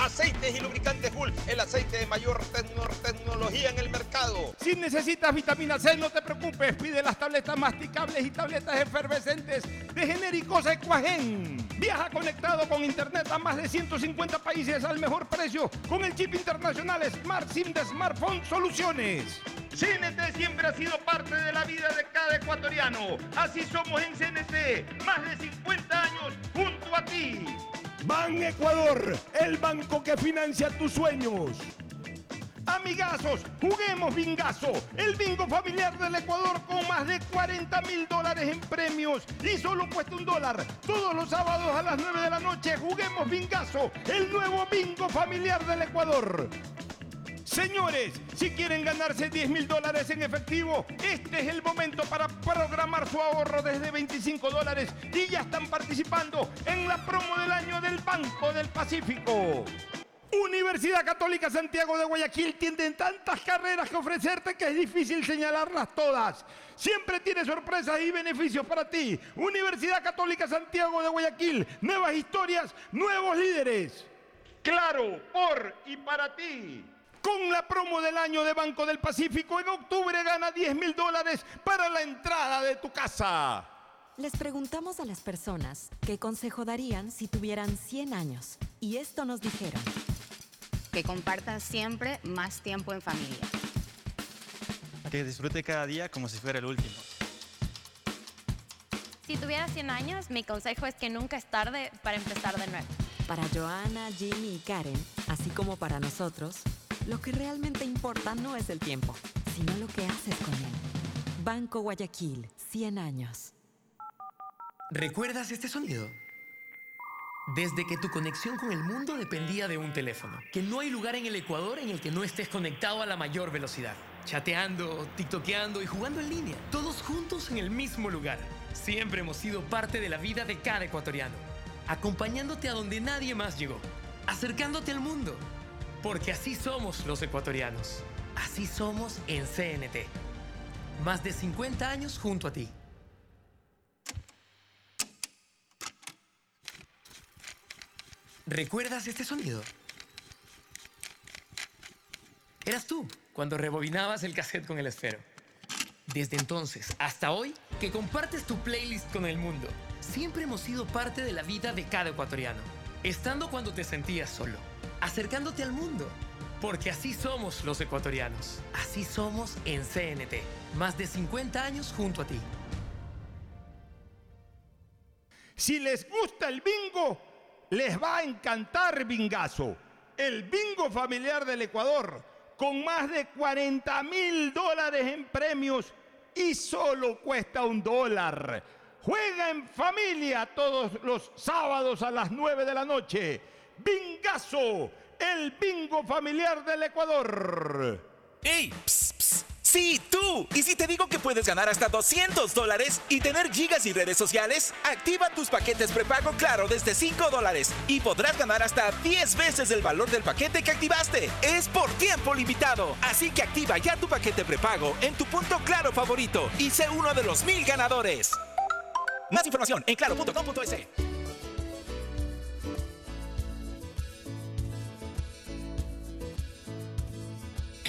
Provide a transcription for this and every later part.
Aceites y lubricantes Full, el aceite de mayor tecnología en el mercado. Si necesitas vitamina C, no te preocupes, pide las tabletas masticables y tabletas efervescentes de genéricos Equagen. Viaja conectado con internet a más de 150 países al mejor precio con el chip internacional Smart SIM de Smartphone Soluciones. CNT siempre ha sido parte de la vida de cada ecuatoriano. Así somos en CNT, más de 50 años junto a ti. Ban Ecuador, el banco que financia tus sueños. Amigazos, juguemos Bingazo, el bingo familiar del Ecuador con más de 40 mil dólares en premios y solo cuesta un dólar. Todos los sábados a las 9 de la noche juguemos Bingazo, el nuevo bingo familiar del Ecuador. Señores, si quieren ganarse 10 mil dólares en efectivo, este es el momento para programar su ahorro desde 25 dólares y ya están participando en la promo del año del Banco del Pacífico. Universidad Católica Santiago de Guayaquil tiene tantas carreras que ofrecerte que es difícil señalarlas todas. Siempre tiene sorpresas y beneficios para ti. Universidad Católica Santiago de Guayaquil, nuevas historias, nuevos líderes. Claro, por y para ti. Con la promo del año de Banco del Pacífico, en octubre gana 10 mil dólares para la entrada de tu casa. Les preguntamos a las personas qué consejo darían si tuvieran 100 años. Y esto nos dijeron. Que compartan siempre más tiempo en familia. Que disfrute cada día como si fuera el último. Si tuviera 100 años, mi consejo es que nunca es tarde para empezar de nuevo. Para Joana, Jimmy y Karen, así como para nosotros, lo que realmente importa no es el tiempo, sino lo que haces con él. Banco Guayaquil, 100 años. ¿Recuerdas este sonido? Desde que tu conexión con el mundo dependía de un teléfono. Que no hay lugar en el Ecuador en el que no estés conectado a la mayor velocidad. Chateando, tiktokeando y jugando en línea. Todos juntos en el mismo lugar. Siempre hemos sido parte de la vida de cada ecuatoriano. Acompañándote a donde nadie más llegó. Acercándote al mundo porque así somos los ecuatorianos. Así somos en CNT. Más de 50 años junto a ti. ¿Recuerdas este sonido? Eras tú cuando rebobinabas el cassette con el esfero. Desde entonces hasta hoy, que compartes tu playlist con el mundo, siempre hemos sido parte de la vida de cada ecuatoriano, estando cuando te sentías solo acercándote al mundo. Porque así somos los ecuatorianos. Así somos en CNT. Más de 50 años junto a ti. Si les gusta el bingo, les va a encantar Bingazo. El bingo familiar del Ecuador, con más de 40 mil dólares en premios y solo cuesta un dólar. Juega en familia todos los sábados a las 9 de la noche. Bingazo, el bingo familiar del Ecuador. ¡Ey! Sí, tú. ¿Y si te digo que puedes ganar hasta 200 dólares y tener gigas y redes sociales? Activa tus paquetes prepago Claro desde 5 dólares y podrás ganar hasta 10 veces el valor del paquete que activaste. Es por tiempo limitado. Así que activa ya tu paquete prepago en tu punto Claro favorito y sé uno de los mil ganadores. Más información en claro.com.es.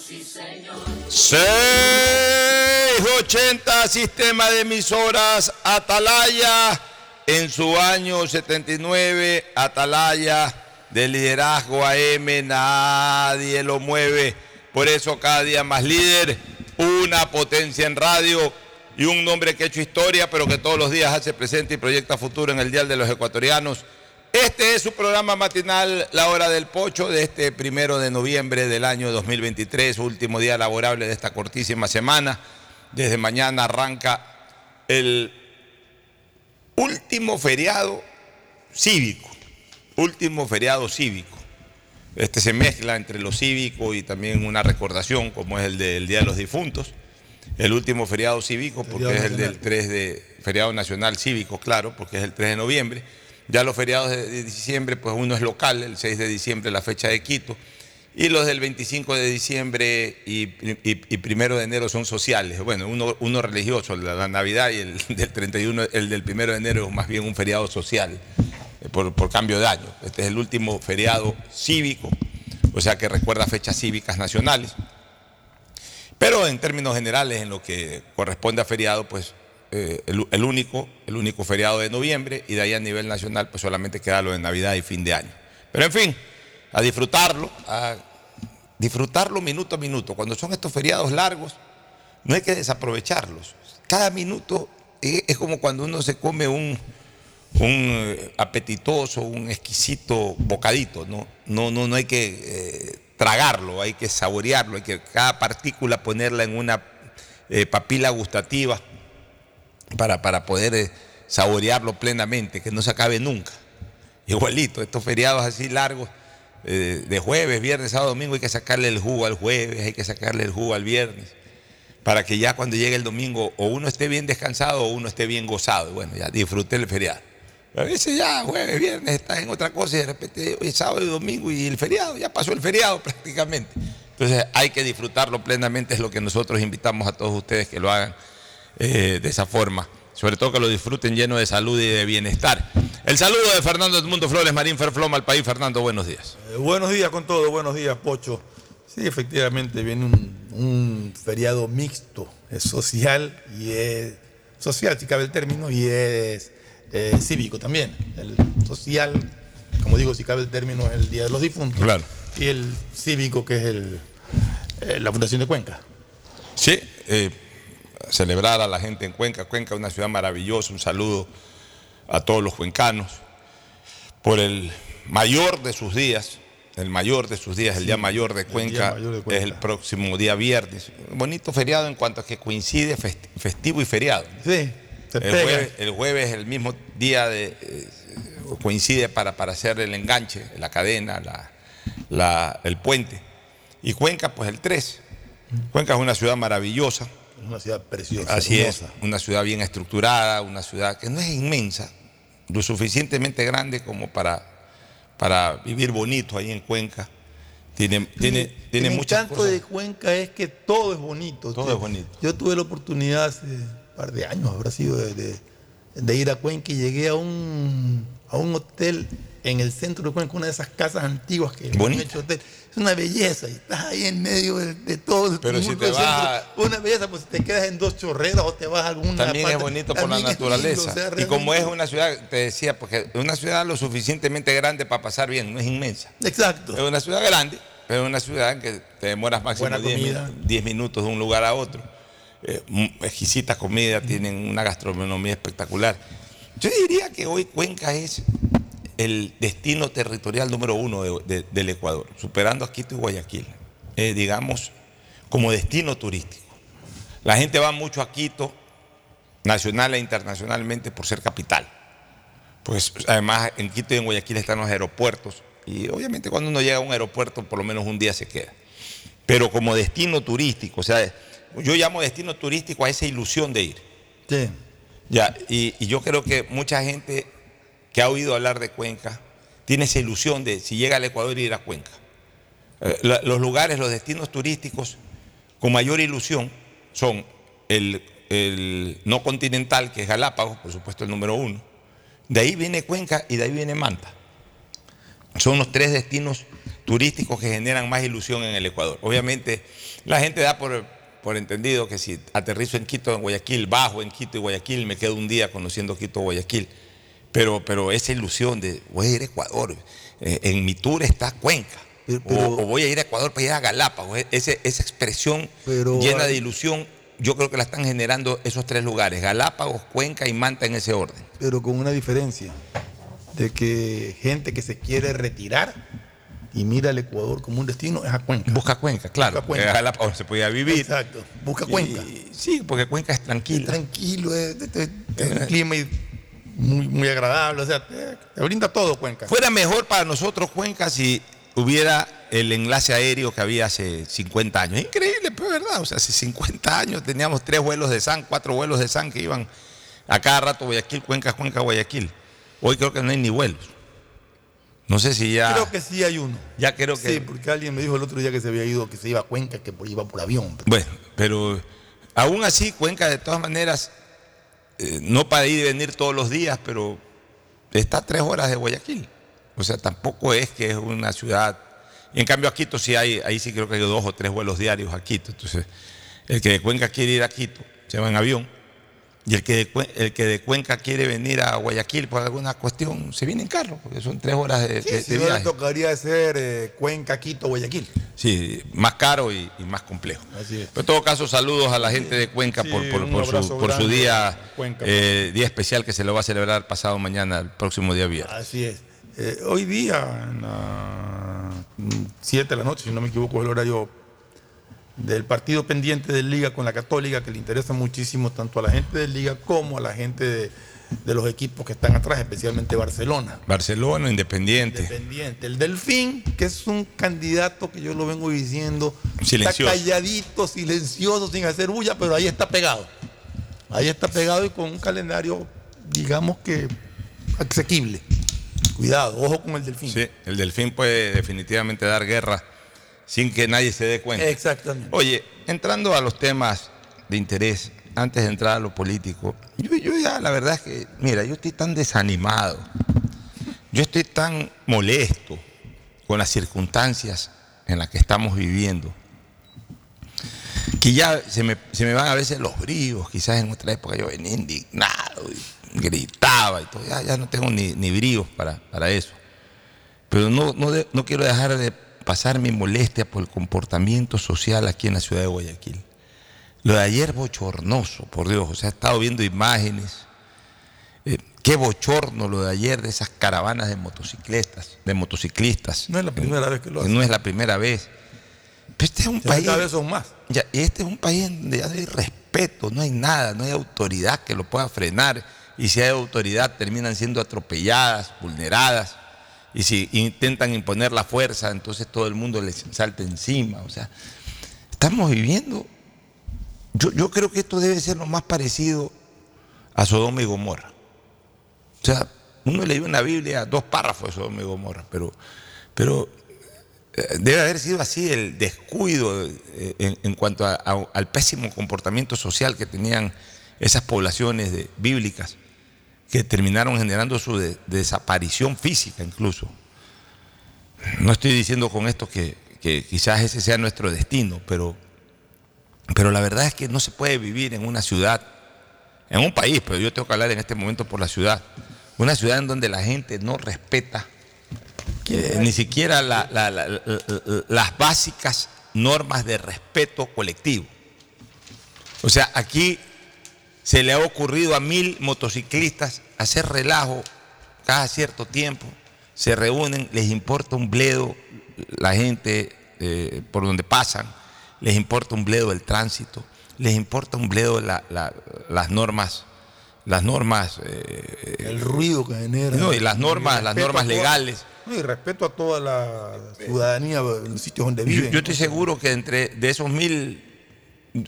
sí, señor. 680 Sistema de Emisoras Atalaya en su año 79 Atalaya de liderazgo AM nadie lo mueve por eso cada día más líder una potencia en radio y un nombre que ha hecho historia pero que todos los días hace presente y proyecta futuro en el dial de los ecuatorianos este es su programa matinal, La Hora del Pocho, de este primero de noviembre del año 2023, último día laborable de esta cortísima semana. Desde mañana arranca el último feriado cívico, último feriado cívico. Este se mezcla entre lo cívico y también una recordación, como es el del Día de los Difuntos. El último feriado cívico, porque es el del nacional. 3 de, feriado nacional cívico, claro, porque es el 3 de noviembre. Ya los feriados de diciembre, pues uno es local, el 6 de diciembre la fecha de Quito, y los del 25 de diciembre y, y- primero de enero son sociales. Bueno, uno, uno religioso, la, la Navidad, y el del 31, el del primero de enero es más bien un feriado social, eh, por, por cambio de año. Este es el último feriado cívico, o sea que recuerda fechas cívicas nacionales. Pero en términos generales, en lo que corresponde a feriado, pues eh, el, único, el único feriado de noviembre y de ahí a nivel nacional, pues solamente queda lo de Navidad y fin de año. Pero en fin, a disfrutarlo, a disfrutarlo minuto a minuto. Cuando son estos feriados largos, no hay que desaprovecharlos. Cada minuto es, es como cuando uno se come un, un eh, apetitoso, un exquisito bocadito, ¿no? No, no, no hay que eh, tragarlo, hay que saborearlo, hay que cada partícula ponerla en una eh, papila gustativa para, para poder eh, saborearlo plenamente, que no se acabe nunca. Igualito, estos feriados así largos, eh, de jueves, viernes, sábado, domingo, hay que sacarle el jugo al jueves, hay que sacarle el jugo al viernes, para que ya cuando llegue el domingo o uno esté bien descansado o uno esté bien gozado. Bueno, ya disfrute el feriado. A veces ya jueves, viernes estás en otra cosa y de repente hoy sábado y domingo y el feriado, ya pasó el feriado prácticamente. Entonces hay que disfrutarlo plenamente, es lo que nosotros invitamos a todos ustedes que lo hagan eh, de esa forma. Sobre todo que lo disfruten lleno de salud y de bienestar. El saludo de Fernando Edmundo Flores, Marín Ferfloma al país. Fernando, buenos días. Eh, buenos días con todo, buenos días, Pocho. Sí, efectivamente, viene un, un feriado mixto, es social y es social, si cabe el término, y es eh, cívico también. El social, como digo, si cabe el término, es el Día de los Difuntos. Claro. Y el cívico, que es el, eh, la Fundación de Cuenca. Sí, eh, celebrar a la gente en Cuenca. Cuenca es una ciudad maravillosa. Un saludo a todos los cuencanos por el mayor de sus días. El mayor de sus días, el día mayor de Cuenca, mayor de Cuenca. es el próximo día viernes. Bonito feriado en cuanto a que coincide fest- festivo y feriado. Sí, El jueves, el jueves es el mismo día de eh, coincide para, para hacer el enganche, la cadena, la- la- el puente. Y Cuenca, pues el 3. Cuenca es una ciudad maravillosa. Es una ciudad preciosa. Así hermosa. es, una ciudad bien estructurada, una ciudad que no es inmensa, lo suficientemente grande como para, para vivir bonito ahí en Cuenca. Tiene, tiene, el tiene muchas encanto cosas. de Cuenca es que todo es bonito. Todo es bonito. Yo tuve la oportunidad hace un par de años, habrá sido, de, de- de ir a Cuenca y llegué a un, a un hotel en el centro de Cuenca, una de esas casas antiguas que han hecho hotel. Es una belleza y estás ahí en medio de, de todo. el Pero si te vas-. Una belleza, pues te quedas en dos chorreras o te vas a alguna También es bonito por la lindo, naturaleza. o sea, y como es una ciudad, te decía, porque es una ciudad lo suficientemente grande para pasar bien, no es inmensa. Exacto. Es una ciudad grande, pero es una ciudad en que te demoras máximo Buena 10 comida. min- 10 minutos de un lugar a otro. Eh, mm, exquisita comida, tienen una gastronomía espectacular. Yo diría que hoy Cuenca es el destino territorial número uno de- de- del Ecuador, superando a Quito y Guayaquil. Eh, digamos, como destino turístico. La gente va mucho a Quito, nacional e internacionalmente, por ser capital. Pues además en Quito y en Guayaquil están los aeropuertos y obviamente cuando uno llega a un aeropuerto por lo menos un día se queda. Pero como destino turístico, o sea, yo llamo destino turístico a esa ilusión de ir. Sí. Ya, y, y yo creo que mucha gente que ha oído hablar de Cuenca tiene esa ilusión de si llega al Ecuador ir a Cuenca. Eh, los lugares, los destinos turísticos con mayor ilusión son el, el no continental, que es Galápagos, por supuesto el número uno. De ahí viene Cuenca y de ahí viene Manta. Son los tres destinos turísticos que generan más ilusión en el Ecuador. Obviamente, la gente da por, por entendido que si aterrizo en Quito, en Guayaquil, bajo en Quito y Guayaquil, me quedo un día conociendo Quito, Guayaquil. Pero, pero esa ilusión de voy a ir a Ecuador, eh, en mi tour está Cuenca. o, o voy a ir a Ecuador para ir a Galápagos. E- ese- esa expresión Pero llena de ilusión, yo creo que la están generando esos tres lugares, Galápagos, Cuenca y Manta en ese orden. pero con una diferencia, de que gente que se quiere retirar y mira el Ecuador como un destino es a Cuenca. Busca Cuenca, claro. Busca Cuenca. Galápagos se podía vivir. Exacto, busca Cuenca. sí, porque Cuenca es tranquilo. tranquilo, es, es- es- es un clima y muy, muy agradable, o sea, te, te brinda todo Cuenca. Fuera mejor para nosotros Cuenca si hubiera el enlace aéreo que había hace 50 años. Increíble, pero es verdad. O sea, hace 50 años teníamos tres vuelos de SAN, cuatro vuelos de SAN que iban a cada rato Guayaquil, Cuenca, Cuenca, Guayaquil. Hoy creo que no hay ni vuelos. No sé si ya. Creo que sí hay uno. Ya creo que. Sí, porque alguien me dijo el otro día que se había ido, que se iba a Cuenca, que iba por avión. Bueno, pero aún así, Cuenca, de todas maneras, eh, no para ir y venir todos los días, pero está a tres horas de Guayaquil. O sea, tampoco es que es una ciudad. Y en cambio, a Quito sí hay, ahí sí creo que hay dos o tres vuelos diarios a Quito. Entonces, el que de Cuenca quiere ir a Quito se va en avión. Y el que, de, el que de Cuenca quiere venir a Guayaquil por alguna cuestión, se viene en carro, porque son tres horas de, Sí, de- si de no le viaje. tocaría hacer eh, Cuenca, Quito, Guayaquil. Sí, más caro y, y más complejo. Así es. Pero en todo caso, saludos a la gente de Cuenca Sí, por, por- su, por su grande día, a Cuenca. eh, día especial que se lo va a celebrar pasado mañana, el próximo día viernes. Así es. Eh, hoy día, en las 7 de la noche, si no me equivoco, el horario del partido pendiente de Liga con la Católica, que le interesa muchísimo tanto a la gente de Liga como a la gente de, de los equipos que están atrás, especialmente Barcelona. Barcelona, Independiente. Independiente. El Delfín, que es un candidato que yo lo vengo diciendo, Silencioso. está calladito, silencioso, sin hacer bulla, pero ahí está pegado. Ahí está pegado y con un calendario, digamos que asequible. Cuidado, ojo con el Delfín. Sí, el Delfín puede definitivamente dar guerra sin que nadie se dé cuenta. Exactamente. Oye, entrando a los temas de interés, antes de entrar a lo político, yo, yo ya la verdad es que, mira, yo estoy tan desanimado, yo estoy tan molesto con las circunstancias en las que estamos viviendo, que ya se me, se me van a veces los bríos, quizás en otra época yo venía indignado y gritaba y todo, ya, ya no tengo ni, ni bríos para, para eso. Pero no, no, de- no quiero dejar de pasar mi molestia por el comportamiento social aquí en la ciudad de Guayaquil. Lo de ayer bochornoso, por Dios, o sea, he estado viendo imágenes. Eh, qué bochorno lo de ayer de esas caravanas de motociclistas, de motociclistas. No es la primera vez que lo hacen. No es la primera vez. Pero este es un Ya país. cada vez son más. Ya, y este es un país donde ya no hay respeto, no hay nada, no hay autoridad que lo pueda frenar. Y si hay autoridad, terminan siendo atropelladas, vulneradas. Y si intentan imponer la fuerza, entonces todo el mundo les salta encima. O sea, estamos viviendo. Yo, creo que esto debe ser lo más parecido a Sodoma y Gomorra. O sea, uno leyó en la Biblia dos párrafos de Sodoma y Gomorra, pero, pero eh, debe haber sido así el descuido eh, en, cuanto a- al pésimo comportamiento social que tenían esas poblaciones bíblicas que terminaron generando su de- desaparición física incluso. No estoy diciendo con esto que, quizás ese sea nuestro destino, pero, pero la verdad es que no se puede vivir en una ciudad, en un país, pero yo tengo que hablar en este momento por la ciudad, una ciudad en donde la gente no respeta ni siquiera la- la- la- la- la- las básicas normas de respeto colectivo. O sea, aquí se le ha ocurrido a mil motociclistas hacer relajo cada cierto tiempo, se reúnen, les importa un bledo la gente eh, por donde pasan, les importa un bledo el tránsito, les importa un bledo la- la- las normas, las normas, eh, El ruido que genera. no, y las normas, Y las normas toda- legales. no, y respeto a toda la ciudadanía en los sitios donde Yo, viven. yo estoy seguro que entre de esos mil,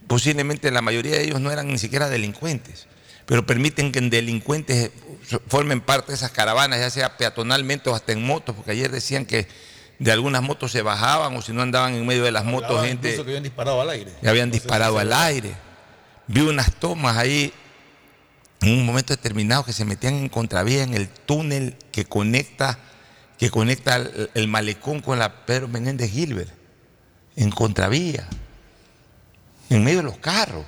posiblemente la mayoría de ellos no eran ni siquiera delincuentes, pero permiten que en delincuentes formen parte de esas caravanas, ya sea peatonalmente o hasta en motos, porque ayer decían que de algunas motos se bajaban o si no andaban en medio de las motos gente que habían disparado al aire. que habían disparado al aire. Vi unas tomas ahí en un momento determinado que se metían en contravía en el túnel que conecta, que conecta el, el malecón con la Pedro Menéndez Gilbert. En contravía. En medio de los carros.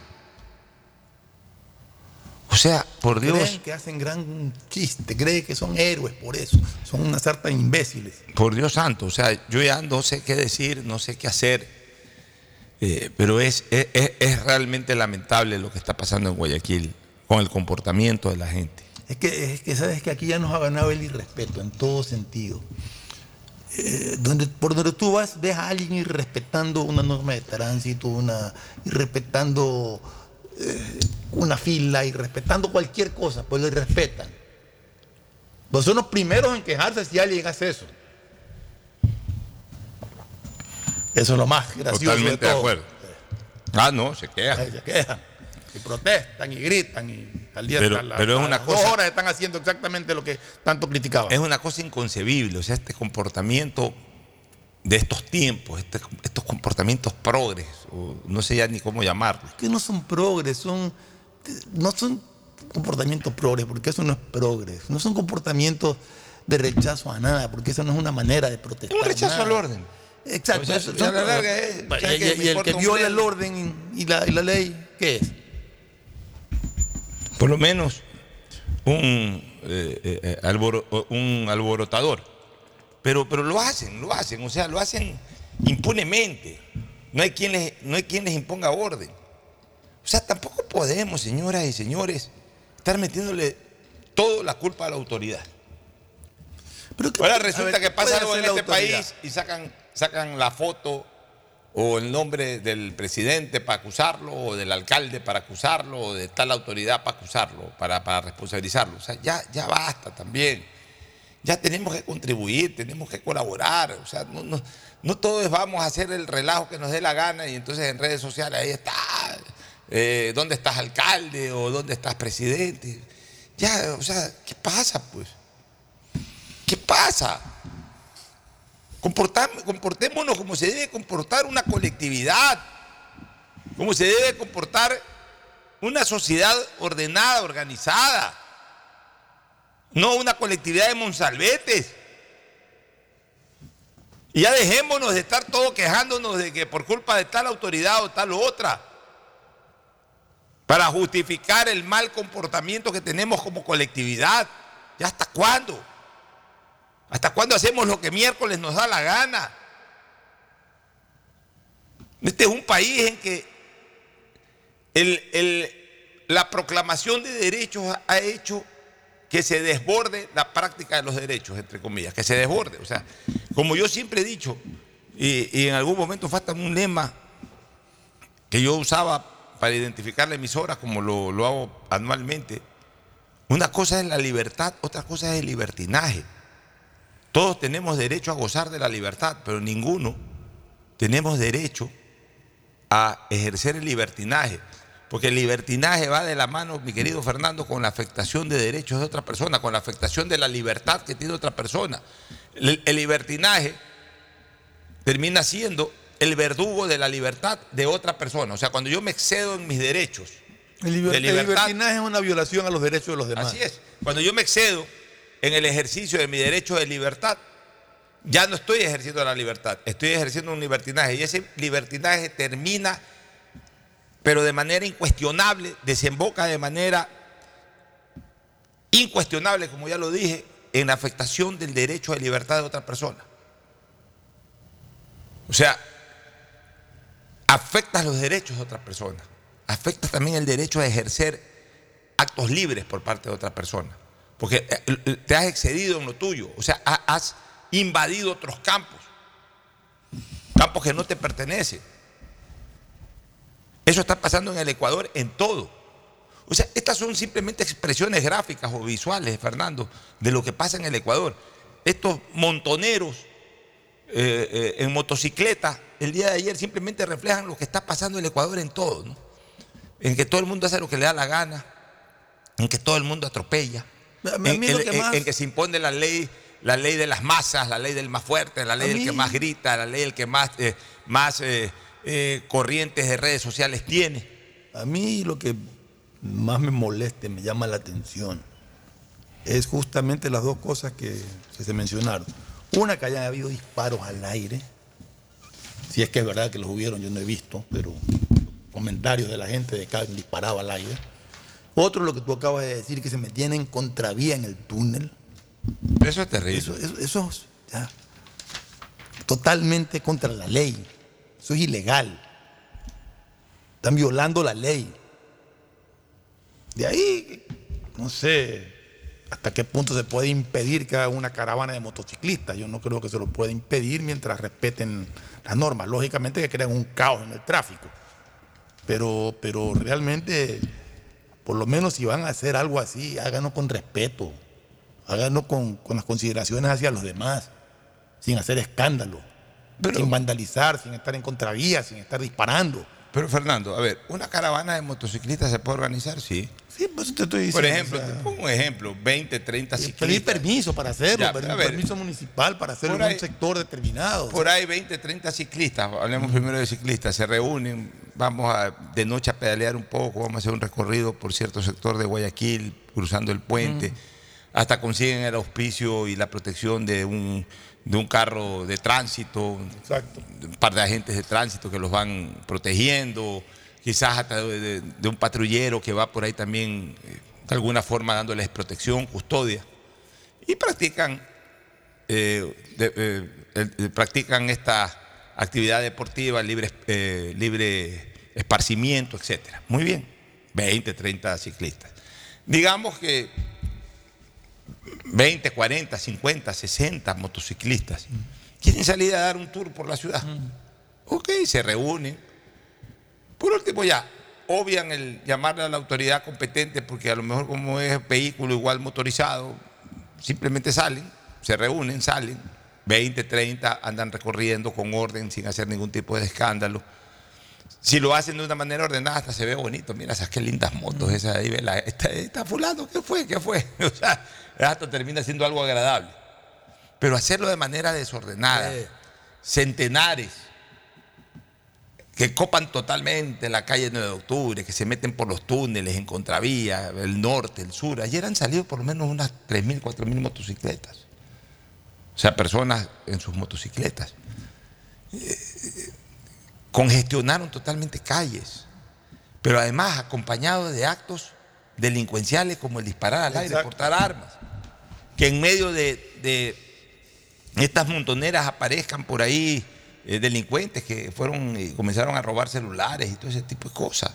O sea, por Dios, Creen que hacen gran chiste, creen que son héroes por eso. Son una sarta de imbéciles. por Dios santo, o sea, yo ya no sé qué decir, no sé qué hacer, eh, pero es, es- es- realmente lamentable lo que está pasando en Guayaquil con el comportamiento de la gente. Es que, es que sabes que aquí ya nos ha ganado el irrespeto en todo sentido. Eh, donde, por donde tú vas, ves a alguien irrespetando una norma de tránsito, una, irrespetando eh, una fila, irrespetando cualquier cosa, pues lo irrespetan. Pues son los primeros en quejarse si alguien hace eso. Eso es lo más gracioso Totalmente de acuerdo. Ah, no, se queja. Se quejan. Y protestan y gritan y al día Pero- la- pero es una las dos cosa- horas están haciendo exactamente lo que tanto criticaban. Es una cosa inconcebible, o sea, este comportamiento de estos tiempos, este- estos comportamientos progres, o no sé ya ni cómo llamarlo. que no son progres, son no son comportamientos progres, porque eso no es progres, no son comportamientos de rechazo a nada, porque eso no es una manera de protestar. Un rechazo nada. al orden. Exacto. O sea, eso- y la larga es, el que viola el orden y la, y la ley, ¿qué es? Por lo menos un, eh, eh, alboro- un alborotador. Pero, pero lo hacen, lo hacen, o sea, lo hacen impunemente. No hay quien les, no hay quien les imponga orden. O sea, tampoco podemos, señoras y señores, estar metiéndole toda la culpa a la autoridad. Ahora resulta ver, que pasa algo en este autoridad. país y sacan, sacan la foto o el nombre del presidente para acusarlo, o del alcalde para acusarlo, o de tal autoridad para acusarlo, para, para responsabilizarlo. O sea, ya, ya basta también. Ya tenemos que contribuir, tenemos que colaborar. O sea, no, no, no todos vamos a hacer el relajo que nos dé la gana y entonces en redes sociales ahí está, eh, ¿dónde estás alcalde o dónde estás presidente? Ya, o sea, ¿qué pasa pues? ¿Qué pasa? Comportémonos como se debe comportar una colectividad, como se debe comportar una sociedad ordenada, organizada, no una colectividad de monsalvetes. Y ya dejémonos de estar todos quejándonos de que por culpa de tal autoridad o tal otra, para justificar el mal comportamiento que tenemos como colectividad. ¿Ya hasta cuándo? ¿Hasta cuándo hacemos lo que miércoles nos da la gana? Este es un país en que la proclamación de derechos ha- hecho que se desborde la práctica de los derechos, entre comillas, que se desborde. O sea, como yo siempre he dicho, y, y en algún momento falta un lema que yo usaba para identificar la emisora, como lo, lo hago anualmente, una cosa es la libertad, otra cosa es el libertinaje. Todos tenemos derecho a gozar de la libertad, pero ninguno tenemos derecho a ejercer el libertinaje. Porque el libertinaje va de la mano, mi querido Fernando, con la afectación de derechos de otra persona, con la afectación de la libertad que tiene otra persona. El, el libertinaje termina siendo el verdugo de la libertad de otra persona. O sea, cuando yo me excedo en mis derechos El, liber- de el libertinaje es una violación a los derechos de los demás. Así es. Cuando yo me excedo en el ejercicio de mi derecho de libertad, ya no estoy ejerciendo la libertad, estoy ejerciendo un libertinaje. Y ese libertinaje termina, pero de manera incuestionable, desemboca de manera incuestionable, como ya lo dije, en la afectación del derecho de libertad de otra persona. O sea, afectas los derechos de otra persona, afectas también el derecho a ejercer actos libres por parte de otra persona, porque eh, te has excedido en lo tuyo, o sea, ha- has invadido otros campos, campos que no te pertenecen. Eso está pasando en el Ecuador en todo. O sea, estas son simplemente expresiones gráficas o visuales, Fernando, de lo que pasa en el Ecuador. Estos montoneros eh, eh, en motocicleta el día de ayer simplemente reflejan lo que está pasando en el Ecuador en todo. ¿no? En que todo el mundo hace lo que le da la gana, en que todo el mundo atropella, en, que en- más- en que se impone la ley, la ley de las masas, la ley del más fuerte, la ley del que más grita, la ley del que más, eh, más eh, eh, corrientes de redes sociales tiene. A mí lo que más me molesta, y me llama la atención, es justamente las dos cosas que, se mencionaron. Una, que haya habido disparos al aire, si es que es verdad que los hubieron, yo no he visto, pero comentarios de la gente de que han disparado al aire. Otro, lo que tú acabas de decir, que se metían en contravía en el túnel. Eso es terrible. Eso, eso- eso es ya, totalmente contra la ley. Eso es ilegal. Están violando la ley. De ahí, no sé hasta qué punto se puede impedir que haga una caravana de motociclistas. Yo no creo que se lo pueda impedir mientras respeten las normas. Lógicamente que crean un caos en el tráfico. Pero, pero realmente, por lo menos si van a hacer algo así, háganlo con respeto. Háganlo con, con las consideraciones hacia los demás, sin hacer escándalo, sin vandalizar, sin estar en contravía, sin estar disparando. Pero Fernando, a ver, ¿una caravana de motociclistas se puede organizar? Sí. Sí, pues te estoy Por diciendo. ejemplo, o sea, te pongo un ejemplo, 20, 30 pedir ciclistas. permiso para hacerlo, Ya, pedir permiso municipal para hacerlo por en un sector determinado. Por ahí 20, 30 ciclistas, hablemos primero de ciclistas, se reúnen, vamos a, de noche a pedalear un poco, vamos a hacer un recorrido por cierto sector de Guayaquil, cruzando el puente, hasta consiguen el auspicio y la protección de un, de un carro de tránsito, un par de agentes de tránsito que los van protegiendo, quizás hasta de, de- de un patrullero que va por ahí también eh, de alguna forma dándoles protección, custodia, y practican eh, eh, eh, practican esta actividad deportiva, libre, eh, libre esparcimiento, etcétera. Muy bien, 20, 30 ciclistas. Digamos que 20, 40, 50, 60 motociclistas quieren salir a dar un tour por la ciudad. Ok, se reúnen. Por último ya, obvian el llamarle a la autoridad competente porque a lo mejor como es vehículo igual motorizado, simplemente salen, se reúnen, salen, 20, 30, andan recorriendo con orden sin hacer ningún tipo de escándalo. Si lo hacen de una manera ordenada, hasta se ve bonito. Mira esas qué lindas motos esas ahí. vela, Está, está fulano, ¿qué fue? ¿Qué fue? O sea, hasta termina siendo algo agradable. Pero hacerlo de manera desordenada, centenares, que copan totalmente la calle 9 de octubre, que se meten por los túneles en contravía, el norte, el sur. Ayer han salido por lo menos unas 3.000, 4.000 motocicletas. O sea, personas en sus motocicletas. Eh, congestionaron totalmente calles, pero además acompañados de actos delincuenciales como el disparar al aire, Exacto. portar armas. Que en medio de, de estas montoneras aparezcan por ahí eh, delincuentes que fueron y comenzaron a robar celulares y todo ese tipo de cosas.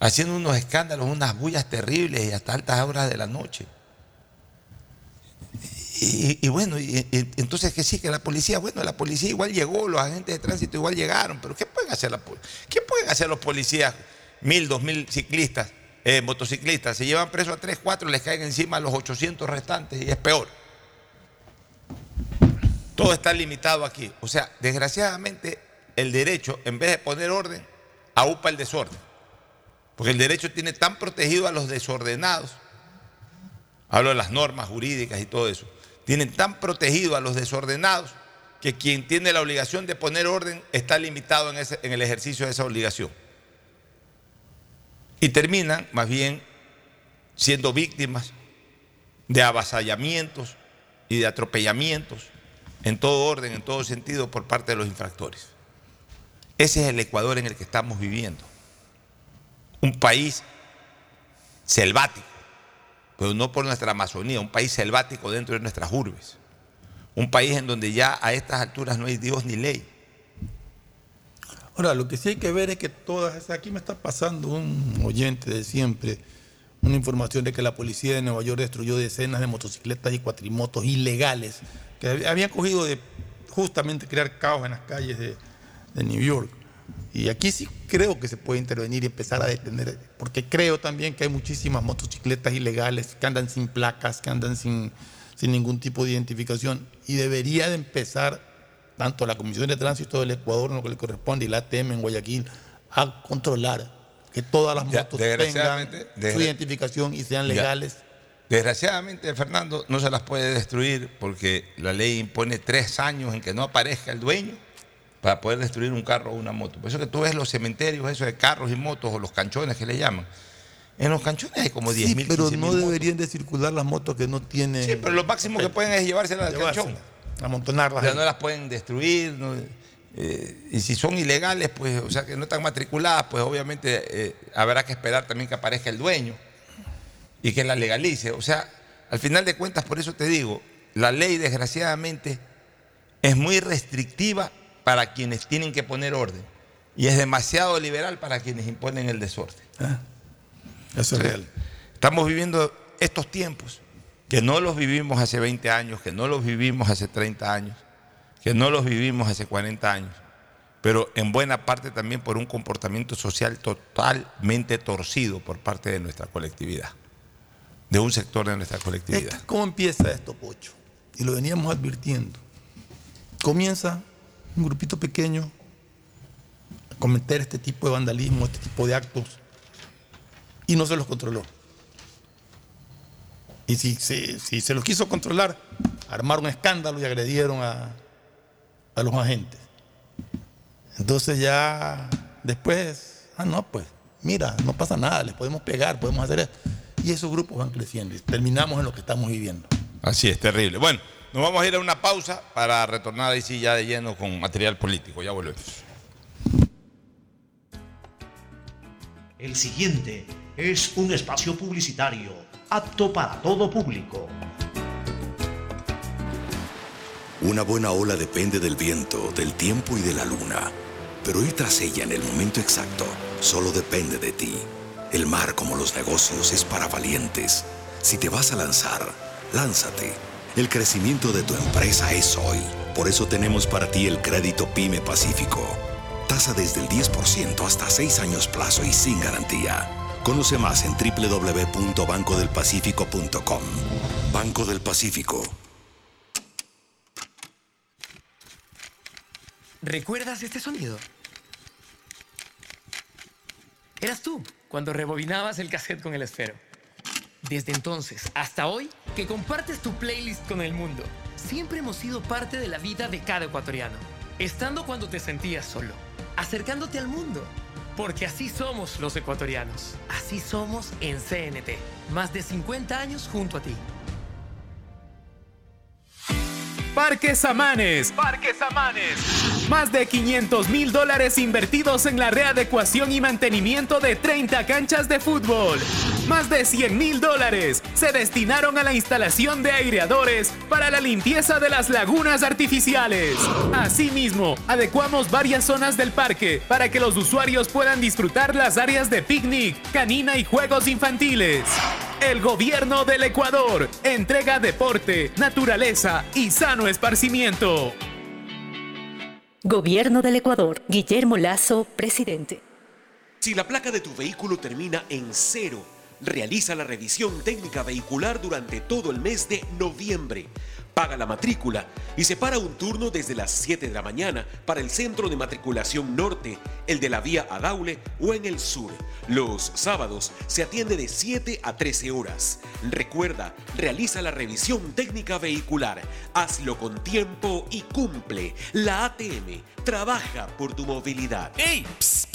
Haciendo unos escándalos, unas bullas terribles y hasta altas horas de la noche. Y, bueno, y- entonces que sí, que la policía, bueno, la policía igual llegó, los agentes de tránsito igual llegaron, pero ¿qué pueden hacer, la, ¿qué pueden hacer los policías? Mil, dos mil ciclistas, eh, motociclistas, se llevan preso a tres, cuatro, les caen encima los 800 restantes y es peor. Todo está limitado aquí. O sea, desgraciadamente, el derecho, en vez de poner orden, aupa el desorden. Porque el derecho tiene tan protegido a los desordenados, hablo de las normas jurídicas y todo eso, tienen tan protegido a los desordenados que quien tiene la obligación de poner orden está limitado en, el ejercicio de esa obligación. Y terminan más bien siendo víctimas de avasallamientos y de atropellamientos en todo orden, en todo sentido por parte de los infractores. Ese es el Ecuador en el que estamos viviendo. Un país selvático, pero no por nuestra Amazonía, un país selvático dentro de nuestras urbes. Un país en donde ya a estas alturas no hay Dios ni ley. Ahora, lo que sí hay que ver es que todas. Aquí me está pasando un oyente de siempre una información de que la policía de Nueva York destruyó decenas de motocicletas y cuatrimotos ilegales que hab- habían cogido de justamente crear caos en las calles de, de New York. Y aquí sí creo que se puede intervenir y empezar a detener, porque creo también que hay muchísimas motocicletas ilegales que andan sin placas, que andan sin, sin ningún tipo de identificación. Y debería de empezar tanto la Comisión de Tránsito del Ecuador, en lo que le corresponde, y la ATM en Guayaquil, a controlar que todas las Ya, motos tengan su identificación y sean Ya. legales. Desgraciadamente, Fernando, no se las puede destruir porque la ley impone tres años en que no aparezca el dueño para poder destruir un carro o una moto. Por eso que tú ves los cementerios, eso de carros y motos o los canchones que le llaman. En los canchones hay como 10.000, Sí, pero 15.000 no deberían de circular las motos que no tienen... Sí, pero lo máximo que pueden es llevárselas al canchón. Amontonarlas. O sea, no las pueden destruir. no, eh, y si son ilegales, pues, o sea, que no están matriculadas, pues obviamente eh, habrá que esperar también que aparezca el dueño y que la legalice. O sea, al final de cuentas, por eso te digo, la ley desgraciadamente es muy restrictiva para quienes tienen que poner orden y es demasiado liberal para quienes imponen el desorden. Eso es real. Estamos viviendo estos tiempos que no los vivimos hace 20 años, que no los vivimos hace 30 años, que no los vivimos hace 40 años, pero en buena parte también por un comportamiento social totalmente torcido por parte de nuestra colectividad, de un sector de nuestra colectividad. ¿Cómo empieza esto, Pocho? Y lo veníamos advirtiendo. Comienza un grupito pequeño cometer este tipo de vandalismo, este tipo de actos, y no se los controló. Y si, se- los quiso controlar, armaron escándalo y agredieron a, a los agentes. Entonces ya después, ah, no, pues, mira, no pasa nada, les podemos pegar, podemos hacer esto. Y esos grupos van creciendo y terminamos en lo que estamos viviendo. Así es, terrible. Bueno, nos vamos a ir a una pausa para retornar ahí sí ya de lleno con material político. Ya volvemos. El siguiente es un espacio publicitario apto para todo público. Una buena ola depende del viento, del tiempo y de la luna. Pero ir tras ella en el momento exacto solo depende de ti. El mar, como los negocios, es para valientes. Si te vas a lanzar, lánzate. El crecimiento de tu empresa es hoy. Por eso tenemos para ti el crédito Pyme Pacífico. Tasa desde el 10% hasta 6 años plazo y sin garantía. Conoce más en www.bancodelpacifico.com. Banco del Pacífico. ¿Recuerdas este sonido? Eras tú cuando rebobinabas el cassette con el esfero. Desde entonces hasta hoy, que compartes tu playlist con el mundo, siempre hemos sido parte de la vida de cada ecuatoriano. Estando cuando te sentías solo, acercándote al mundo. Porque así somos los ecuatorianos. Así somos en CNT. Más de 50 años junto a ti. Parques Amanes. Parques Amanes. Más de 500 mil dólares invertidos en la readecuación y mantenimiento de 30 canchas de fútbol. Más de 100 mil dólares se destinaron a la instalación de aireadores para la limpieza de las lagunas artificiales. Asimismo, adecuamos varias zonas del parque para que los usuarios puedan disfrutar las áreas de picnic, canina y juegos infantiles. El gobierno del Ecuador entrega deporte, naturaleza y sano esparcimiento. Gobierno del Ecuador. Guillermo Lazo, presidente. Si la placa de tu vehículo termina en cero, realiza la revisión técnica vehicular durante todo el mes de noviembre. Paga la matrícula y separa un turno desde las 7 de la mañana para el centro de matriculación norte, el de la vía a Daule o en el sur. Los sábados se atiende de 7 a 13 horas. Recuerda, realiza la revisión técnica vehicular. Hazlo con tiempo y cumple. La ATM trabaja por tu movilidad. ¡Ey! Psst, psst.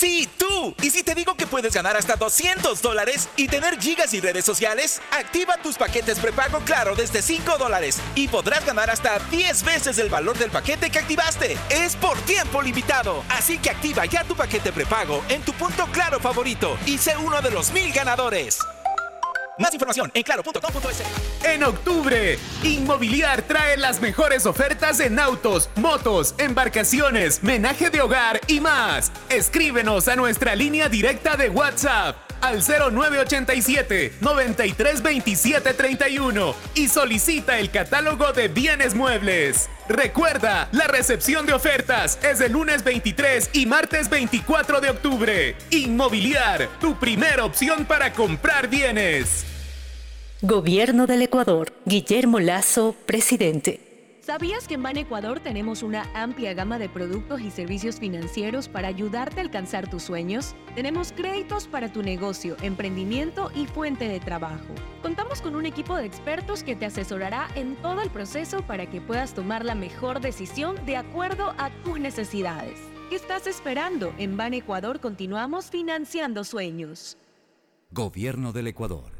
Sí, tú. ¿Y si te digo que puedes ganar hasta 200 dólares y tener gigas y redes sociales? Activa tus paquetes prepago Claro desde 5 dólares y podrás ganar hasta 10 veces el valor del paquete que activaste. Es por tiempo limitado. Así que activa ya tu paquete prepago en tu punto Claro favorito y sé uno de los mil ganadores. Más información en claro.com.es. En octubre, Inmobiliar trae las mejores ofertas en autos, motos, embarcaciones, menaje de hogar y más. Escríbenos a nuestra línea directa de WhatsApp al 0987 932731 y solicita el catálogo de bienes muebles. Recuerda, la recepción de ofertas es el lunes 23 y martes 24 de octubre. Inmobiliar, tu primera opción para comprar bienes. Gobierno del Ecuador. Guillermo Lazo, presidente. ¿Sabías que en Ban Ecuador tenemos una amplia gama de productos y servicios financieros para ayudarte a alcanzar tus sueños? Tenemos créditos para tu negocio, emprendimiento y fuente de trabajo. Contamos con un equipo de expertos que te asesorará en todo el proceso para que puedas tomar la mejor decisión de acuerdo a tus necesidades. ¿Qué estás esperando? En Ban Ecuador continuamos financiando sueños. Gobierno del Ecuador.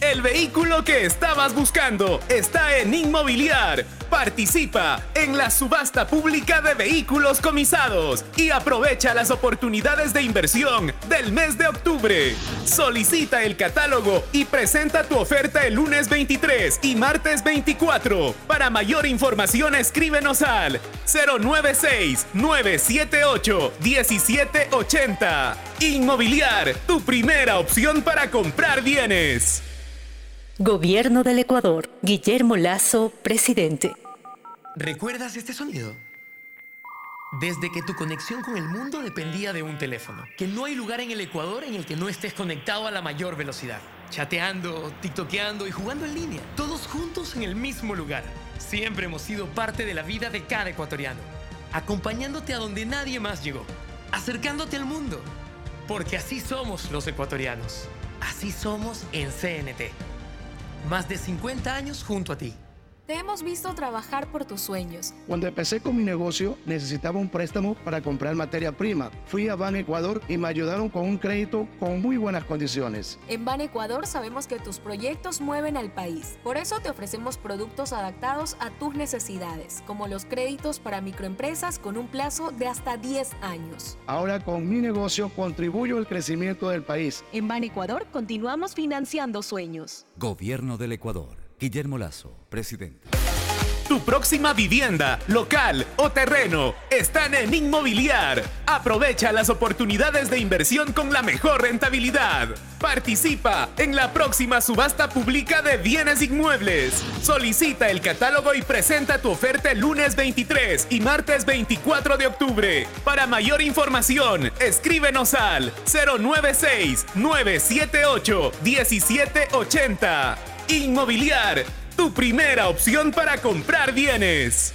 El vehículo que estabas buscando está en Inmobiliar. Participa en la subasta pública de vehículos comisados y aprovecha las oportunidades de inversión del mes de octubre. Solicita el catálogo y presenta tu oferta el lunes 23 y martes 24. Para mayor información escríbenos al 096-978-1780. Inmobiliar, tu primera opción para comprar bienes. Gobierno del Ecuador. Guillermo Lazo, presidente. ¿Recuerdas este sonido? Desde que tu conexión con el mundo dependía de un teléfono, que no hay lugar en el Ecuador en el que no estés conectado a la mayor velocidad, chateando, tiktokeando y jugando en línea, todos juntos en el mismo lugar. Siempre hemos sido parte de la vida de cada ecuatoriano, acompañándote a donde nadie más llegó, acercándote al mundo, porque así somos los ecuatorianos, así somos en CNT. Más de 50 años junto a ti. Te hemos visto trabajar por tus sueños. Cuando empecé con mi negocio, necesitaba un préstamo para comprar materia prima. Fui a Ban Ecuador y me ayudaron con un crédito con muy buenas condiciones. En Ban Ecuador sabemos que tus proyectos mueven al país. Por eso te ofrecemos productos adaptados a tus necesidades, como los créditos para microempresas con un plazo de hasta 10 años. Ahora con mi negocio contribuyo al crecimiento del país. En Ban Ecuador continuamos financiando sueños. Gobierno del Ecuador. Guillermo Lazo, presidente. Tu próxima vivienda, local o terreno están en Inmobiliar. Aprovecha las oportunidades de inversión con la mejor rentabilidad. Participa en la próxima subasta pública de bienes inmuebles. Solicita el catálogo y presenta tu oferta el lunes 23 y martes 24 de octubre. Para mayor información, escríbenos al 096 978 1780. Inmobiliar, tu primera opción para comprar bienes.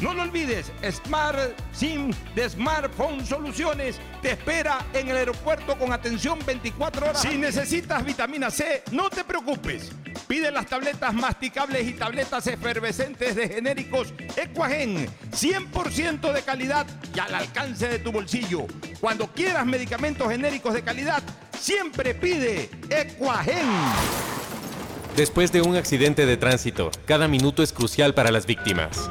No lo olvides, Smart SIM de Smartphone Soluciones te espera en el aeropuerto con atención 24 horas. Si necesitas vitamina C, no te preocupes. Pide las tabletas masticables y tabletas efervescentes de genéricos Equagen, 100% de calidad y al alcance de tu bolsillo. Cuando quieras medicamentos genéricos de calidad, siempre pide Equagen. Después de un accidente de tránsito, cada minuto es crucial para las víctimas.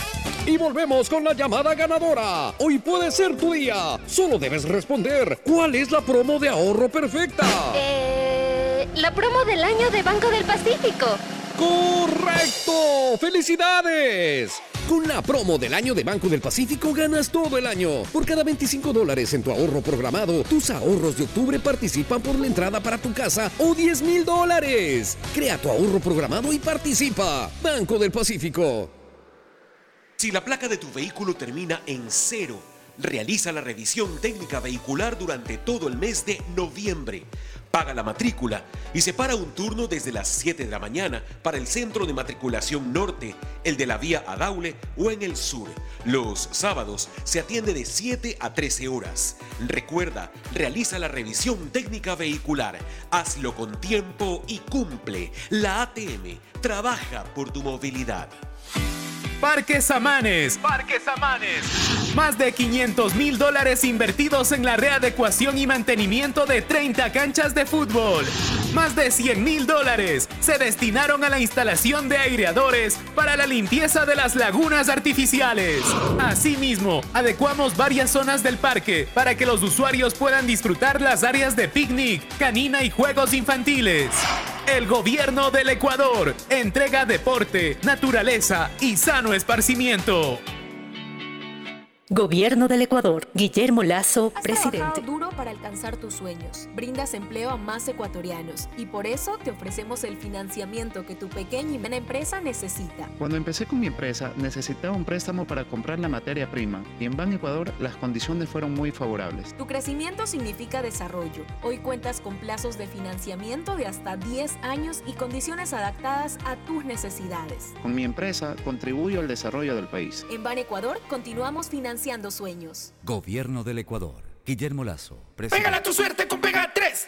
Y volvemos con la llamada ganadora. Hoy puede ser tu día. Solo debes responder. ¿Cuál es la promo de ahorro perfecta? Eh, la promo del año de Banco del Pacífico. ¡Correcto! ¡Felicidades! Con la promo del año de Banco del Pacífico ganas todo el año. Por cada 25 dólares en tu ahorro programado, tus ahorros de octubre participan por la entrada para tu casa o 10 mil dólares. Crea tu ahorro programado y participa. Banco del Pacífico. Si la placa de tu vehículo termina en cero, realiza la revisión técnica vehicular durante todo el mes de noviembre. Paga la matrícula y separa un turno desde las 7 de la mañana para el centro de matriculación norte, el de la vía Adaule o en el sur. Los sábados se atiende de 7 a 13 horas. Recuerda, realiza la revisión técnica vehicular. Hazlo con tiempo y cumple. La ATM trabaja por tu movilidad. Parques Amanes. Parques Amanes. Más de 500 mil dólares invertidos en la readecuación y mantenimiento de 30 canchas de fútbol. Más de 100 mil dólares se destinaron a la instalación de aireadores para la limpieza de las lagunas artificiales. Asimismo, adecuamos varias zonas del parque para que los usuarios puedan disfrutar las áreas de picnic, canina y juegos infantiles. El gobierno del Ecuador entrega deporte, naturaleza y sano esparcimiento. Gobierno del Ecuador. Guillermo Lazo, Has presidente. trabajado duro para alcanzar tus sueños. Brindas empleo a más ecuatorianos y por eso te ofrecemos el financiamiento que tu pequeña y mediana empresa necesita. Cuando empecé con mi empresa necesitaba un préstamo para comprar la materia prima y en Ban Ecuador las condiciones fueron muy favorables. Tu crecimiento significa desarrollo. Hoy cuentas con plazos de financiamiento de hasta 10 años y condiciones adaptadas a tus necesidades. Con mi empresa contribuyo al desarrollo del país. En Ban Ecuador continuamos financiando sueños. Gobierno del Ecuador. Guillermo Lazo, Pégala presidente. tu suerte con Pega 3.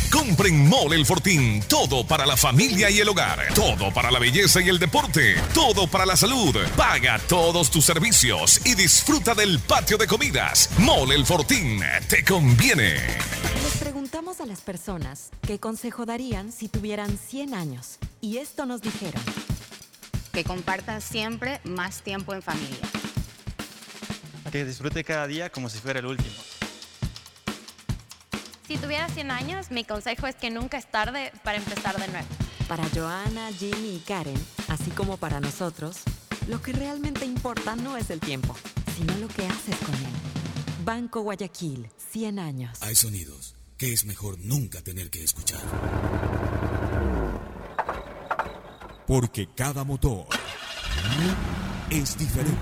Compren Mole El Fortín. Todo para la familia y el hogar. Todo para la belleza y el deporte. Todo para la salud. Paga todos tus servicios y disfruta del patio de comidas. Mole El Fortín. Te conviene. Les preguntamos a las personas qué consejo darían si tuvieran 100 años. Y esto nos dijeron. que compartan siempre más tiempo en familia. Que disfrute cada día como si fuera el último. Si tuviera 100 años, mi consejo es que nunca es tarde para empezar de nuevo. Para Joana, Jimmy y Karen, así como para nosotros, lo que realmente importa no es el tiempo, sino lo que haces con él. Banco Guayaquil, 100 años. Hay sonidos que es mejor nunca tener que escuchar. Porque cada motor es diferente.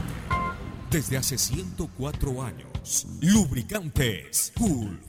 Desde hace 104 años, Lubricantes Gulf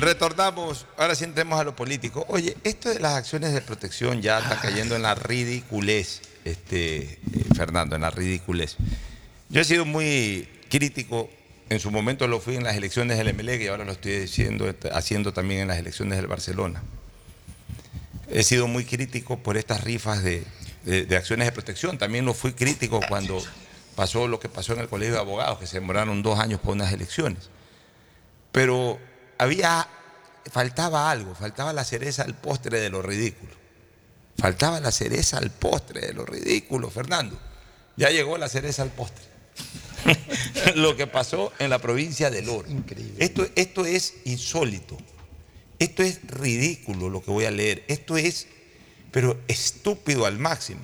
Retornamos, ahora sí entremos a lo político. Oye, esto de las acciones de protección ya está cayendo en la ridiculez, este, eh, Fernando, en la ridiculez. Yo he sido muy crítico, en su momento lo fui en las elecciones del MLE y ahora lo estoy diciendo, este, haciendo también en las elecciones del Barcelona. He sido muy crítico por estas rifas de, de- de acciones de protección. También lo fui crítico cuando pasó lo que pasó en el Colegio de Abogados, que se demoraron dos años por unas elecciones. Pero había, faltaba algo, faltaba la cereza al postre de lo ridículo. Faltaba la cereza al postre de lo ridículo, Fernando. Ya llegó la cereza al postre. lo que pasó en la provincia del Oro. Esto, esto es insólito. Esto es ridículo lo que voy a leer. Esto es, pero estúpido al máximo.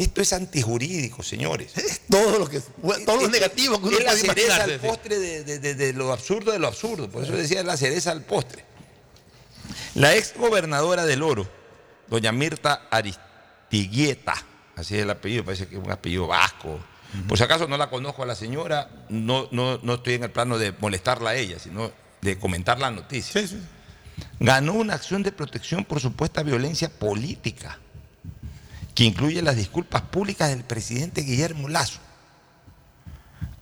Esto es antijurídico, señores. Todo lo que todo lo negativo que uno es la puede cereza al postre de, de- de- de lo absurdo de lo absurdo. Por eso decía la cereza al postre. La ex gobernadora del Oro, doña Mirta Aristiguieta, así es el apellido, parece que es un apellido vasco. Por si acaso no la conozco a la señora, no, no, no estoy en el plano de molestarla a ella, sino de comentar la noticia. Ganó una acción de protección por supuesta violencia política, que incluye las disculpas públicas del presidente Guillermo Lazo.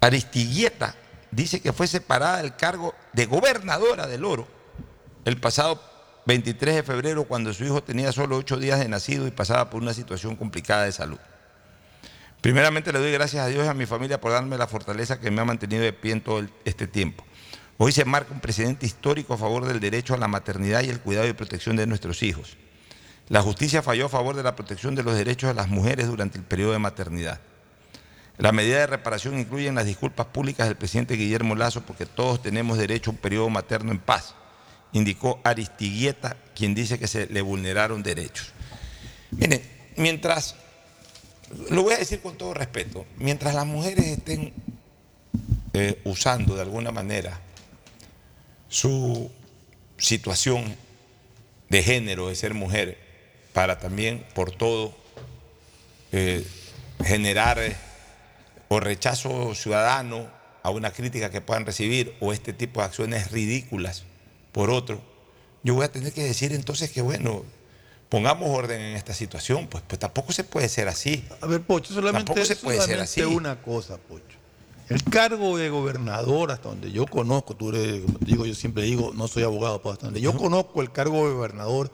Aristiguieta dice que fue separada del cargo de gobernadora del Oro el pasado 23 de febrero cuando su hijo tenía solo ocho días de nacido y pasaba por una situación complicada de salud. Primeramente le doy gracias a Dios y a mi familia por darme la fortaleza que me ha mantenido de pie en todo este tiempo. Hoy se marca un precedente histórico a favor del derecho a la maternidad y el cuidado y protección de nuestros hijos. La justicia falló a favor de la protección de los derechos de las mujeres durante el periodo de maternidad. La medida de reparación incluye las disculpas públicas del presidente Guillermo Lazo porque todos tenemos derecho a un periodo materno en paz, indicó Aristiguieta, quien dice que se le vulneraron derechos. Miren, mientras, lo voy a decir con todo respeto, mientras las mujeres estén eh, usando de alguna manera su situación de género, de ser mujer, para también por todo eh, generar eh, o rechazo ciudadano a una crítica que puedan recibir o este tipo de acciones ridículas por otro, yo voy a tener que decir entonces que bueno, pongamos orden en esta situación, pues, pues tampoco se puede ser así. A ver, Pocho, solamente, tampoco se puede ser así. una cosa, Pocho. El cargo de gobernador, hasta donde yo conozco, tú eres, como te digo, yo siempre digo, no soy abogado, pero hasta donde yo conozco el cargo de gobernador,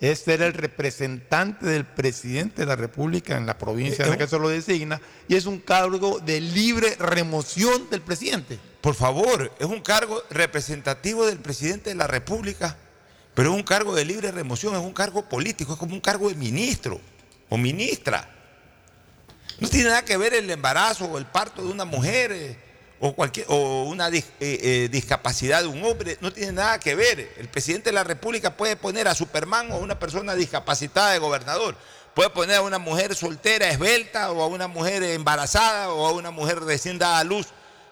es ser el representante del presidente de la República en la provincia en la que se lo designa, y es un cargo de libre remoción del presidente. Por favor, es un cargo representativo del presidente de la República, pero es un cargo de libre remoción, es un cargo político, es como un cargo de ministro o ministra. No tiene nada que ver el embarazo o el parto de una mujer eh, o, cualquier, o una dis- eh, eh, discapacidad de un hombre, no tiene nada que ver. El presidente de la República puede poner a Superman o a una persona discapacitada de gobernador. Puede poner a una mujer soltera, esbelta, o a una mujer embarazada, o a una mujer recién dada a luz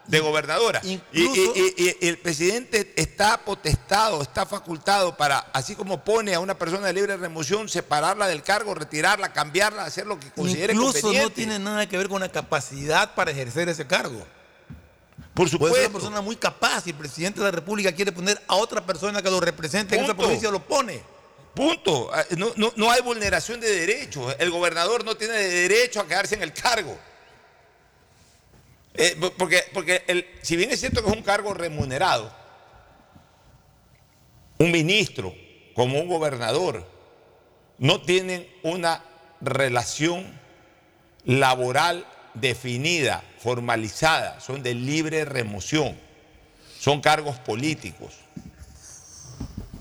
de gobernadora. Y, y- y- y el presidente está potestado, está facultado para, así como pone a una persona de libre remoción, separarla del cargo, retirarla, cambiarla, hacer lo que considere Incluso conveniente. no tiene nada que ver con la capacidad para ejercer ese cargo. Por Puede ser supuesto. una persona muy capaz. Si el presidente de la República quiere poner a otra persona que lo represente en esa Punto. provincia, lo pone. Punto. Ah, No, no- no hay vulneración de derechos. El gobernador no tiene derecho a quedarse en el cargo. Eh, po- porque porque el- si bien es cierto que es un cargo remunerado, un ministro como un gobernador no tienen una relación laboral definida, formalizada, son de libre remoción, son cargos políticos.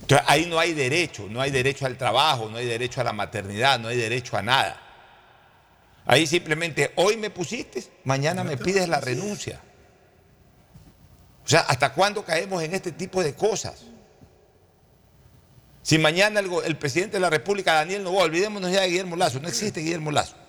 Entonces ahí no hay derecho, no hay derecho al trabajo, no hay derecho a la maternidad, no hay derecho a nada. Ahí simplemente, hoy me pusiste, mañana me pides la renuncia. O sea, ¿hasta cuándo caemos en este tipo de cosas? Si mañana el, el presidente de la República, Daniel Novoa, olvidémonos ya de Guillermo Lazo, no existe Guillermo Lazo.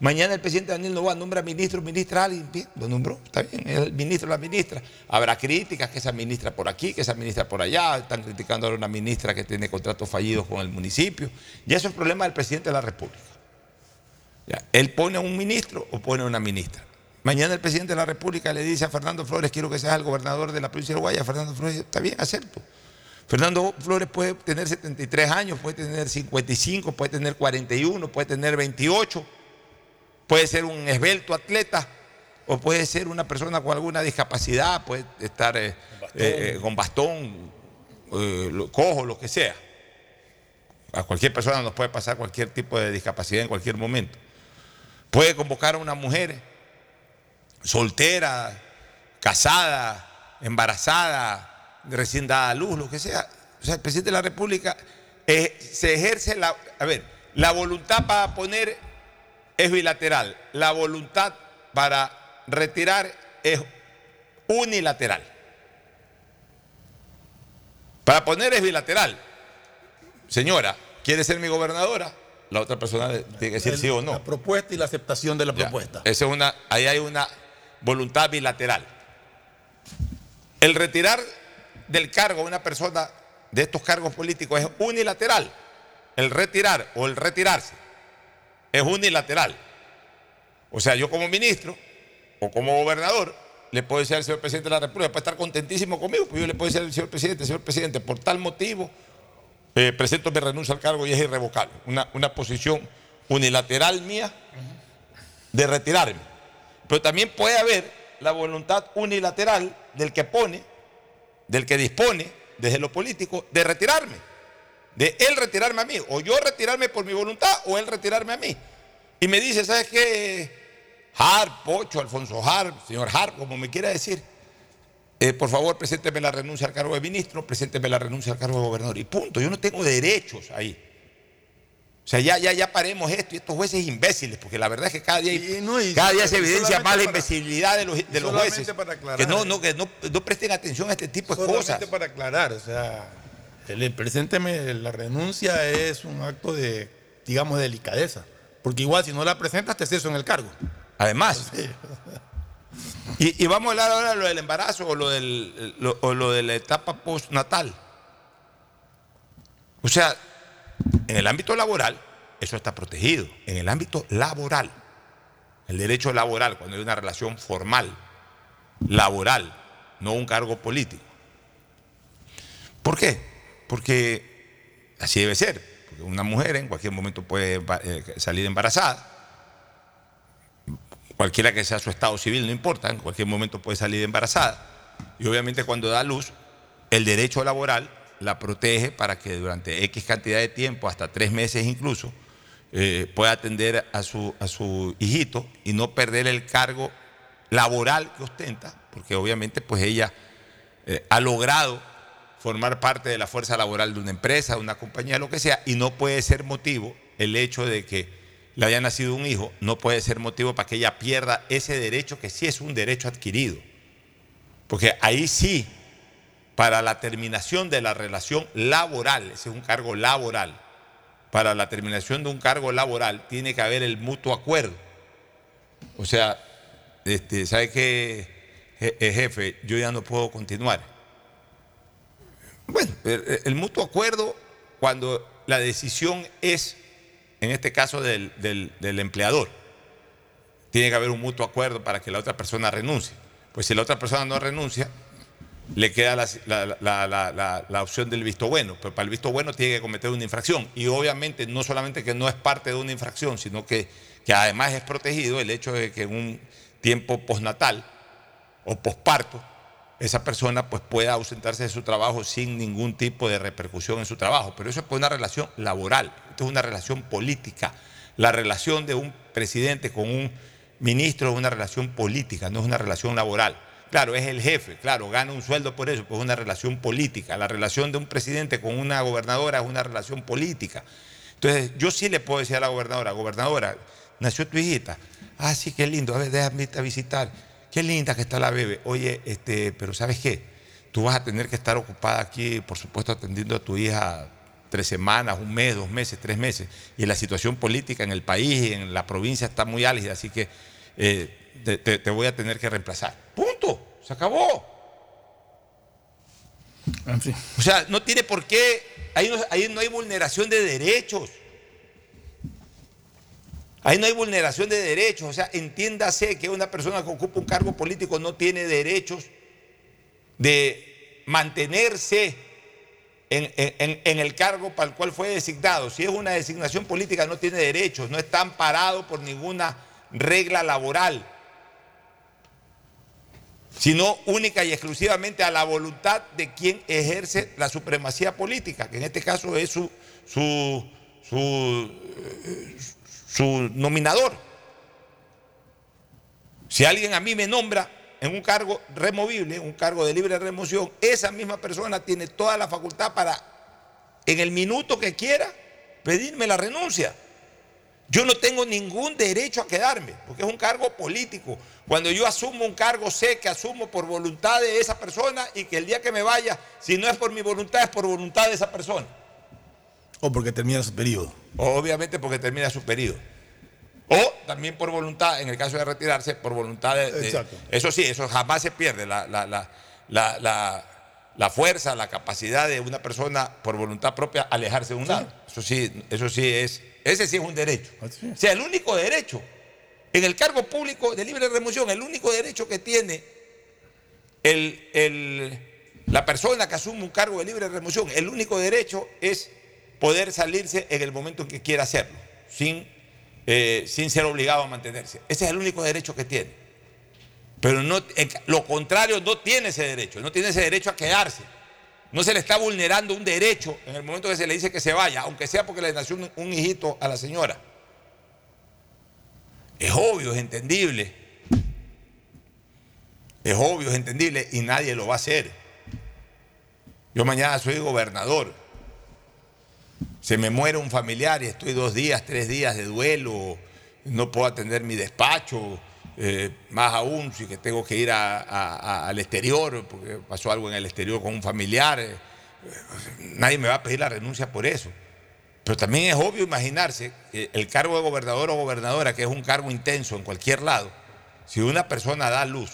Mañana el presidente Daniel Novoa nombra ministro, ministra alguien, bien, lo nombró, está bien, el ministro, la ministra. Habrá críticas que esa ministra por aquí, que esa ministra por allá, están criticando a una ministra que tiene contratos fallidos con el municipio. Y eso es problema del presidente de la República. Él pone a un ministro o pone a una ministra. Mañana el presidente de la República le dice a Fernando Flores, quiero que seas el gobernador de la provincia de Uruguaya. Fernando Flores, está bien, acepto. Fernando Flores puede tener 73 años, puede tener 55, puede tener 41, puede tener 28, puede ser un esbelto atleta o puede ser una persona con alguna discapacidad, puede estar eh, eh, eh, con bastón, cojo, lo que sea. A cualquier persona nos puede pasar cualquier tipo de discapacidad en cualquier momento. Puede convocar a una mujer soltera, casada, embarazada, recién dada a luz, lo que sea. O sea, el presidente de la República se ejerce la... A ver, la voluntad para poner es bilateral. La voluntad para retirar es unilateral. Para poner es bilateral. Señora, ¿quiere ser mi gobernadora? La otra persona tiene que decir sí o no. La propuesta y la aceptación de la propuesta. Esa es una, ahí hay una voluntad bilateral. El retirar del cargo a una persona de estos cargos políticos es unilateral. El retirar o el retirarse es unilateral. O sea, yo como ministro o como gobernador le puedo decir al señor presidente de la República, puede estar contentísimo conmigo, pues yo le puedo decir al señor presidente, señor presidente, por tal motivo eh, presento mi renuncia al cargo y es irrevocable. Una, una posición unilateral mía de retirarme. Pero también puede haber la voluntad unilateral del que pone, del que dispone desde lo político, de retirarme. De él retirarme a mí, o yo retirarme por mi voluntad, o él retirarme a mí. Y me dice, ¿sabes qué? Harp, Pocho, Alfonso Harp, señor Harp, como me quiera decir, eh, por favor, presénteme la renuncia al cargo de ministro, presénteme la renuncia al cargo de gobernador. Y punto, yo no tengo derechos ahí. O sea, ya, ya, ya paremos esto y estos jueces imbéciles, porque la verdad es que cada día, cada día se evidencia más la imbecilidad de los, de los jueces. que no, no, que no, presten atención a este tipo de cosas. para aclarar, o sea, el presénteme la renuncia es un acto de, digamos, de delicadeza. Porque igual si no la presentas te ceso en el cargo. Además. Y, vamos a hablar ahora de lo del embarazo o lo, del, o lo de la etapa postnatal. O sea, en el ámbito laboral, eso está protegido. En el ámbito laboral, el derecho laboral, cuando hay una relación formal, laboral, no un cargo político. ¿Por qué? Porque así debe ser. Porque una mujer en cualquier momento puede eh, salir embarazada cualquiera que sea su estado civil, no importa, en cualquier momento puede salir embarazada. Y obviamente cuando da luz, el derecho laboral la protege para que durante X cantidad de tiempo, hasta tres meses incluso, eh, pueda atender a su, a su hijito y no perder el cargo laboral que ostenta, porque obviamente pues ella eh, ha logrado formar parte de la fuerza laboral de una empresa, de una compañía, lo que sea, y no puede ser motivo el hecho de que le haya nacido un hijo, no puede ser motivo para que ella pierda ese derecho que sí es un derecho adquirido. Porque ahí sí, para la terminación de la relación laboral, ese es un cargo laboral, para la terminación de un cargo laboral tiene que haber el mutuo acuerdo. O sea, este, ¿sabe qué, eh, jefe? Yo ya no puedo continuar. Bueno, el mutuo acuerdo, cuando la decisión es en este caso del, empleador. Tiene que haber un mutuo acuerdo para que la otra persona renuncie. Pues si la otra persona no renuncia, le queda la, opción del visto bueno. Pero para el visto bueno tiene que cometer una infracción. Y obviamente no solamente que no es parte de una infracción, sino que, que además es protegido el hecho de que en un tiempo postnatal o posparto, esa persona pues pueda ausentarse de su trabajo sin ningún tipo de repercusión en su trabajo. Pero eso es una relación laboral es una relación política. La relación de un presidente con un ministro es una relación política, no es una relación laboral. Claro, es el jefe, claro, gana un sueldo por eso, pues es una relación política. La relación de un presidente con una gobernadora es una relación política. Entonces, yo sí le puedo decir a la gobernadora, gobernadora, nació tu hijita. Ah, sí, qué lindo, a ver, déjame irte a visitar. Qué linda que está la bebé. Oye, este, pero ¿sabes qué? Tú vas a tener que estar ocupada aquí, por supuesto, atendiendo a tu hija tres semanas, un mes, dos meses, tres meses, y la situación política en el país y en la provincia está muy álgida, así que eh, te, voy a tener que reemplazar. Punto, se acabó. O sea, no tiene por qué, ahí no, ahí no hay vulneración de derechos. Ahí no hay vulneración de derechos, o sea, entiéndase que una persona que ocupa un cargo político no tiene derechos de mantenerse en, el cargo para el cual fue designado. Si es una designación política no tiene derechos, no está amparado por ninguna regla laboral, sino única y exclusivamente a la voluntad de quien ejerce la supremacía política, que en este caso es su, su, su, su nominador. Si alguien a mí me nombra en un cargo removible, un cargo de libre remoción, esa misma persona tiene toda la facultad para, en el minuto que quiera, pedirme la renuncia. Yo no tengo ningún derecho a quedarme, porque es un cargo político. Cuando yo asumo un cargo, sé que asumo por voluntad de esa persona y que el día que me vaya, si no es por mi voluntad, es por voluntad de esa persona. O porque termina su periodo. Obviamente porque termina su periodo. O también por voluntad, en el caso de retirarse, por voluntad de... de- Exacto. eso sí, eso jamás se pierde. La, la- la- la- fuerza, la capacidad de una persona por voluntad propia alejarse de un lado. Eso sí, eso sí es... Ese sí es un derecho. O sea, el único derecho en el cargo público de libre remoción, el único derecho que tiene el- el- la persona que asume un cargo de libre remoción, el único derecho es poder salirse en el momento en que quiera hacerlo, sin, eh, sin ser obligado a mantenerse. Ese es el único derecho que tiene. Pero no, ca- lo contrario no tiene ese derecho, no tiene ese derecho a quedarse. No se le está vulnerando un derecho en el momento que se le dice que se vaya, aunque sea porque le nació un hijito a la señora. Es obvio, es entendible. Es obvio, es entendible y nadie lo va a hacer. Yo mañana soy gobernador. Se me muere un familiar y estoy dos días, tres días de duelo. No puedo atender mi despacho. eh, más aún si que tengo que ir al exterior porque pasó algo en el exterior con un familiar. eh, nadie me va a pedir la renuncia por eso. Pero también es obvio imaginarse que el cargo de gobernador o gobernadora, que es un cargo intenso en cualquier lado, si una persona da luz,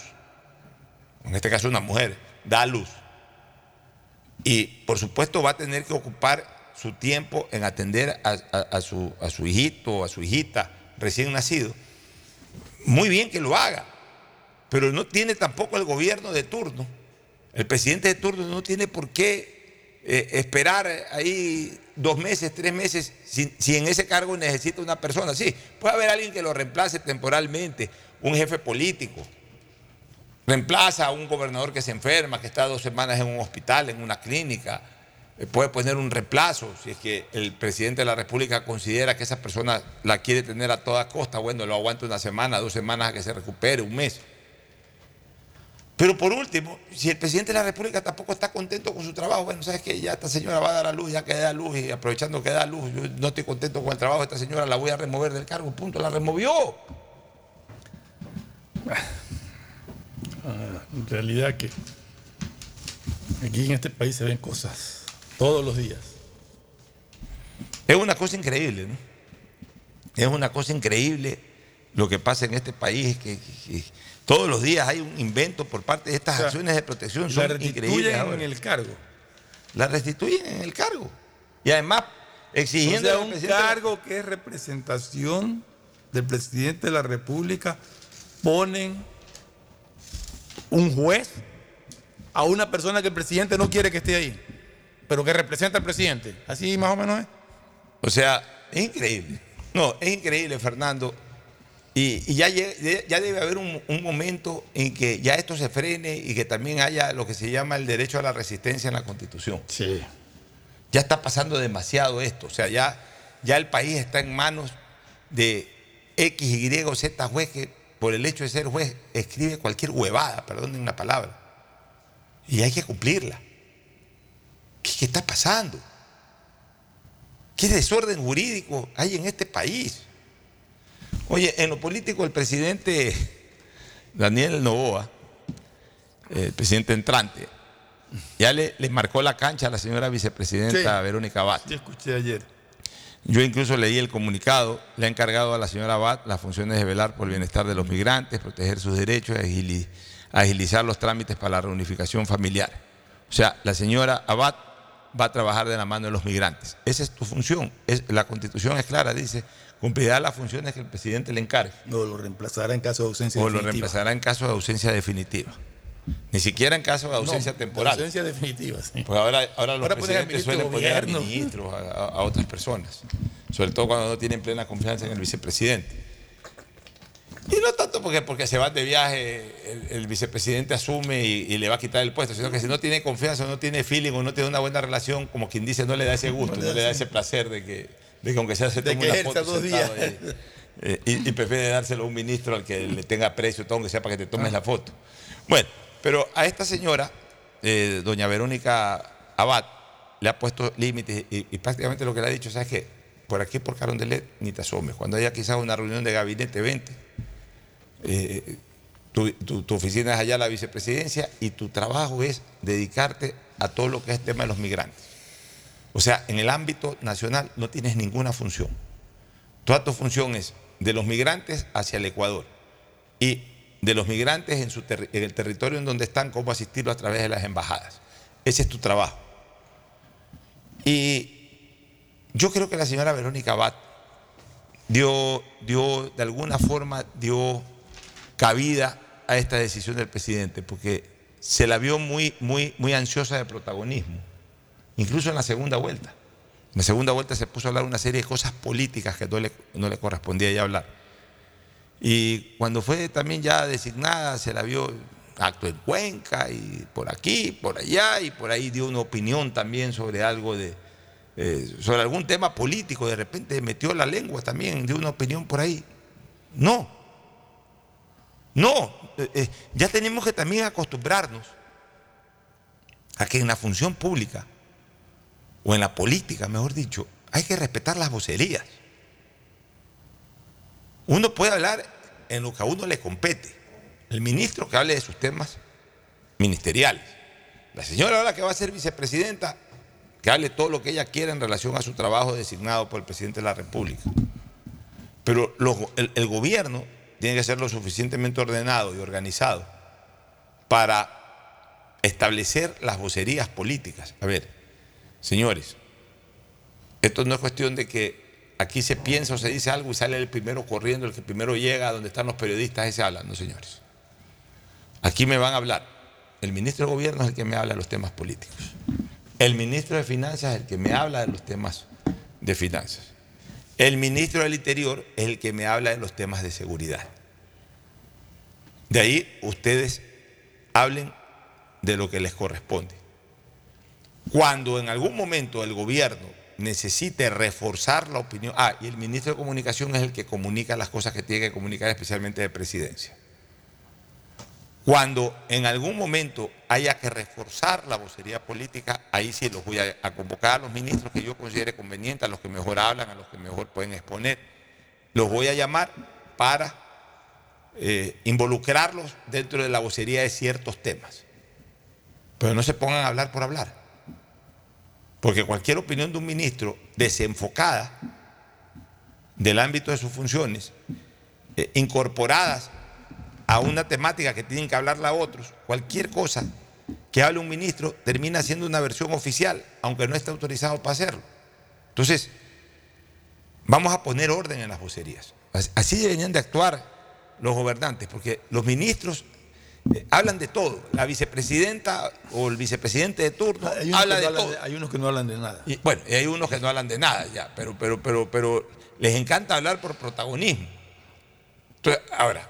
en este caso una mujer, da luz, y por supuesto va a tener que ocupar su tiempo en atender a, su, a su hijito o a su hijita recién nacido, muy bien que lo haga, pero no tiene tampoco el gobierno de turno, el presidente de turno no tiene por qué eh, esperar ahí dos meses, tres meses, si en ese cargo necesita una persona. Sí, puede haber alguien que lo reemplace temporalmente, un jefe político. Reemplaza a un gobernador que se enferma, que está dos semanas en un hospital, en una clínica. Eh, Puede poner un reemplazo si es que el presidente de la República considera que esa persona la quiere tener a toda costa. Bueno, lo aguanta una semana, dos semanas a que se recupere, un mes. Pero por último, si el presidente de la República tampoco está contento con su trabajo, bueno, sabes que ya esta señora va a dar a luz, ya que da luz, y aprovechando que da luz, yo no estoy contento con el trabajo de esta señora, la voy a remover del cargo, punto, la removió. Ah, en realidad que aquí en este país se ven cosas todos los días. Es una cosa increíble, ¿no? Es una cosa increíble lo que pasa en este país, que, que- que todos los días hay un invento por parte de estas O sea, acciones de protección, la son restituyen increíbles. en el cargo. La restituyen en el cargo. Y además exigiendo O sea, al un presidente- cargo que es representación del presidente de la República, ponen un juez a una persona que el presidente no quiere que esté ahí, pero que representa al presidente. Así más o menos es. O sea, es increíble. No, es increíble, Fernando. Y, y ya, ya debe haber un, un momento en que ya esto se frene y que también haya lo que se llama el derecho a la resistencia en la Constitución. Sí. Ya está pasando demasiado esto. O sea, ya, ya el país está en manos de X, Y o Z juez que por el hecho de ser juez escribe cualquier huevada, perdonen la palabra. Y hay que cumplirla. ¿Qué, qué está pasando? ¿Qué desorden jurídico hay en este país? Oye, en lo político el presidente Daniel Novoa, el presidente entrante, ya le, le marcó la cancha a la señora vicepresidenta Sí. Verónica Abad. Yo escuché ayer. Yo incluso leí el comunicado, le ha encargado a la señora Abad las funciones de velar por el bienestar de los migrantes, proteger sus derechos, agili- agilizar los trámites para la reunificación familiar. O sea, la señora Abad va a trabajar de la mano de los migrantes. Esa es tu función. Es, la constitución es clara, dice, cumplirá las funciones que el presidente le encargue. O lo reemplazará en caso de ausencia O lo definitiva. reemplazará en caso de ausencia definitiva. Ni siquiera en caso de ausencia No, temporal. Ausencia definitiva, sí. Pues ahora, ahora los Ahora presidentes suelen poner ministros, a, a- a otras personas. Sobre todo cuando no tienen plena confianza en el vicepresidente. Y no tanto porque, porque se van de viaje, el, el vicepresidente asume y, y le va a quitar el puesto, sino que si no tiene confianza, no tiene feeling o no tiene una buena relación, como quien dice, no le da ese gusto, no le da ese placer de que, de que aunque sea se tome una foto dos sentado días. ahí. Eh, y, y prefiere dárselo a un ministro al que le tenga precio, todo, aunque sea para que te tomes la foto. Bueno, pero a esta señora, eh, doña Verónica Abad, le ha puesto límites y, y prácticamente lo que le ha dicho, ¿sabes qué? Por aquí, por Carondelet, ni te asomes. Cuando haya quizás una reunión de gabinete, vente. Eh, tu, oficina es allá la vicepresidencia y tu trabajo es dedicarte a todo lo que es el tema de los migrantes. O sea, en el ámbito nacional no tienes ninguna función. Toda tu función es de los migrantes hacia el Ecuador y de los migrantes en, el territorio en donde están, cómo asistirlo a través de las embajadas. Ese es tu trabajo. Y yo creo que la señora Verónica Abad dio, dio, de alguna forma, dio cabida a esta decisión del presidente, porque se la vio muy, muy, muy ansiosa de protagonismo, incluso en la segunda vuelta. En la segunda vuelta se puso a hablar una serie de cosas políticas que no le, no le correspondía ya hablar. Y cuando fue también ya designada, se la vio acto en Cuenca y por aquí, por allá, y por ahí dio una opinión también sobre algo de, eh, sobre algún tema político, de repente metió la lengua también, dio una opinión por ahí. No, no, eh, eh, ya tenemos que también acostumbrarnos a que en la función pública, o en la política, mejor dicho, hay que respetar las vocerías. Uno puede hablar en lo que a uno le compete. El ministro que hable de sus temas ministeriales. La señora ahora que va a ser vicepresidenta, que hable todo lo que ella quiera en relación a su trabajo designado por el presidente de la República. Pero el gobierno tiene que ser lo suficientemente ordenado y organizado para establecer las vocerías políticas. A ver, señores, esto no es cuestión de que aquí se piensa o se dice algo y sale el primero corriendo, el que primero llega a donde están los periodistas, ese habla. No, señores. Aquí me van a hablar. El ministro de Gobierno es el que me habla de los temas políticos. El ministro de Finanzas es el que me habla de los temas de finanzas. El ministro del Interior es el que me habla de los temas de seguridad. De ahí ustedes hablen de lo que les corresponde. Cuando en algún momento el gobierno necesite reforzar la opinión, ah, y el ministro de Comunicación es el que comunica las cosas que tiene que comunicar, especialmente de presidencia. Cuando en algún momento haya que reforzar la vocería política, ahí sí los voy a, convocar a los ministros que yo considere convenientes, a los que mejor hablan, a los que mejor pueden exponer. Los voy a llamar para eh, involucrarlos dentro de la vocería de ciertos temas. Pero no se pongan a hablar por hablar. Porque cualquier opinión de un ministro desenfocada del ámbito de sus funciones, eh, incorporadas a una temática que tienen que hablarla a otros, cualquier cosa que hable un ministro termina siendo una versión oficial, aunque no esté autorizado para hacerlo. Entonces, vamos a poner orden en las vocerías. As- Así deberían de actuar los gobernantes, porque los ministros eh, hablan de todo. La vicepresidenta o el vicepresidente de turno Hay habla de todo. de- hay unos que no hablan de nada. Y, bueno, y hay unos que no hablan de nada ya, pero, pero, pero, pero les encanta hablar por protagonismo. Entonces, ahora,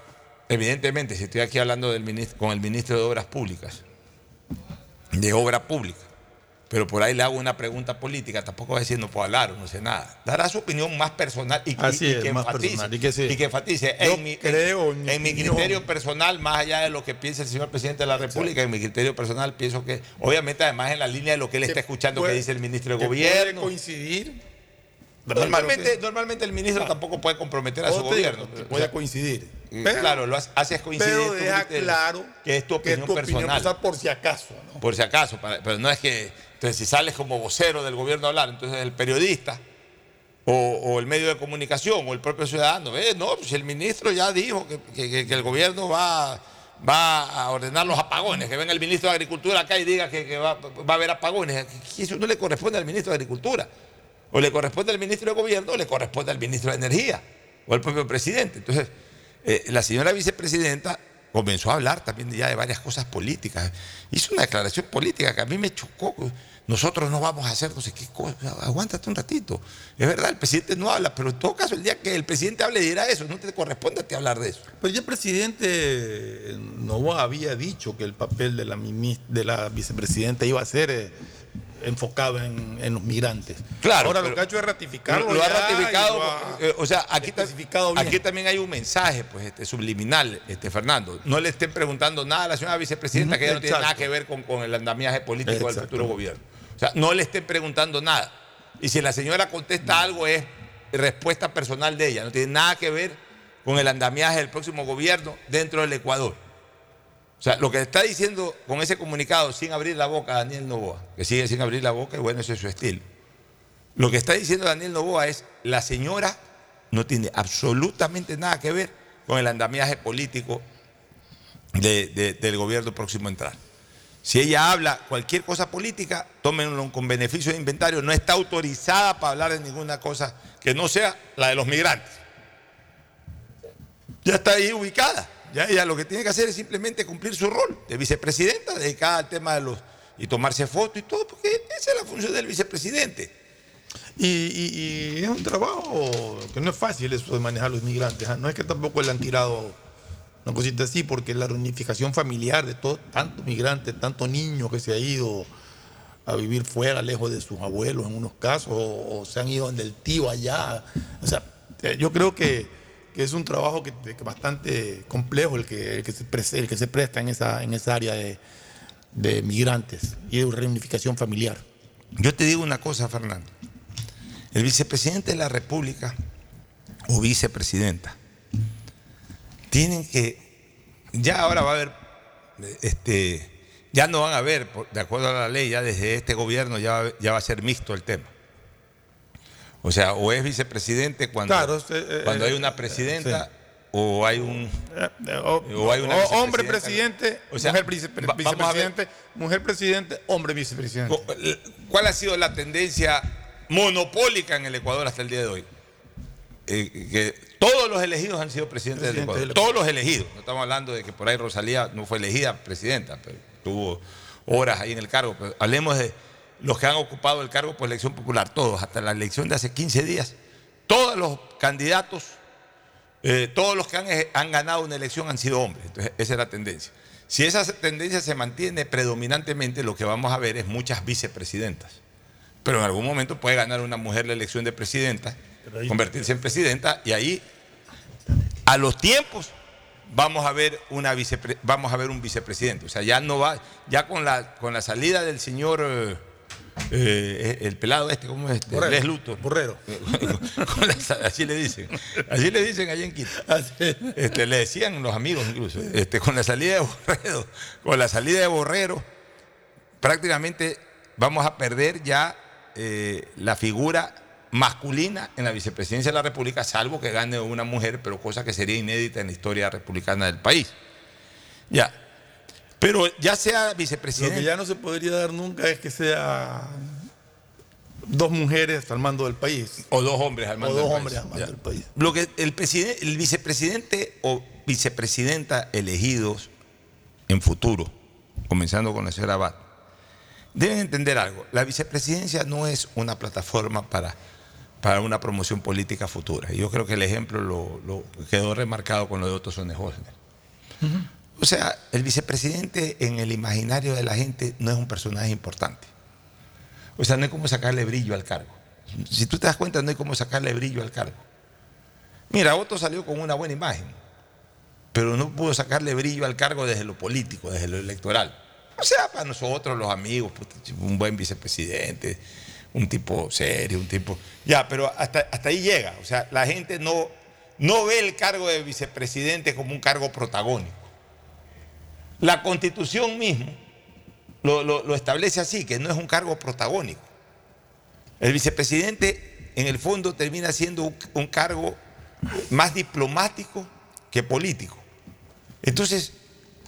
evidentemente, si estoy aquí hablando del ministro, con el ministro de Obras Públicas, de Obra Pública, pero por ahí le hago una pregunta política, tampoco va a decir no puedo hablar o no sé nada. Dará su opinión más personal y, y- Así y es, que enfatice, personal, y que y que enfatice en mi, creo en en mi criterio personal, más allá de lo que piensa el señor presidente de la República, en mi criterio personal pienso que, obviamente además en la línea de lo que él está escuchando puede- que dice el ministro de que puede Gobierno. coincidir. Normalmente, normalmente el ministro tampoco puede comprometer a su digo, gobierno. puede coincidir. eh, Pero- claro, lo hace- haces coincidir Pero deja claro que es tu que es opinión tu opinión personal. por si acaso. ¿no? Por si acaso, para- pero no es que, entonces si sales como vocero del gobierno a hablar, entonces el periodista o, o el medio de comunicación o el propio ciudadano, eh, no, pues el ministro ya dijo que, que- que- que el gobierno va, va a ordenar los apagones, que venga el ministro de Agricultura acá y diga que, que va, va a haber apagones. Eso no le corresponde al ministro de Agricultura. O le corresponde al ministro de Gobierno o le corresponde al ministro de Energía o al propio presidente. Entonces, eh, la señora vicepresidenta comenzó a hablar también ya de varias cosas políticas. Hizo una declaración política que a mí me chocó. Nosotros no vamos a hacer no sé qué cosa. Aguántate un ratito. Es verdad, el presidente no habla, pero en todo caso, el día que el presidente hable dirá eso, no te corresponde a ti hablar de eso. Pero ya el presidente Novoa había dicho que el papel de la, de la vicepresidenta iba a ser eh, enfocado en, en los migrantes. Claro, Ahora lo que ha hecho es ratificarlo. Lo, lo ha ratificado. y lo ha- eh, o sea, aquí, aquí también hay un mensaje pues, este, subliminal, este, Fernando. No le estén preguntando nada a la señora vicepresidenta que ella no tiene nada que ver con, con el andamiaje político del futuro gobierno. O sea, no le estén preguntando nada. Y si la señora contesta algo es respuesta personal de ella, no tiene nada que ver con el andamiaje del próximo gobierno dentro del Ecuador. O sea, lo que está diciendo con ese comunicado sin abrir la boca Daniel Novoa, que sigue sin abrir la boca y bueno, ese es su estilo. Lo que está diciendo Daniel Novoa es, la señora no tiene absolutamente nada que ver con el andamiaje político de- de- del gobierno próximo a entrar. Si ella habla cualquier cosa política, tómenlo con beneficio de inventario, no está autorizada para hablar de ninguna cosa que no sea la de los migrantes. Ya está ahí ubicada. Ya ella lo que tiene que hacer es simplemente cumplir su rol de vicepresidenta, dedicada al tema de los. y tomarse fotos y todo, porque esa es la función del vicepresidente. Y, es un trabajo que no es fácil eso de manejar los migrantes. ¿ah? No es que tampoco le han tirado una cosita así, porque la reunificación familiar de todo, tantos migrantes, tantos niños que se ha ido a vivir fuera, lejos de sus abuelos en unos casos, o, se han ido en el tío allá. O sea, eh, yo creo que, que es un trabajo que, que bastante complejo el que, el que, se, pre- el que se presta en esa, en esa área de, de migrantes y de reunificación familiar. Yo te digo una cosa, Fernando. El vicepresidente de la República o vicepresidenta tienen que, ya ahora va a haber, este, ya no van a haber, de acuerdo a la ley, ya desde este gobierno ya, ya va a ser mixto el tema. O sea, o es vicepresidente cuando, Claro, usted, eh, cuando hay eh, una presidenta o hay un... O, hay una hombre presidente, O sea, mujer vicepresidente, mujer presidente, hombre vicepresidente. ¿Cuál ha sido la tendencia monopólica en el Ecuador hasta el día de hoy? Eh, que todos los elegidos han sido presidentes del Presidente Ecuador. del Todos los elegidos. No estamos hablando de que por ahí Rosalía no fue elegida presidenta, pero tuvo horas ahí en el cargo. Pero hablemos de los que han ocupado el cargo por elección popular, todos, hasta la elección de hace 15 días. Todos los candidatos, eh, todos los que han, han ganado una elección han sido hombres. Entonces, esa es la tendencia. Si esa tendencia se mantiene predominantemente, lo que vamos a ver es muchas vicepresidentas. Pero en algún momento puede ganar una mujer la elección de presidenta, convertirse en presidenta y ahí a los tiempos vamos a ver una vicepre- vamos a ver un vicepresidente. O sea, ya no va, ya con la con la salida del señor eh, eh, el pelado este, ¿cómo es? Este? Borrero. Les Luthor. Borrero. Así le dicen. Así le dicen allá en Quito. Este, le decían los amigos incluso. Este, con la salida de Borrero, con la salida de Borrero, prácticamente vamos a perder ya eh, la figura masculina en la vicepresidencia de la República, salvo que gane una mujer, pero cosa que sería inédita en la historia republicana del país. Ya. Pero ya sea Lo vicepresidente. que ya no se podría dar nunca es que sea dos mujeres al mando del país. O dos hombres al mando O dos del hombres país. al mando del país. Lo que el, presidente, el vicepresidente o vicepresidenta elegidos en futuro, comenzando con la señora Abad, deben entender algo. La vicepresidencia no es una plataforma para, para una promoción política futura. Yo creo que el ejemplo lo, lo quedó remarcado con lo de Otto Sonnenholzer. O sea, el vicepresidente en el imaginario de la gente no es un personaje importante. O sea, no hay como sacarle brillo al cargo. Si tú te das cuenta, no hay como sacarle brillo al cargo. Mira, Otto salió con una buena imagen, pero no pudo sacarle brillo al cargo desde lo político, desde lo electoral. O sea, para nosotros, los amigos, puta, un buen vicepresidente, un tipo serio, un tipo. Ya, pero hasta, ahí llega. O sea, la gente no ve el cargo de vicepresidente como un cargo protagónico. La constitución mismo lo, establece así, que no es un cargo protagónico. El vicepresidente, en el fondo, termina siendo un, cargo más diplomático que político. Entonces,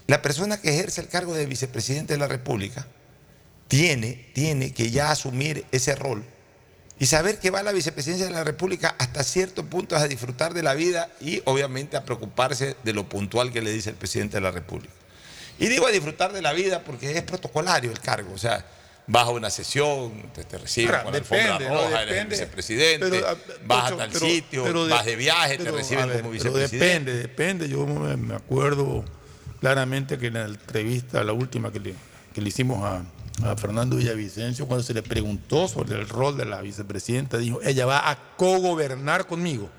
la persona que ejerce el cargo de vicepresidente de la República tiene, tiene que ya asumir ese rol y saber que va la vicepresidencia de la República hasta cierto punto a disfrutar de la vida y obviamente a preocuparse de lo puntual que le dice el presidente de la República. Y digo a disfrutar de la vida porque es protocolario el cargo, o sea, vas a una sesión, te, te reciben Ahora, con la depende, alfombra ¿no? roja, eres el vicepresidente, Pero, ah, vas a tal pero- sitio, pero de- vas de viaje, te reciben ver, como vicepresidente. depende, depende. Yo me acuerdo claramente que en la entrevista, la última que le, que le hicimos a, a Fernando Villavicencio, cuando se le preguntó sobre el rol de la vicepresidenta, dijo, ella va a cogobernar conmigo.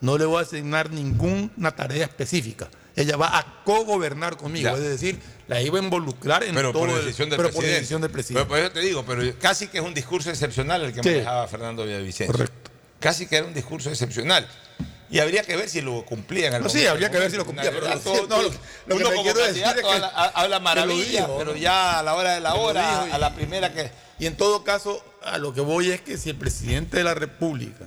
No le voy a asignar ninguna tarea específica. Ella va a cogobernar conmigo. Ya. Es decir, la iba a involucrar en pero todo por decisión del pero por presidente. decisión del presidente. Pero por eso te digo, pero casi que es un discurso excepcional el que Sí. manejaba Fernando Villavicencio. Correcto. Casi que era un discurso excepcional. Y habría que ver si lo cumplían. No, sí, habría que ver si lo cumplía, pero Ya lo- todo- no, lo- que uno me como decir es candidato que- habla, ha- habla que maravilla, pero ya a la hora de la Que hora, y- a la primera que... Y en todo caso, a lo que voy es que si el presidente de la República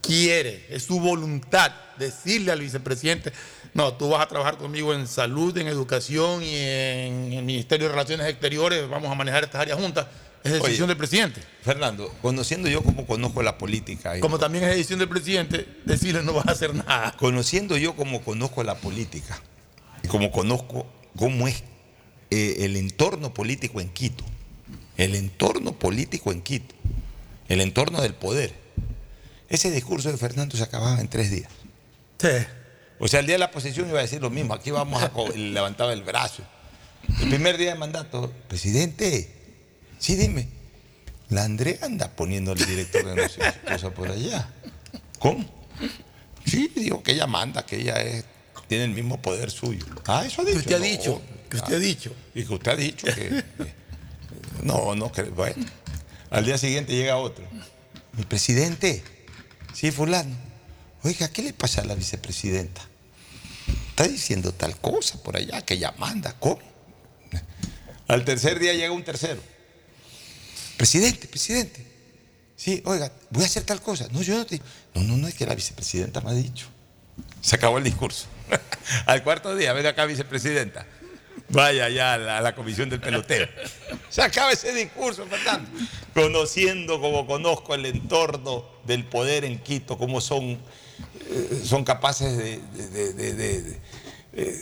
quiere, es su voluntad, decirle al vicepresidente, no, tú vas a trabajar conmigo en salud, en educación y en el Ministerio de Relaciones Exteriores, vamos a manejar estas áreas juntas, es decisión Oye, del presidente. Fernando, conociendo yo como conozco la política... Como también es decisión del presidente, decirle no vas a hacer nada. Conociendo yo como conozco la política, y como conozco cómo es eh, el entorno político en Quito, el entorno político en Quito, el entorno del poder, ese discurso de Fernando se acababa en tres días. Sí. O sea, el día de la posesión iba a decir lo mismo, aquí vamos a... levantaba el brazo. El primer día de mandato, presidente, sí dime, la Andrea anda poniendo al director de no sé qué cosa por allá. ¿Cómo? Sí, digo que ella manda, que ella es, tiene el mismo poder suyo. Ah, eso ha dicho. usted ha No. dicho, que usted ha dicho. Y que usted ha dicho que. que- no, no, que, bueno. Al día siguiente llega otro. Mi presidente, sí, fulano. Oiga, ¿qué le pasa a la vicepresidenta? Está diciendo tal cosa por allá, que ella manda, ¿cómo? Al tercer día llega un tercero. Presidente, presidente. Sí, oiga, voy a hacer tal cosa. No, yo no te. No, no, no, es que la vicepresidenta me ha dicho. Se acabó el discurso. Al cuarto día, venga acá, vicepresidenta. Vaya ya a la, a la comisión del pelotero. Se acaba ese discurso, Fernando. Conociendo como conozco el entorno del poder en Quito, cómo son, son capaces de. eh,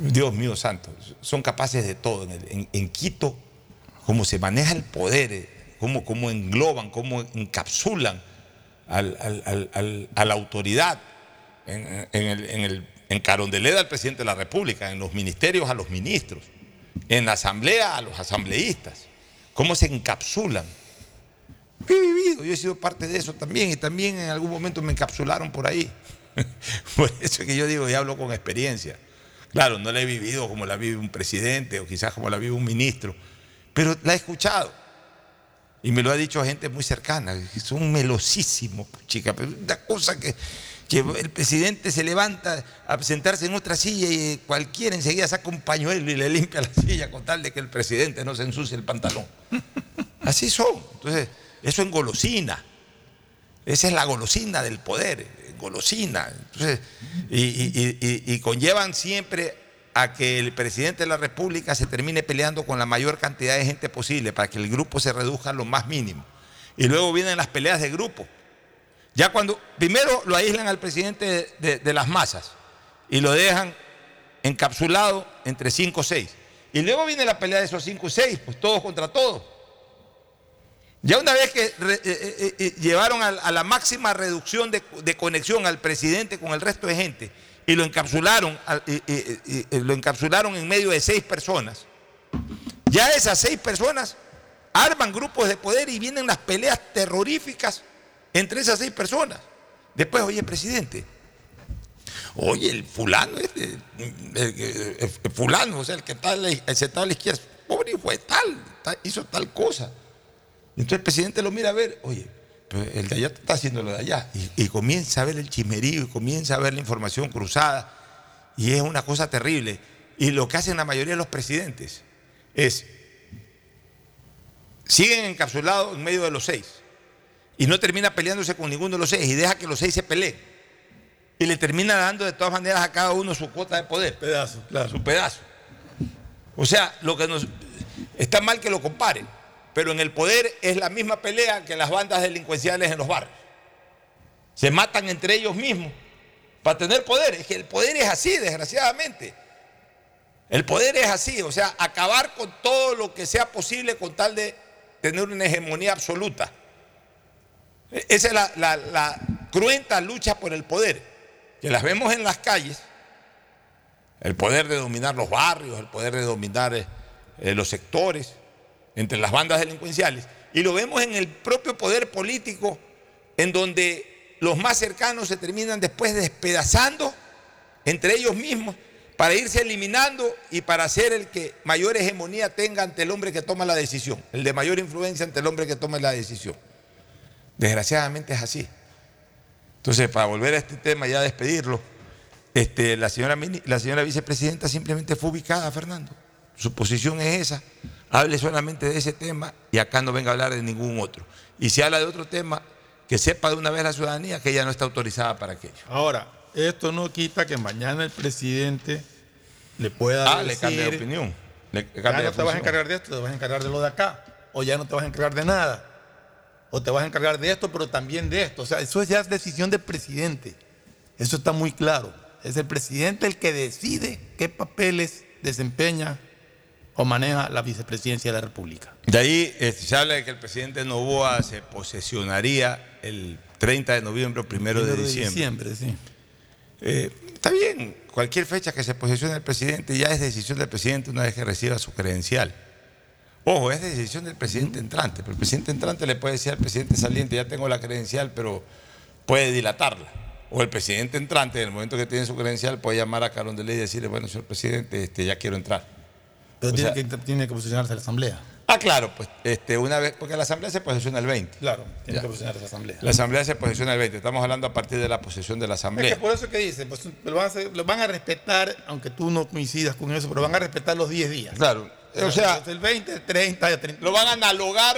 Dios mío santo, son capaces de todo. En, Quito, cómo se maneja el poder, eh, cómo, cómo engloban, cómo encapsulan a la autoridad en, en en, el, en Carondelet al presidente de la República, en los ministerios a los ministros, en la asamblea a los asambleístas, cómo se encapsulan. He vivido, yo he sido parte de eso también y también en algún momento me encapsularon por ahí. Por eso es que yo digo y hablo con experiencia. Claro, no la he vivido como la vive un presidente o quizás como la vive un ministro, pero la he escuchado. Y me lo ha dicho gente muy cercana, son melosísimos, chica, pero una cosa que, que el presidente se levanta a sentarse en otra silla y cualquiera enseguida saca un pañuelo y le limpia la silla con tal de que el presidente no se ensucie el pantalón. Así son. Entonces, eso engolosina. Esa es la golosina del poder, golosina. Entonces, y, conllevan siempre a que el presidente de la República se termine peleando con la mayor cantidad de gente posible para que el grupo se reduzca a lo más mínimo. Y luego vienen las peleas de grupo. Ya cuando primero lo aíslan al presidente de, de- las masas y lo dejan encapsulado entre cinco o seis. Y luego viene la pelea de esos cinco o seis, pues todos contra todos. Ya una vez que eh, eh, eh, llevaron a, la máxima reducción de, conexión al presidente con el resto de gente y lo encapsularon, lo encapsularon en medio de seis personas, ya esas seis personas arman grupos de poder y vienen las peleas terroríficas entre esas seis personas. Después, oye, presidente, oye, el fulano, este, el, fulano, o sea, el que está el sentado a la izquierda, pobre de tal, ta- hizo tal cosa. Entonces el presidente lo mira a ver, oye, el de allá está haciendo lo de allá. Y, y comienza a ver el chimerío y comienza a ver la información cruzada. Y es una cosa terrible. Y lo que hacen la mayoría de los presidentes es, siguen encapsulados en medio de los seis. Y no termina peleándose con ninguno de los seis y deja que los seis se peleen. Y le termina dando de todas maneras a cada uno su cuota de poder. Pedazo, claro. Su pedazo. O sea, lo que nos está mal que lo comparen, pero en el poder es la misma pelea que las bandas delincuenciales en los barrios. Se matan entre ellos mismos para tener poder. Es que el poder es así, desgraciadamente. El poder es así, o sea, acabar con todo lo que sea posible con tal de tener una hegemonía absoluta. E-, esa es la, cruenta lucha por el poder, que las vemos en las calles, el poder de dominar los barrios, el poder de dominar eh, eh, los sectores entre las bandas delincuenciales, y lo vemos en el propio poder político, en donde los más cercanos se terminan después despedazando entre ellos mismos para irse eliminando y para ser el que mayor hegemonía tenga ante el hombre que toma la decisión, el de mayor influencia ante el hombre que toma la decisión. Desgraciadamente es así. Entonces, para volver a este tema, ya despedirlo, este, la, señora, la señora vicepresidenta simplemente fue ubicada, Fernando. Su posición es esa. Hable solamente de ese tema y acá no venga a hablar de ningún otro. Y si habla de otro tema, que sepa de una vez la ciudadanía que ella no está autorizada para aquello. Ahora, esto no quita que mañana el presidente le pueda ah, le cambie de opinión. ya no te vas a encargar de esto, te vas a encargar de lo de acá. O ya no te vas a encargar de nada. O te vas a encargar de esto, pero también de esto. O sea, eso ya es decisión del presidente. Eso está muy claro. Es el presidente el que decide qué papeles desempeña o maneja la vicepresidencia de la República. De ahí este, se habla de que el presidente Novoa se posesionaría el 30 de noviembre o primero de diciembre. diciembre sí. Eh, está bien, cualquier fecha que se posesione el presidente ya es decisión del presidente una vez que reciba su credencial. Ojo, es decisión del presidente entrante, pero el presidente entrante le puede decir al presidente saliente, ya tengo la credencial, pero puede dilatarla. O el presidente entrante, en el momento que tiene su credencial, puede llamar a Carón de Ley y decirle, bueno, señor presidente, este, ya quiero entrar. Pero tiene, que, tiene que posicionarse la Asamblea. Ah, claro, pues este, una vez, porque la Asamblea se posesiona el 20. Claro, tiene que posicionar la Asamblea. La Asamblea se posesiona el 20, estamos hablando a partir de la posesión de la Asamblea. Es que por eso que dice, pues lo van, a respetar, aunque tú no coincidas con eso, pero van a respetar los 10 días. Claro, o sea, el 20, el 30, el 30. Lo van a analogar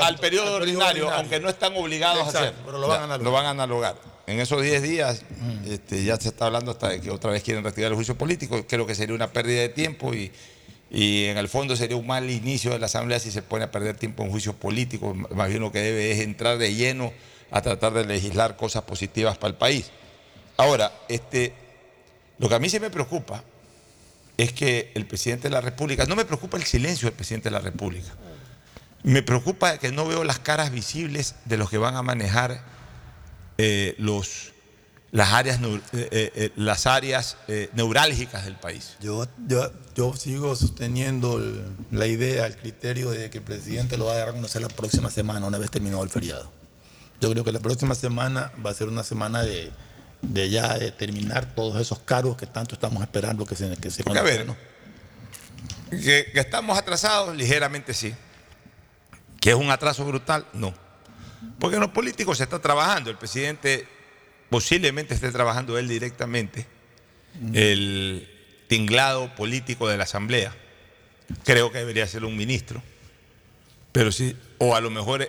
al periodo, ordinario, aunque no están obligados a hacerlo. Pero lo van a analogar. Lo van a analogar. En esos 10 días este, ya se está hablando hasta de que otra vez quieren retirar el juicio político. Creo que sería una pérdida de tiempo y y en el fondo sería un mal inicio de la Asamblea si se pone a perder tiempo en juicios políticos. Más bien lo que debe es entrar de lleno a tratar de legislar cosas positivas para el país. Ahora, este, lo que a mí se me preocupa es que el presidente de la República, no me preocupa el silencio del presidente de la República, me preocupa que no veo las caras visibles de los que van a manejar eh, los las áreas, eh, eh, eh, las áreas neurálgicas del país. Yo, yo, yo sigo sosteniendo la idea, el criterio de que el presidente lo va a dar a conocer la próxima semana, una vez terminado el feriado. Yo creo que la próxima semana va a ser una semana de, de ya de terminar todos esos cargos que tanto estamos esperando que se, que se A ver, ¿no? que, que estamos atrasados, ligeramente sí. Que es un atraso brutal, no. Porque en los políticos se está trabajando. El presidente posiblemente esté trabajando él directamente el tinglado político de la Asamblea. Creo que debería ser un ministro. Pero sí, o a lo mejor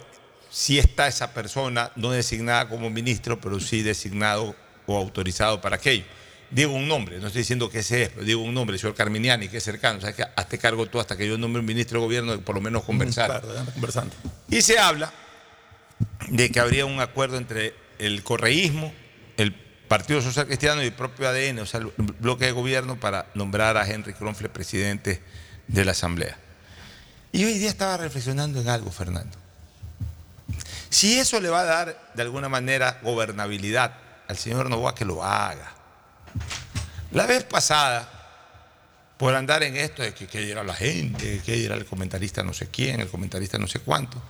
sí está esa persona no designada como ministro, pero sí designado o autorizado para aquello. Digo un nombre, no estoy diciendo que ese es, pero digo un nombre, el señor Carminiani, que es cercano. O sea, que hazte cargo tú hasta que yo nombre un ministro de gobierno, por lo menos conversar. Claro, conversando. Y se habla de que habría un acuerdo entre el correísmo Partido Social Cristiano y el propio ADN, o sea, el bloque de gobierno, para nombrar a Henry Kronfle presidente de la Asamblea. Y hoy día estaba reflexionando en algo, Fernando. Si eso le va a dar de alguna manera gobernabilidad al señor Novoa, que lo haga. La vez pasada, por andar en esto de que, que era la gente, que era el comentarista no sé quién, el comentarista no sé cuánto,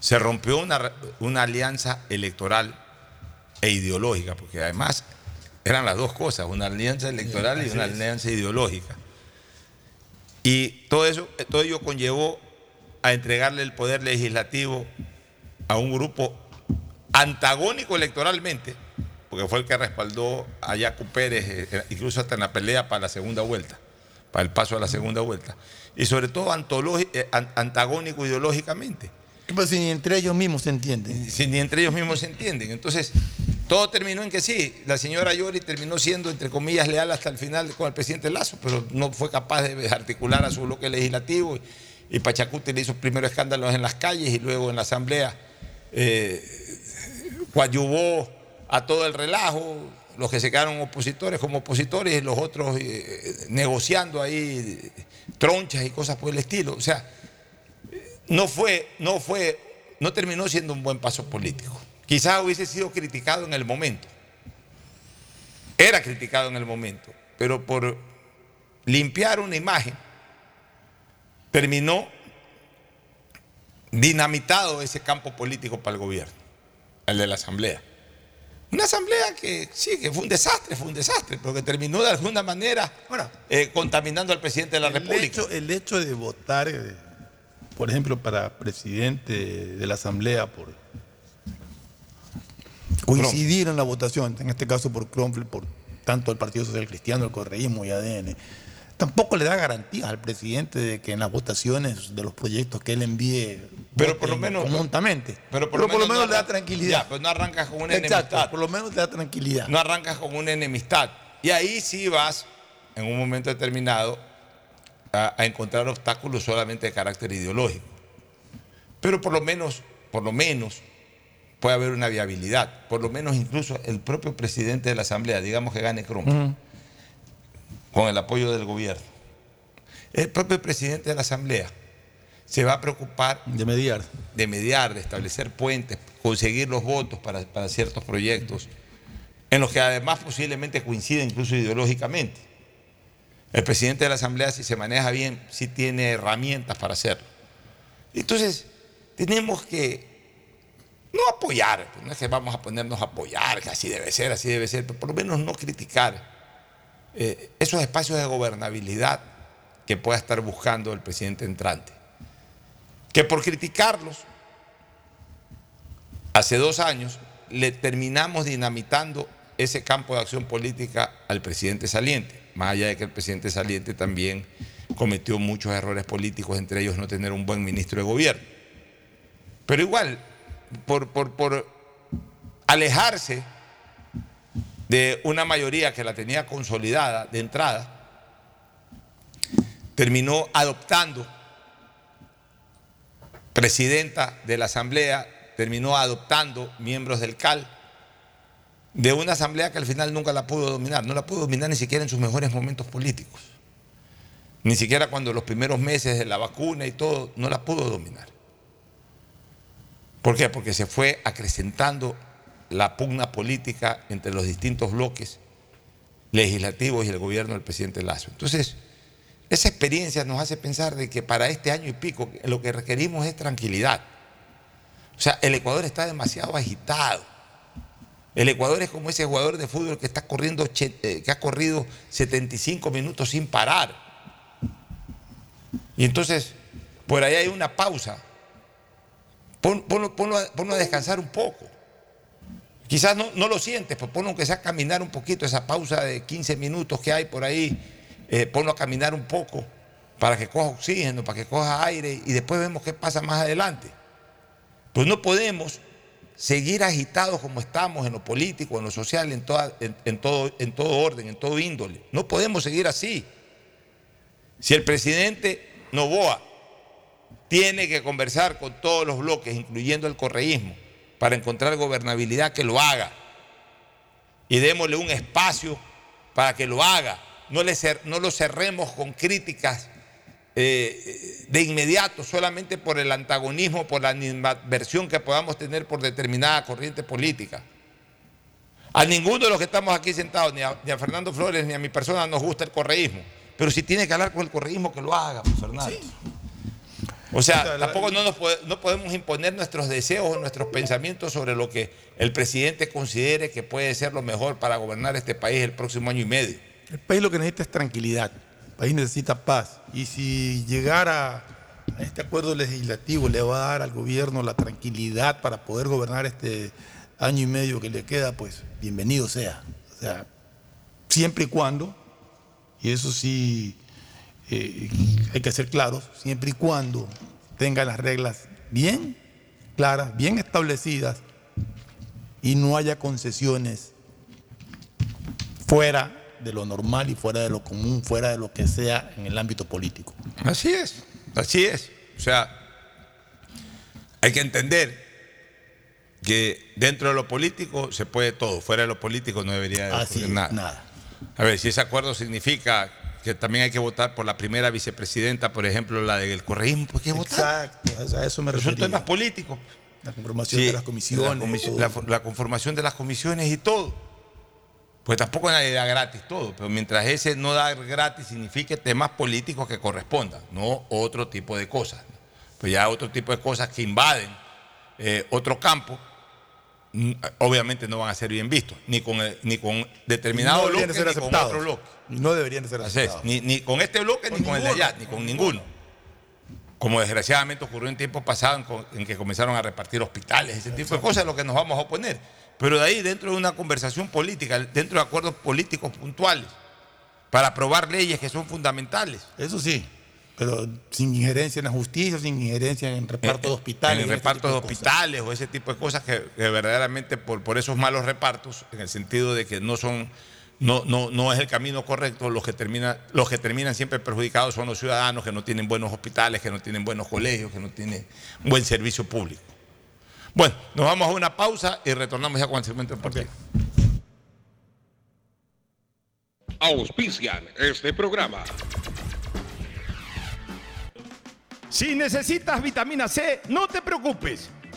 se rompió una, una alianza electoral e ideológica, porque además eran las dos cosas, una alianza electoral y una alianza ideológica. Y todo eso, todo ello conllevó a entregarle el poder legislativo a un grupo antagónico electoralmente, porque fue el que respaldó a Jaco Pérez, eh, incluso hasta en la pelea para la segunda vuelta, para el paso a la segunda vuelta, y sobre todo eh, antagónico ideológicamente. Pero si ni entre ellos mismos se entienden. Si ni entre ellos mismos se entienden. Entonces, todo terminó en que sí, la señora Yori terminó siendo, entre comillas, leal hasta el final con el presidente Lazo, pero no fue capaz de articular a su bloque legislativo. Y, Pachacuti le hizo primero escándalos en las calles y luego en la asamblea eh, a todo el relajo, los que se quedaron opositores como opositores y los otros eh, negociando ahí tronchas y cosas por el estilo. O sea, no fue, no fue, no terminó siendo un buen paso político. Quizás hubiese sido criticado en el momento. Era criticado en el momento, pero por limpiar una imagen terminó dinamitado ese campo político para el gobierno, el de la asamblea. Una asamblea que sí, que fue un desastre, fue un desastre, pero que terminó de alguna manera eh, contaminando al presidente de la República. el hecho de votar, eh, por ejemplo, para presidente de la asamblea por coincidir en la votación, en este caso por Cromwell, por tanto el Partido Social Cristiano, el Correísmo y ADN, tampoco le da garantías al presidente de que en las votaciones de los proyectos que él envíe pero por lo menos conjuntamente. pero por, lo, menos, le da tranquilidad. Pues no arrancas con una enemistad. por lo menos le da tranquilidad. No arrancas con una enemistad. Y ahí sí vas en un momento determinado a, a encontrar obstáculos solamente de carácter ideológico. Pero por lo menos por lo menos puede haber una viabilidad por lo menos incluso el propio presidente de la asamblea digamos que gane Crom con el apoyo del gobierno el propio presidente de la asamblea se va a preocupar de mediar, de mediar, de establecer puentes, conseguir los votos para, ciertos proyectos, en los que además posiblemente coincide incluso ideológicamente. El presidente de la Asamblea, si se maneja bien, sí tiene herramientas para hacerlo. Entonces, tenemos que no apoyar, no es que vamos a ponernos a apoyar, que así debe ser, así debe ser, pero por lo menos no criticar. Eh, esos espacios de gobernabilidad que pueda estar buscando el presidente entrante. Que por criticarlos hace dos años le terminamos dinamitando ese campo de acción política al presidente saliente, más allá de que el presidente saliente también cometió muchos errores políticos, entre ellos no tener un buen ministro de gobierno. Pero igual, por, por alejarse de una mayoría que la tenía consolidada de entrada, terminó adoptando presidenta de la Asamblea terminó adoptando miembros del CAL de una Asamblea que al final nunca la pudo dominar, no la pudo dominar ni siquiera en sus mejores momentos políticos, ni siquiera cuando los primeros meses de la vacuna y todo, no la pudo dominar. ¿Por qué? Porque se fue acrecentando la pugna política entre los distintos bloques legislativos y el gobierno del presidente Lazo. Entonces, esa experiencia nos hace pensar de que para este año y pico lo que requerimos es tranquilidad. O sea, el Ecuador está demasiado agitado. El Ecuador es como ese jugador de fútbol que está corriendo, eh, que ha corrido 75 minutos sin parar. Y entonces, por ahí hay una pausa. Ponlo, a, descansar un poco. Quizás no, lo sientes, pero ponlo aunque sea a caminar un poquito, esa pausa de 15 minutos que hay por ahí eh, ponlo a caminar un poco para que coja oxígeno, para que coja aire y después vemos qué pasa más adelante. Pues no podemos seguir agitados como estamos en lo político, en lo social, en, en, todo, en todo orden, en todo índole. No podemos seguir así. Si el presidente Novoa tiene que conversar con todos los bloques, incluyendo el correísmo, para encontrar gobernabilidad, que lo haga. Y démosle un espacio para que lo haga no, no lo cerremos con críticas eh, de inmediato solamente por el antagonismo, por la animadversión que podamos tener por determinada corriente política. A ninguno de los que estamos aquí sentados, ni a, Fernando Flores, ni a mi persona nos gusta el correísmo. Pero si tiene que hablar con el correísmo, que lo haga, Fernando. O sea, tampoco no, no podemos imponer nuestros deseos o nuestros pensamientos sobre lo que el presidente considere que puede ser lo mejor para gobernar este país el próximo año y medio. El país lo que necesita es tranquilidad. El país necesita paz. Y si llegara a este acuerdo legislativo le va a dar al gobierno la tranquilidad para poder gobernar este año y medio que le queda, pues bienvenido sea. O sea, siempre y cuando, y eso sí eh, hay que ser claros, siempre y cuando tenga las reglas bien claras, bien establecidas y no haya concesiones fuera de lo normal y fuera de lo común, fuera de lo que sea en el ámbito político. Así es, así es. O sea, hay que entender que dentro de lo político se puede todo, fuera de lo político no debería Así nada. nada. A ver, si ese acuerdo significa que también hay que votar por la primera vicepresidenta, por ejemplo, la del correísmo, hay que votar. Exacto, a eso me Pero son temas políticos. La conformación Sí, de las comisiones. La, conformación de las comisiones y todo. Pues tampoco nadie da gratis todo, pero mientras ese no da gratis signifique temas políticos que correspondan, no otro tipo de cosas. Pues ya otro tipo de cosas que invaden eh, otro campo, mm, obviamente no van a ser bien vistos, ni con, el- ni con determinado no bloque, ni con otro bloque. No deberían ser Así ni, ni con este bloque, ni con el de allá, ni con ninguno. Como desgraciadamente ocurrió en tiempos pasados en, que comenzaron a repartir hospitales, ese tipo de cosas es lo que nos vamos a oponer. Pero de ahí, dentro de una conversación política, dentro de acuerdos políticos puntuales, para aprobar leyes que son fundamentales. Eso sí, pero sin injerencia en la justicia, sin injerencia en reparto de hospitales. En el reparto de de cosas. hospitales o ese tipo de cosas que, que verdaderamente por, por esos malos repartos, en el sentido de que no son, no, no, no es el camino correcto, los que, terminan, los que terminan siempre perjudicados son los ciudadanos que no tienen buenos hospitales, que no tienen buenos colegios, que no tienen buen servicio público. Bueno, nos vamos a una pausa y retornamos ya con el segmento deportivo. Auspician este programa. Si necesitas vitamina C, no te preocupes.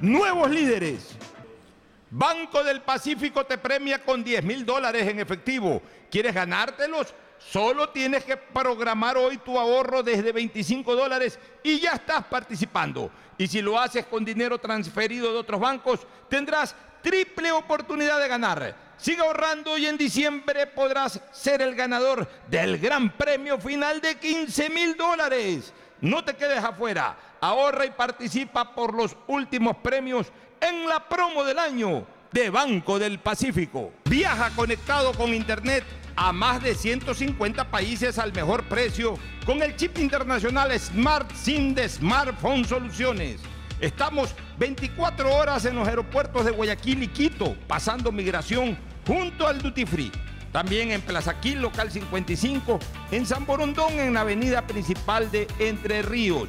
nuevos líderes. Banco del Pacífico te premia con 10 mil dólares en efectivo. ¿Quieres ganártelos? Solo tienes que programar hoy tu ahorro desde 25 dólares y ya estás participando. Y si lo haces con dinero transferido de otros bancos, tendrás triple oportunidad de ganar. Sigue ahorrando y en diciembre podrás ser el ganador del gran premio final de 15 mil dólares. No te quedes afuera. Ahorra y participa por los últimos premios en la promo del año de Banco del Pacífico. Viaja conectado con Internet a más de 150 países al mejor precio con el chip internacional Smart SIM de Smartphone Soluciones. Estamos 24 horas en los aeropuertos de Guayaquil y Quito, pasando migración junto al Duty Free. También en Plaza local 55, en San Borondón, en la avenida principal de Entre Ríos.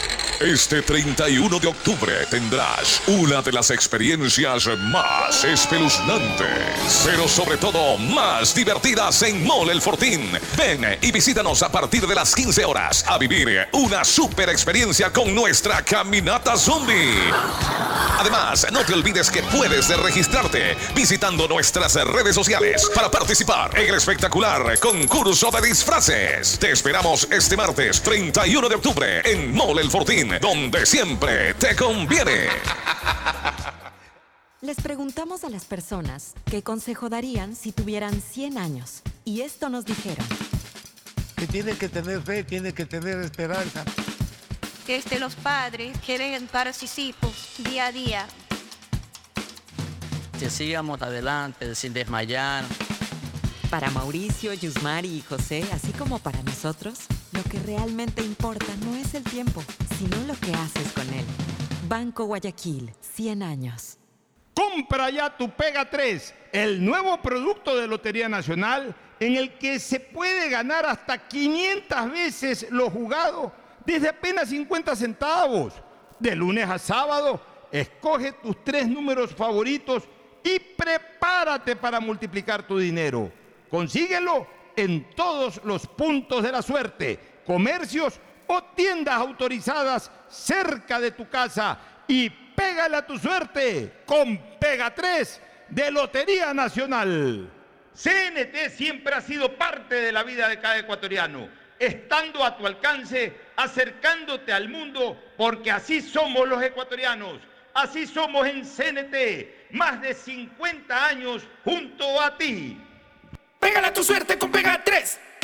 Este 31 de octubre tendrás una de las experiencias más espeluznantes, pero sobre todo más divertidas en Mole El Fortín. Ven y visítanos a partir de las 15 horas a vivir una super experiencia con nuestra caminata zombie. Además, no te olvides que puedes registrarte visitando nuestras redes sociales para participar en el espectacular concurso de disfraces. Te esperamos este martes 31 de octubre en Mole El Fortín, donde siempre te conviene. Les preguntamos a las personas qué consejo darían si tuvieran 100 años. Y esto nos dijeron. Que tiene que tener fe, tiene que tener esperanza. Que este, los padres quieren para sus hijos día a día. Que sigamos adelante sin desmayar. Para Mauricio, Yusmari y José, así como para nosotros, lo que realmente importa no es el tiempo, sino lo que haces con él. Banco Guayaquil, 100 años. Compra ya tu Pega 3, el nuevo producto de Lotería Nacional en el que se puede ganar hasta 500 veces lo jugado desde apenas 50 centavos. De lunes a sábado, escoge tus tres números favoritos y prepárate para multiplicar tu dinero. Consíguelo en todos los puntos de la suerte, comercios o tiendas autorizadas cerca de tu casa y pégale a tu suerte con Pega 3 de Lotería Nacional. CNT siempre ha sido parte de la vida de cada ecuatoriano, estando a tu alcance, acercándote al mundo, porque así somos los ecuatorianos, así somos en CNT, más de 50 años junto a ti. Pégale a tu suerte con Pega 3.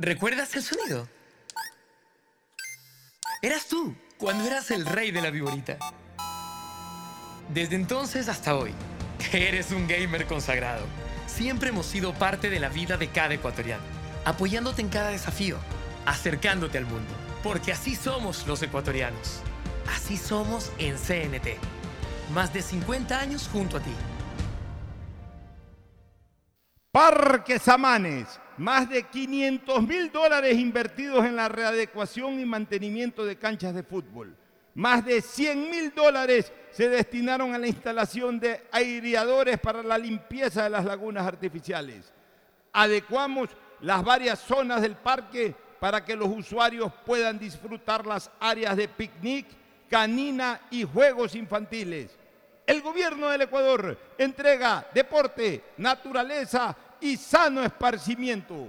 ¿Recuerdas el sonido? Eras tú, cuando eras el rey de la viborita. Desde entonces hasta hoy, eres un gamer consagrado. Siempre hemos sido parte de la vida de cada ecuatoriano, apoyándote en cada desafío, acercándote al mundo, porque así somos los ecuatorianos. Así somos en CNT. Más de 50 años junto a ti. Parques Amanes, más de 500 mil dólares invertidos en la readecuación y mantenimiento de canchas de fútbol. Más de 100 mil dólares se destinaron a la instalación de aireadores para la limpieza de las lagunas artificiales. Adecuamos las varias zonas del parque para que los usuarios puedan disfrutar las áreas de picnic, canina y juegos infantiles. El gobierno del Ecuador entrega deporte, naturaleza y sano esparcimiento.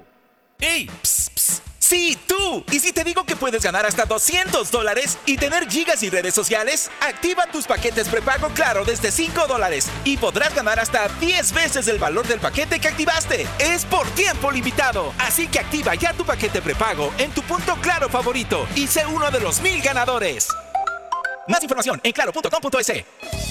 ¡Ey! Psst, psst. Sí, tú. ¿Y si te digo que puedes ganar hasta 200 dólares y tener gigas y redes sociales? Activa tus paquetes prepago Claro desde 5 dólares y podrás ganar hasta 10 veces el valor del paquete que activaste. Es por tiempo limitado. Así que activa ya tu paquete prepago en tu punto Claro favorito y sé uno de los mil ganadores. Más información en claro.com.es.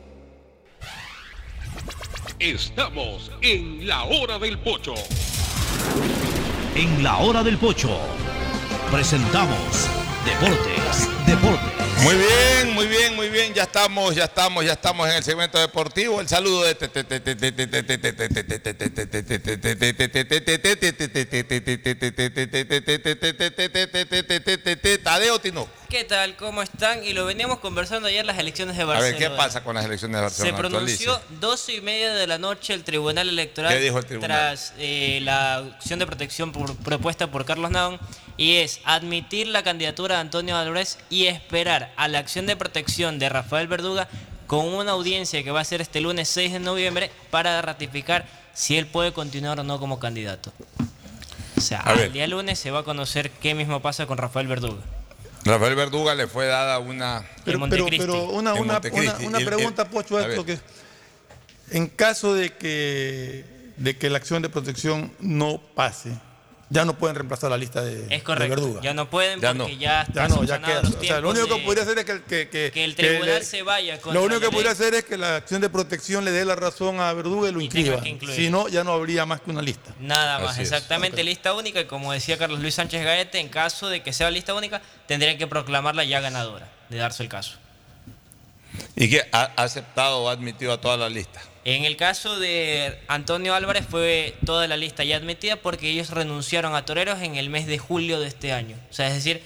Estamos en la hora del pocho. En la hora del pocho presentamos Deportes, Deportes. Muy bien, muy bien, muy bien. Ya estamos, ya estamos, ya estamos en el segmento deportivo. El saludo de Tadeo Tino. ¿Qué tal? ¿Cómo están? Y lo veníamos conversando ayer las elecciones de A Barcelona. ver, ¿qué pasa con las elecciones de Barcelona? Se pronunció Actualice. 12 y media de la noche el Tribunal Electoral ¿Qué dijo el tribunal? tras eh, la acción de protección por- propuesta por Carlos Naón y es admitir la candidatura de Antonio Álvarez y esperar a la acción de protección de Rafael Verduga con una audiencia que va a ser este lunes 6 de noviembre para ratificar si él puede continuar o no como candidato. O sea, A el día lunes se va a conocer qué mismo pasa con Rafael Verduga. Rafael Verduga le fue dada una. Pero, pero, pero una, una, una- una pregunta, Pocho, a esto ver. que en caso de que, de que la acción de protección no pase, ya no pueden reemplazar la lista de, Es de correcto. Verduga. Ya no pueden Ya porque no. ya Ya no, ya queda. los O sea, lo tiempos único que podría hacer es que, que, que- que el que tribunal le- se vaya contra Lo único la que podría hacer es que la acción de protección le dé la razón a Verduga y lo inscriba. que incluir. Si no, ya no habría más que una lista. Nada más, es. exactamente, lista única y como decía Carlos Luis Sánchez Gaete, en caso de que sea lista única, tendrían que proclamarla ya ganadora, de darse el caso. ¿Y que ha ha aceptado o ha admitido a toda la lista? En el caso de Antonio Álvarez fue toda la lista ya admitida porque ellos renunciaron a toreros en el mes de julio de este año. O sea, es decir,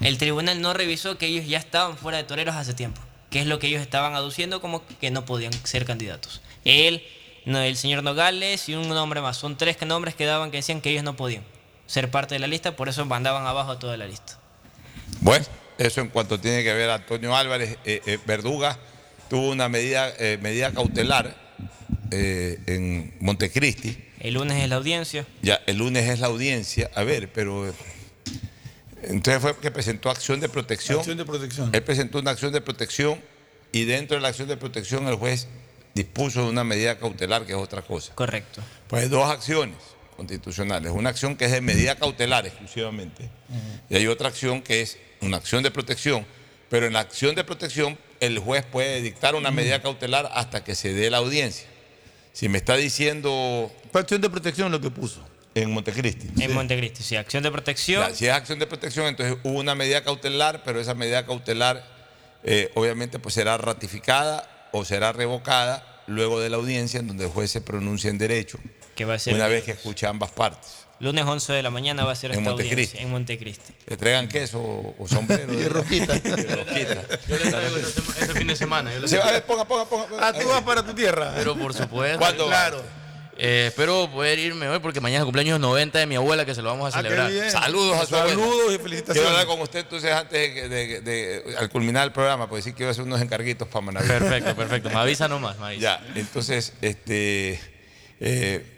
el tribunal no revisó que ellos ya estaban fuera de toreros hace tiempo. que es lo que ellos estaban aduciendo como que no podían ser candidatos. Él, el señor Nogales y un nombre más. Son tres nombres que daban que decían que ellos no podían ser parte de la lista, por eso mandaban abajo a toda la lista. Bueno, eso en cuanto tiene que ver a Antonio Álvarez, eh, eh, Verduga tuvo una medida, eh, medida cautelar eh, en Montecristi. El lunes es la audiencia. Ya, el lunes es la audiencia. A ver, pero. eh, Entonces fue que presentó acción de protección. Acción de protección. Él presentó una acción de protección y dentro de la acción de protección el juez dispuso de una medida cautelar, que es otra cosa. Correcto. Pues hay dos acciones constitucionales. Una acción que es de medida cautelar exclusivamente. Y hay otra acción que es una acción de protección. Pero en la acción de protección el juez puede dictar una medida cautelar hasta que se dé la audiencia. Si me está diciendo... ¿Cuál acción de protección lo que puso? En Montecristi. En Montecristi, sí, acción de protección. Ya, si es acción de protección, entonces hubo una medida cautelar, pero esa medida cautelar eh, obviamente pues será ratificada o será revocada luego de la audiencia en donde el juez se pronuncia en derecho, Que va a ser una vez que escuche ambas partes. Lunes 11 de la mañana va a ser En esta Montecristi. audiencia en Montecristi. Le traigan queso o sombrero. Y rosquita. Yo le traigo ese, ese fin de semana. Yo le Se va, a ver, ponga, ponga, ponga. Ah, tú vas para tu tierra. Pero por supuesto. ¿Cuándo? Claro. Eh, espero poder irme hoy porque mañana es cumpleaños 90 de mi abuela que se lo vamos a Ah, celebrar. Saludos a su abuela. Saludos y Quiero felicitaciones. hablar con usted entonces antes de, de- de- al culminar el programa, porque sí quiero hacer unos encarguitos para Manaví. Perfecto, perfecto. Me avisa nomás, me avisa. Ya, entonces, este, eh,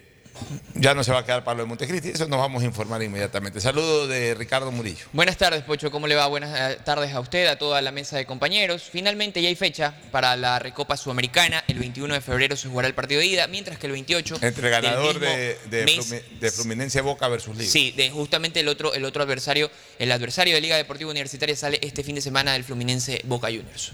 ya no se va a quedar Pablo de Montecristi, eso nos vamos a informar inmediatamente. Saludo de Ricardo Murillo. Buenas tardes, Pocho. ¿Cómo le va? Buenas eh, tardes a usted, a toda la mesa de compañeros. Finalmente ya hay fecha para la Recopa Sudamericana. El 21 de febrero se jugará el partido de ida, mientras que el 28... Entre ganador de, de, mes- Flumi- de Fluminense Boca versus Liga. Sí, de justamente el otro, el otro adversario, el adversario de Liga Deportiva Universitaria sale este fin de semana del Fluminense Boca Juniors.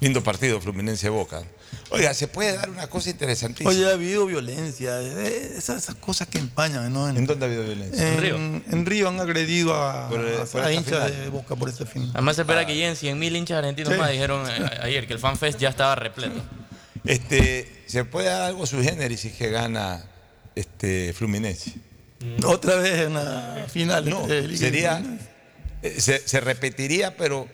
Lindo partido Fluminense Boca. Oiga, se puede dar una cosa interesantísima. Oye, ha habido violencia, eh, esas, esas cosas que empañan, ¿no? ¿En dónde ha habido violencia? En, en Río han agredido a, Por, a- por a esta hinchas final. de Boca por este fin. Además se espera que lleguen 100 mil hinchas argentinos Sí. más. Dijeron eh, ayer que el FanFest ya estaba repleto. Este, se puede dar algo su género si es que gana este, Fluminense. Otra vez en la final. No, sería, eh, se, se repetiría, pero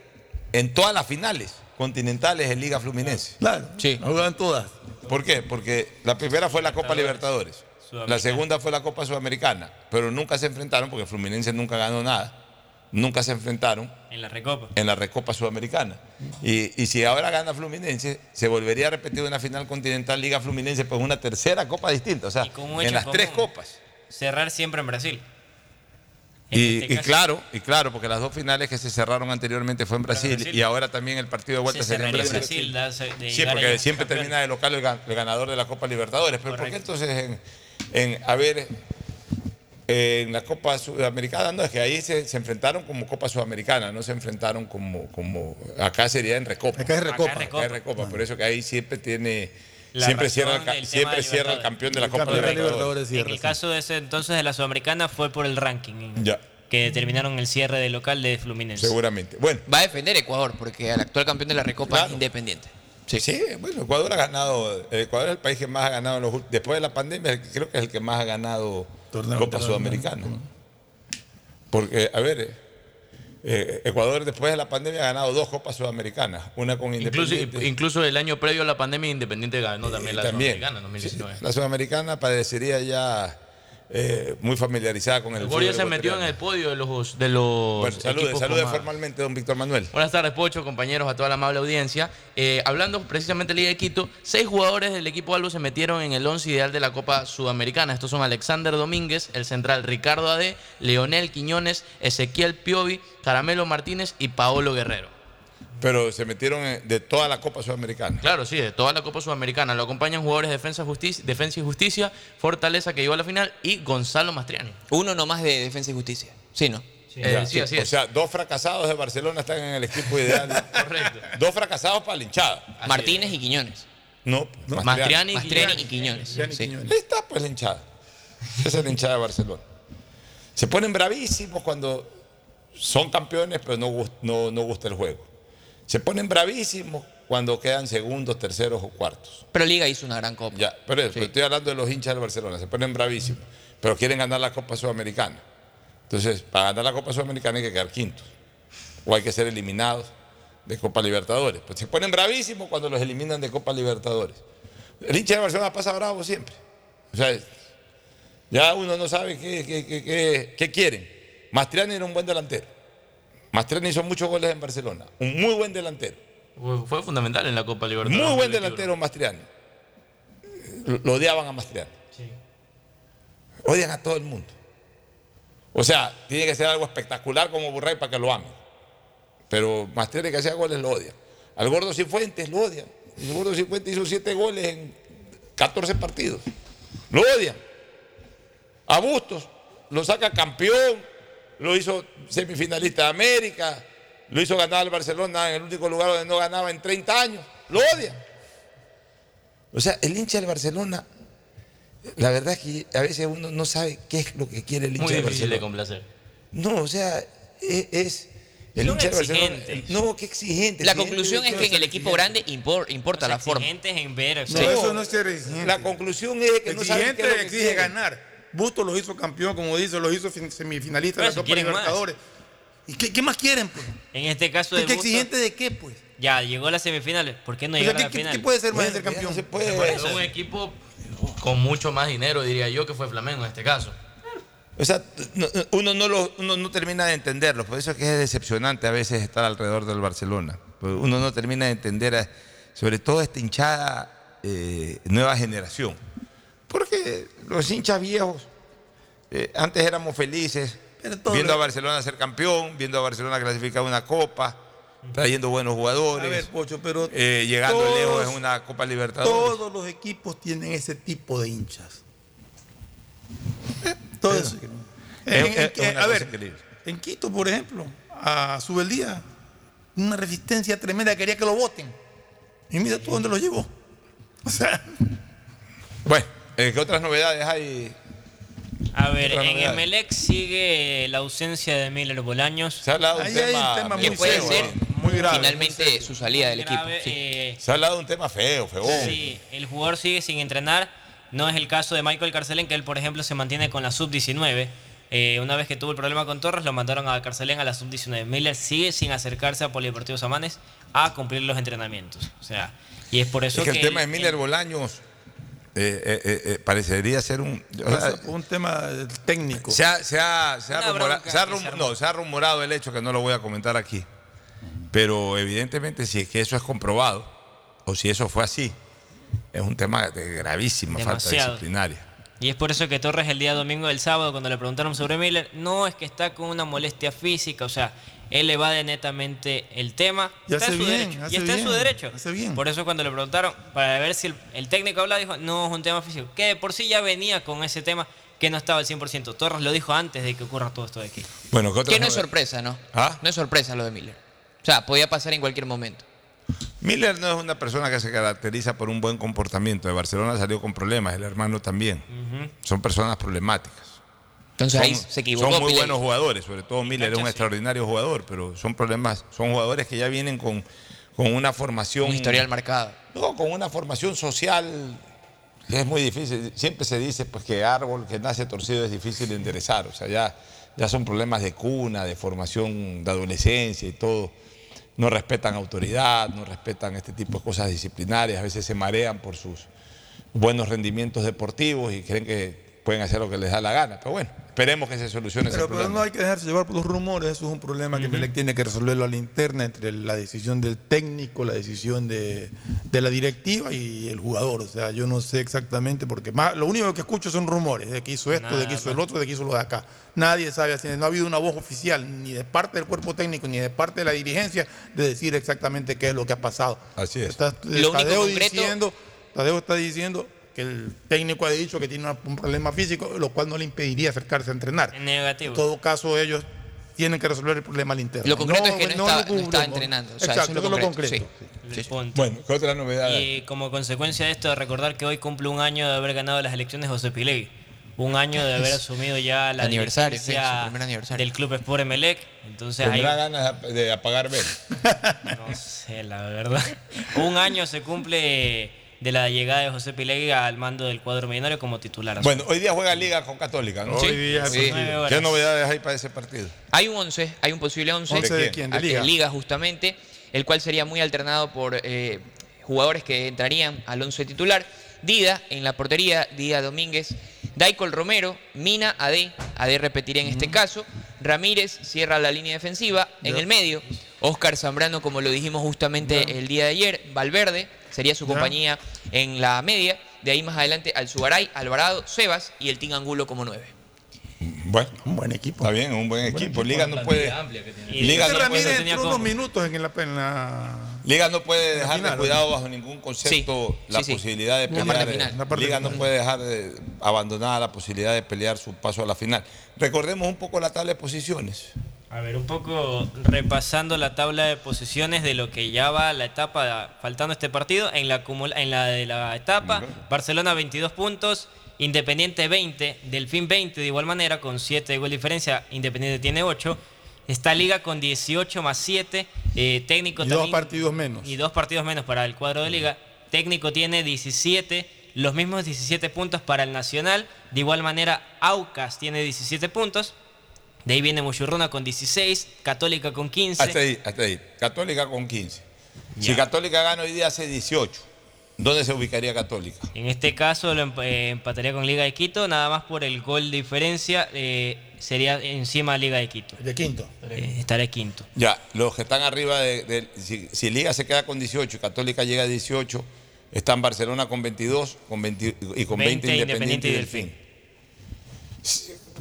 en todas las finales continentales en Liga Fluminense. Claro, Sí. juegan todas. ¿Por qué? Porque la primera fue la Copa Libertadores, la segunda fue la Copa Sudamericana, pero nunca se enfrentaron porque Fluminense nunca ganó nada. Nunca se enfrentaron En la Recopa. en la Recopa Sudamericana. Y, y si ahora gana Fluminense, se volvería a repetir una final continental Liga Fluminense, pues una tercera copa distinta. O sea, en las tres copas. Cerrar siempre en Brasil. Y, este y claro, y claro, porque las dos finales que se cerraron anteriormente fue en Brasil, Brasil. y ahora también el partido de vuelta se sería en Brasil. Brasil. da- de Sí, porque siempre campeón. termina de local el, gan- el ganador de la Copa Libertadores. Pero ¿por qué Correcto. entonces en, en- a ver, en la Copa Sudamericana, no, es que ahí se, se enfrentaron como Copa Sudamericana, no se enfrentaron como, como acá sería en Recopa. Acá es Recopa. Acá es Acá es Recopa, por eso que ahí siempre tiene, siempre cierra, el, siempre de cierra el campeón de la Copa de Libertadores. Libertadores En el caso de ese entonces de la Sudamericana fue por el ranking. en- Ya, Que determinaron el cierre de local de Fluminense. seguramente. Bueno, Va a defender Ecuador, porque el actual campeón de la Recopa Claro. es independiente. Sí, sí, bueno, Ecuador ha ganado, Ecuador es el país que más ha ganado en los después de la pandemia, creo que es el que más ha ganado Torneo Copa. Sudamericana. Porque, a ver, eh, eh, Ecuador después de la pandemia ha ganado dos Copas Sudamericanas, una con Independiente. incluso el año previo a la pandemia, Independiente ganó también la también. Sudamericana en 2019. Sí, la Sudamericana parecería ya eh, muy familiarizada con el Borio se metió en el podio de los, de los Bueno, salude, salude formalmente, don Víctor Manuel. Buenas tardes, Pocho, compañeros, a toda la amable audiencia. Eh, hablando precisamente de Liga de Quito, seis jugadores del equipo Albo se metieron en el once ideal de la Copa Sudamericana. Estos son Alexander Domínguez, el central Ricardo Ade, Leonel Quiñones, Ezequiel Piovi, Caramelo Martínez y Paolo Guerrero. Pero se metieron en- de toda la Copa Sudamericana. Claro, sí, de toda la Copa Sudamericana. Lo acompañan jugadores de Defensa, Justicia, Defensa y Justicia, Fortaleza que llegó a la final y Gonzalo Mastriani. Uno nomás de Defensa y Justicia. Sí, ¿no? Eh, Ya, sí, así o es. sea, dos fracasados de Barcelona están en el equipo ideal. Correcto. Dos fracasados para la hinchada. Martínez y Quiñones. No, Mastriani y Mastriani Quiñones. y Quiñones. Mastriani y sí. Quiñones. Está pues la hinchada. Esa es la hinchada de Barcelona. Se ponen bravísimos cuando son campeones, pero no, no, no gusta el juego. Se ponen bravísimos cuando quedan segundos, terceros o cuartos. Pero Liga hizo una gran copa. Ya, pero estoy hablando de los hinchas del Barcelona. Se ponen bravísimos, pero quieren ganar la Copa Sudamericana. Entonces, para ganar la Copa Sudamericana hay que quedar quintos. O hay que ser eliminados de Copa Libertadores. Pues se ponen bravísimos cuando los eliminan de Copa Libertadores. El hincha de Barcelona pasa bravo siempre. O sea, ya uno no sabe qué, qué, qué- qué- qué quieren. Mastriani era un buen delantero. Mastriani hizo muchos goles en Barcelona. Un muy buen delantero. Fue, fundamental en la Copa Libertadores. Muy buen 2021. delantero Mastriani. Lo- odiaban a Mastriani. Odian a todo el mundo. O sea, tiene que ser algo espectacular como Burray para que lo amen. Pero Mastriani que hacía goles lo odian. Al Gordo Cifuentes lo odian. El Gordo Cifuentes hizo siete goles en 14 partidos. Lo odian. A Bustos lo saca campeón, lo hizo semifinalista de América, lo hizo ganar al Barcelona en el único lugar donde no ganaba en 30 años. Lo odian. O sea, el hincha del Barcelona, la verdad es que a veces uno no sabe qué es lo que quiere el hincha Muy del difícil de Barcelona. complacer. No, o sea, es, es el hincha del Barcelona. No, qué exigente. La conclusión es que en el equipo grande impor- importa la forma. Exigentes en ver. No, eso no es ser exigente. La conclusión es que no saben qué exigente es lo que exige ganar. Bustos los hizo campeón, como dice, los hizo fin- semifinalista de la Copa. Libertadores. ¿Y qué, qué más quieren, pues? En este caso ¿Qué, de qué exigente de qué, pues? ya llegó a las semifinales. ¿Por qué no llegar a ¿qué, la qué- final? qué puede ser más de ser Bueno, ya campeón? se puede. Por eso un equipo con mucho más dinero, diría yo, que fue Flamengo en este caso. O sea, no- uno, no lo, uno no termina de entenderlo. Por eso es que es decepcionante a veces estar alrededor del Barcelona. Porque Uno no termina de entender, a- sobre todo esta hinchada eh, nueva generación. Porque los hinchas viejos, eh, antes éramos felices viendo a Barcelona ser campeón, viendo a Barcelona clasificar una copa, trayendo buenos jugadores, A ver, Pocho, pero eh, llegando todos- lejos en una Copa Libertadores. Todos los equipos tienen ese tipo de hinchas. Todo eso. Es- En- es- en- es una a ver, en Quito, por ejemplo, a Subeldía, una resistencia tremenda, quería que lo voten. Y mira tú dónde lo llevó. O sea, Bueno, eh, ¿qué otras novedades hay? A ver, en. Emelec sigue la ausencia de Miller Bolaños. Se ha hablado de un tema, Que puede feo, ser ¿eh? muy grave. finalmente su salida del equipo. sí. eh, Se ha hablado de un tema feo, feo. Sí, el jugador sigue sin entrenar. No es el caso de Michael Carcelén, que él, por ejemplo, se mantiene con la sub-19. Eh, una vez que tuvo el problema con Torres, lo mandaron a Carcelén a la sub-19. Miller sigue sin acercarse a Polideportivo Samanes a cumplir los entrenamientos. O sea, y es por eso Es que el tema de Miller Bolaños eh, eh, eh, eh, parecería ser un. o sea, un tema técnico. se ha, se ha- se ha rumora- se ha rum- no, se ha rumorado el hecho que no lo voy a comentar aquí. Pero evidentemente, si es que eso es comprobado, o si eso fue así, es un tema de gravísima falta Demasiado. disciplinaria. Y es por eso que Torres el día domingo del sábado, cuando le preguntaron sobre Miller, no es que está con una molestia física, o sea, él evade netamente el tema. Y está en su bien, derecho. Y está en su derecho. hace bien. Por eso cuando le preguntaron, para ver si el, el técnico habla, dijo, no es un tema físico. Que de por sí ya venía con ese tema que no estaba al 100%. Torres lo dijo antes de que ocurra todo esto de aquí. Bueno, ¿qué otras Que no es sorpresa, ¿no? ¿Ah? No es sorpresa lo de Miller. O sea, podía pasar en cualquier momento. Miller no es una persona que se caracteriza por un buen comportamiento. De Barcelona salió con problemas, el hermano también. Son personas problemáticas. Entonces son, ahí se equivocó. Son muy buenos jugadores, sobre todo Miller es un sí. extraordinario jugador, pero son problemas, son jugadores que ya vienen con, con una formación. Un historial marcado. No, con una formación social que es muy difícil. Siempre se dice pues, que árbol que nace torcido es difícil de enderezar. O sea, ya, ya son problemas de cuna, de formación de adolescencia y todo. No respetan autoridad, no respetan este tipo de cosas disciplinarias. A veces se marean por sus buenos rendimientos deportivos y creen que pueden hacer lo que les da la gana. Pero bueno, esperemos que se solucione ese Pero, pero problema. no hay que dejarse llevar por los rumores, eso es un problema que Melec tiene que resolverlo a la interna entre la decisión del técnico, la decisión de, de la directiva y el jugador. O sea, yo no sé exactamente, porque más, lo único que escucho son rumores, de que hizo esto, de que hizo el otro, de que hizo lo de acá. Nadie sabe, así, no ha habido una voz oficial, ni de parte del cuerpo técnico, ni de parte de la dirigencia, de decir exactamente qué es lo que ha pasado. Así es. Está, Lo único concreto- diciendo, Tadeo está diciendo que el técnico ha dicho que tiene un problema físico, lo cual no le impediría acercarse a entrenar. En negativo. En todo caso, ellos tienen que resolver el problema al interno. Lo concreto es que no está- lo no está entrenando. O sea, Exacto, eso es lo lo concreto, sí. Punto. Bueno, ¿qué otra novedad? Y como consecuencia de esto, recordar que hoy cumple un año de haber ganado las elecciones José Pilegui. Un año de haber asumido ya la Aniversario, primer aniversario. del Club Sport Emelec. Entonces ahí, Tendrá ganas de de apagar ver. no sé, la verdad. Un año se cumple de la llegada de José Pilegui al mando del cuadro millonario como titular. Bueno, hoy día juega Liga con Católica, ¿no? Sí, Hoy día sí. ¿Qué novedades hay para ese partido? Hay un 11, hay un posible 11. ¿Once de quién? ¿De Ah, Liga? Liga, justamente. el cual sería muy alternado por eh, jugadores que entrarían al once titular. Dida en la portería, Dida Domínguez, Daicol Romero, Mina, Ade, Ade repetiría en este caso, Ramírez cierra la línea defensiva, en el medio, Oscar Zambrano, como lo dijimos justamente el día de ayer, Valverde sería su compañía en la media, de ahí más adelante Alzugaray, Alvarado, Sebas y el Team Angulo como nueve. Bueno, un buen equipo. Está bien, un buen equipo. Liga no puede. Y Liga no puede, entró unos minutos en la, en la- Liga no puede dejar de final, cuidado ¿no? bajo ningún concepto Sí, la sí, sí. posibilidad de pelear. final. eh, Liga no puede dejar de abandonar la posibilidad de pelear su paso a la final. Recordemos un poco la tabla de posiciones. A ver, un poco repasando la tabla de posiciones de lo que ya va la etapa, faltando este partido, en la, en la de la etapa, Barcelona 22 puntos, Independiente 20, Delfín 20 de igual manera, con 7 de gol diferencia, Independiente tiene 8, está Liga con 18 más 7, eh, técnico Y dos también- partidos menos. y dos partidos menos para el cuadro de liga. Técnico tiene 17, los mismos 17 puntos para el Nacional. De igual manera, Aucas tiene 17 puntos. De ahí viene Muchurruna con 16, Católica con 15. Hasta ahí, hasta ahí. Católica con 15. Si. Católica gana hoy día hace 18, ¿dónde se ubicaría Católica? En este caso lo emp- eh, empataría con Liga de Quito, nada más por el gol de diferencia eh, sería encima de Liga de Quito. De quinto. Eh, estaría quinto. Ya, los que están arriba de. de- si, si Liga se queda con 18 y Católica llega a 18, están Barcelona con 22 con 20 y con 20, 20 Independiente, Independiente y y Delfín.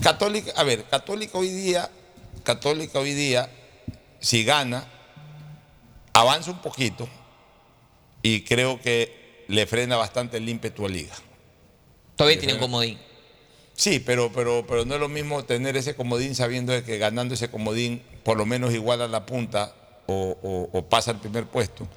Católica, a ver, Católica hoy día, Católica hoy día, si gana, avanza un poquito y creo que le frena bastante el ímpetu a Liga. Todavía tiene un comodín. Sí, pero, pero, pero no es lo mismo tener ese comodín sabiendo que ganando ese comodín por lo menos igual a la punta o, o- o pasa al primer puesto,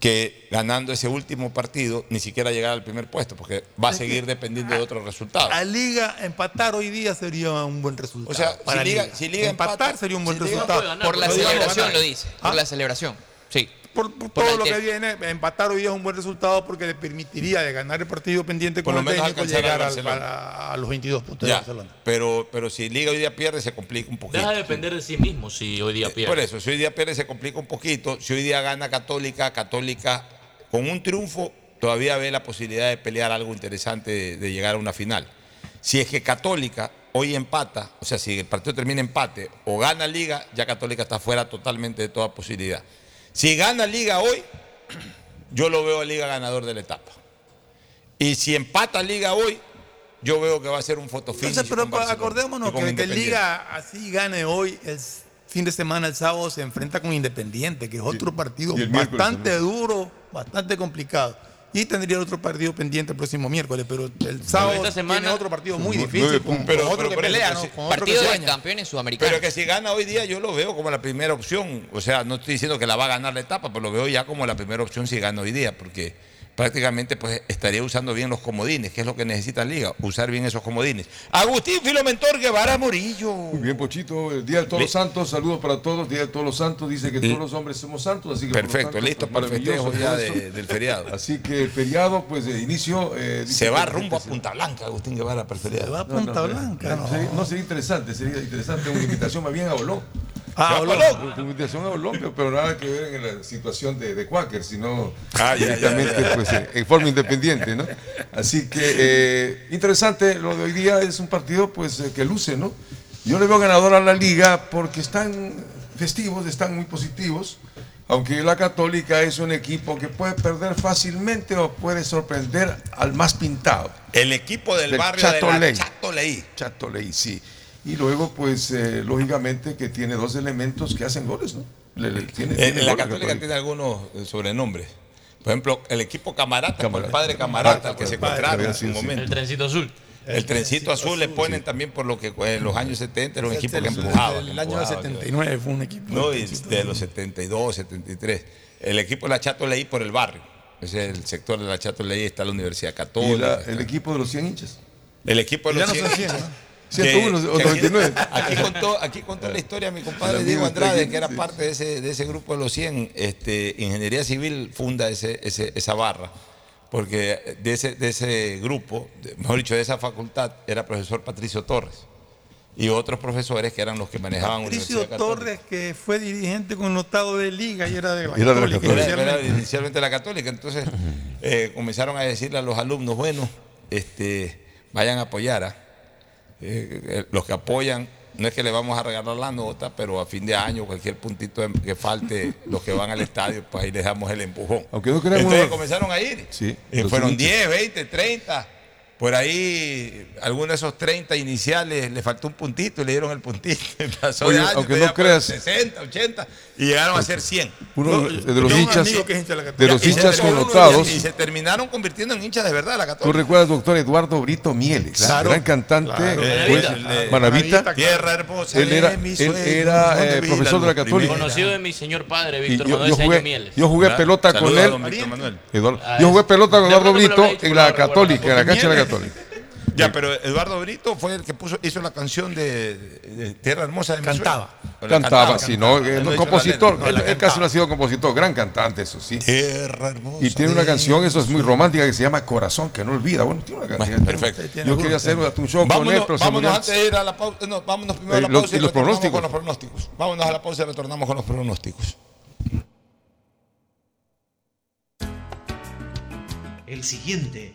que ganando ese último partido ni siquiera llegar al primer puesto, porque va a Es seguir dependiendo de otros resultados. A Liga empatar hoy día sería un buen resultado. O sea, si para Liga- si Liga empatar empata- sería un buen si Liga resultado. ganar, Por la celebración lo dice, por ¿Ah? la celebración. Sí. Por, por Por todo lo que viene, empatar hoy día es un buen resultado porque le permitiría de ganar el partido pendiente Por con lo el menos técnico llegar al a, a los 22 puntos Ya, de Barcelona. pero, pero si Liga hoy día pierde se complica un poquito. Deja de depender de sí mismo si hoy día pierde. Por eso, si hoy día pierde se complica un poquito. Si hoy día gana Católica, Católica con un triunfo todavía ve la posibilidad de pelear algo interesante de, de llegar a una final. Si es que Católica hoy empata, o sea, si el partido termina empate o gana Liga, ya Católica está fuera totalmente de toda posibilidad. Si gana Liga hoy, yo lo veo a Liga ganador de la etapa. Y si empata Liga hoy, yo veo que va a ser un fotofinish. Entonces, pero con acordémonos con que. Liga así gane hoy, el fin de semana, el sábado, se enfrenta con Independiente, que es otro partido y bastante duro, bastante complicado. Y tendría otro partido pendiente el próximo miércoles, pero el sábado esta semana- tiene otro partido muy difícil, con, puntos. con otro que pelea, pero ¿no? Con otro que Partido de campeones sudamericanos. Pero que si gana hoy día, yo lo veo como la primera opción. O sea, no estoy diciendo que la va a ganar la etapa, pero lo veo ya como la primera opción si gana hoy día, porque prácticamente pues estaría usando bien los comodines, que es lo que necesita la liga, usar bien esos comodines. Agustín Filomentor Guevara Morillo. Muy bien, Pochito. El Día de todos los santos, saludos para todos. Día de todos los santos dice que todos los hombres somos santos, así que Perfecto, tanto, listo para el festejo ya de- del feriado. Así que el feriado, pues de inicio. eh, Se va rumbo a Punta Blanca, Agustín Guevara, para el feriado. Se va a Punta no, Blanca, no, no. sería- no, sería interesante, sería interesante una invitación más bien a Olón. Ah, invitación a Olón, pero- nada que ver en la situación de, de Quaker, sino Ah, ya, ya, directamente ya. pues, eh, en forma independiente, ¿no? Así que eh, interesante, lo de hoy día es un partido pues eh, que luce, ¿no? Yo le veo ganador a la liga porque están festivos, están muy positivos. Aunque la Católica es un equipo que puede perder fácilmente o puede sorprender al más pintado. El equipo del, Del barrio de la. Chatoley. Chatoley, sí. Y luego, pues, eh, lógicamente que tiene dos elementos que hacen goles, ¿no? Le- le- tiene- Eh, tiene la goles, Católica tiene algunos eh, sobrenombres. Por ejemplo, el equipo Camarata, por el padre Camarata, al que se encontraron en su sí, sí. momento. El trencito azul. El trencito azul le ponen también por lo que en los años 70 era un equipo que El- empujaba. El que año empujaba, 79 fue un equipo. No, y de los 72, 73. El equipo de la Chato Leí por el barrio. Ese es el sector de la Chato Leí, está la Universidad Y Católica. la- el equipo de los 100 hinchas. el equipo de Ya los no son 100. 100, ¿no? 101 o que aquí- 99. Aquí contó, aquí contó la historia mi compadre Diego Andrade, que era parte de ese, de ese grupo de los 100. Este, Ingeniería Civil funda ese, ese- esa barra, porque de ese, de ese grupo, mejor dicho, de esa facultad, era profesor Patricio Torres. y otros profesores que eran los que manejaban Patricio Universidad Católica. Torres, que fue dirigente connotado de liga y era de la Era de la Católica. Era- era inicialmente. inicialmente la católica. Entonces eh, comenzaron a decirle a los alumnos, bueno, este, vayan a apoyar. ¿ah? Eh, eh, los que apoyan, no es que le vamos a regalar la nota, pero a fin de año, cualquier puntito que falte, los que van al estadio, pues ahí les damos el empujón. Aunque no Entonces comenzaron a ir. Sí, Eh, los fueron hinchas. 10, 20, 30. Por ahí, algunos de esos 30 iniciales le faltó un puntito y le dieron el puntito. Pasó Oye, de año, aunque entonces no ya fueron creas- 60, 80 y llegaron a ser 100. Uno No, de los yo hinchas, de los Y se hinchas connotados. Y se terminaron convirtiendo en hinchas de verdad la Tú Católica. recuerdas, doctor Eduardo Brito Mieles, Claro. gran cantante, Claro. Maravita. El de- Maravita. Tierra hermosa Él era, él era eh, profesor de la Católica. Conocido de mi señor padre, Víctor yo, Manuel yo Cedeño jugué, Mieles. yo jugué Ah, pelota con él. Ah, yo jugué pelota con Eduardo Brito en la Católica, en la cancha de la Católica. Ya, pero Eduardo Brito fue el que puso, hizo la canción de, de Tierra Hermosa de Cantaba. Cantaba, sí, ¿no? Él Eh, no la compositor, letra, no, él, casi no ha sido compositor, gran cantante, eso sí. Tierra Hermosa. Y tiene una canción, eso es muy romántica, que se llama Corazón, que no olvida. Bueno, tiene una canción. Bueno, perfecto. Yo quería hacer un show con él, Vámonos, pero vámonos antes de ir a la pausa. No, vámonos primero a Eh, la los- pausa y y, los pronósticos. con los pronósticos. Vámonos a la pausa y retornamos con los pronósticos. El siguiente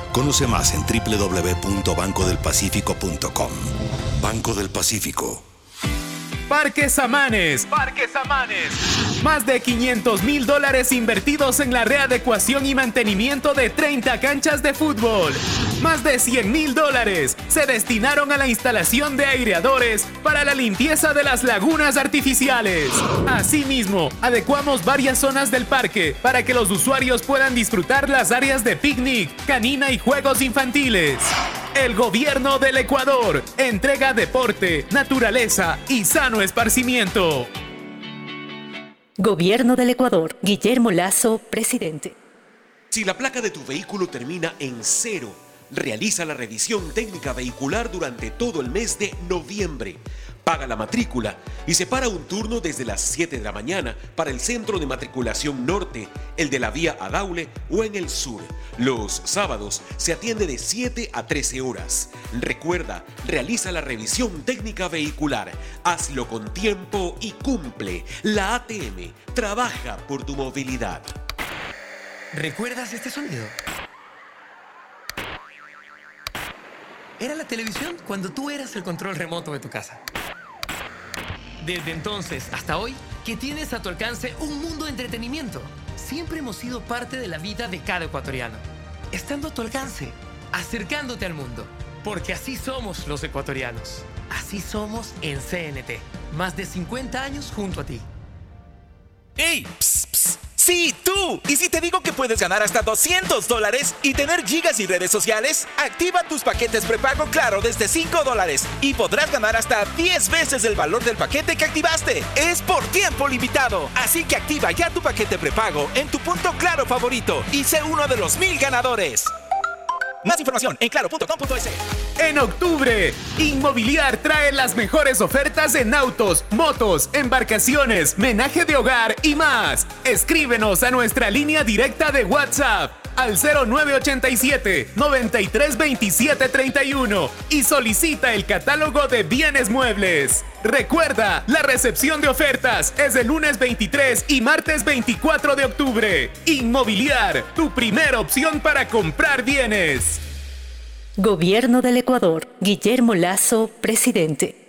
Conoce más en www.bancodelpacifico.com. Banco del Pacífico. Parques Amanes. Parques Amanes. Más de 500 mil dólares invertidos en la readecuación y mantenimiento de 30 canchas de fútbol. Más de 100 mil dólares se destinaron a la instalación de aireadores para la limpieza de las lagunas artificiales. Asimismo, adecuamos varias zonas del parque para que los usuarios puedan disfrutar las áreas de picnic, canina y juegos infantiles. El gobierno del Ecuador entrega deporte, naturaleza y sano esparcimiento. Gobierno del Ecuador. Guillermo Lazo, presidente. Si la placa de tu vehículo termina en cero, realiza la revisión técnica vehicular durante todo el mes de noviembre. Paga la matrícula y separa un turno desde las 7 de la mañana para el centro de matriculación norte, el de la vía Adaule o en el sur. Los sábados se atiende de 7 a 13 horas. Recuerda, realiza la revisión técnica vehicular. Hazlo con tiempo y cumple. La ATM trabaja por tu movilidad. ¿Recuerdas este sonido? Era la televisión cuando tú eras el control remoto de tu casa. Desde entonces hasta hoy, que tienes a tu alcance un mundo de entretenimiento. Siempre hemos sido parte de la vida de cada ecuatoriano. Estando a tu alcance, acercándote al mundo. Porque así somos los ecuatorianos. Así somos en CNT. Más de 50 años junto a ti. ¡Ey! Psst, psst. Sí, tú. ¿Y si te digo que puedes ganar hasta 200 dólares y tener gigas y redes sociales? Activa tus paquetes prepago Claro desde 5 dólares y podrás ganar hasta 10 veces el valor del paquete que activaste. Es por tiempo limitado. Así que activa ya tu paquete prepago en tu punto Claro favorito y sé uno de los mil ganadores. Más información en claro.com.es. En octubre, Inmobiliar trae las mejores ofertas en autos, motos, embarcaciones, menaje de hogar y más. Escríbenos a nuestra línea directa de WhatsApp al 0987 932731 y solicita el catálogo de bienes muebles. Recuerda, la recepción de ofertas es el lunes 23 y martes 24 de octubre. Inmobiliar, tu primera opción para comprar bienes. Gobierno del Ecuador. Guillermo Lazo, presidente.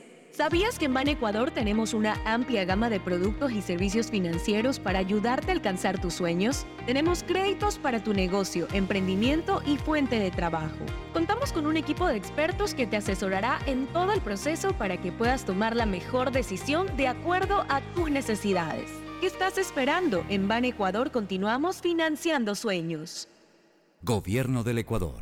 ¿Sabías que en Ban Ecuador tenemos una amplia gama de productos y servicios financieros para ayudarte a alcanzar tus sueños? Tenemos créditos para tu negocio, emprendimiento y fuente de trabajo. Contamos con un equipo de expertos que te asesorará en todo el proceso para que puedas tomar la mejor decisión de acuerdo a tus necesidades. ¿Qué estás esperando? En Ban Ecuador continuamos financiando sueños. Gobierno del Ecuador.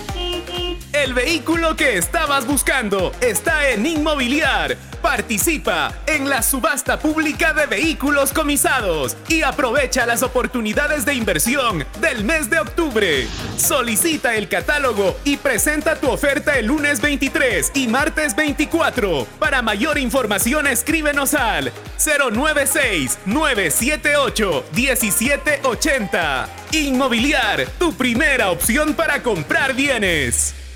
El vehículo que estabas buscando está en Inmobiliar. Participa en la subasta pública de vehículos comisados y aprovecha las oportunidades de inversión del mes de octubre. Solicita el catálogo y presenta tu oferta el lunes 23 y martes 24. Para mayor información escríbenos al 096-978-1780. Inmobiliar, tu primera opción para comprar bienes. Peace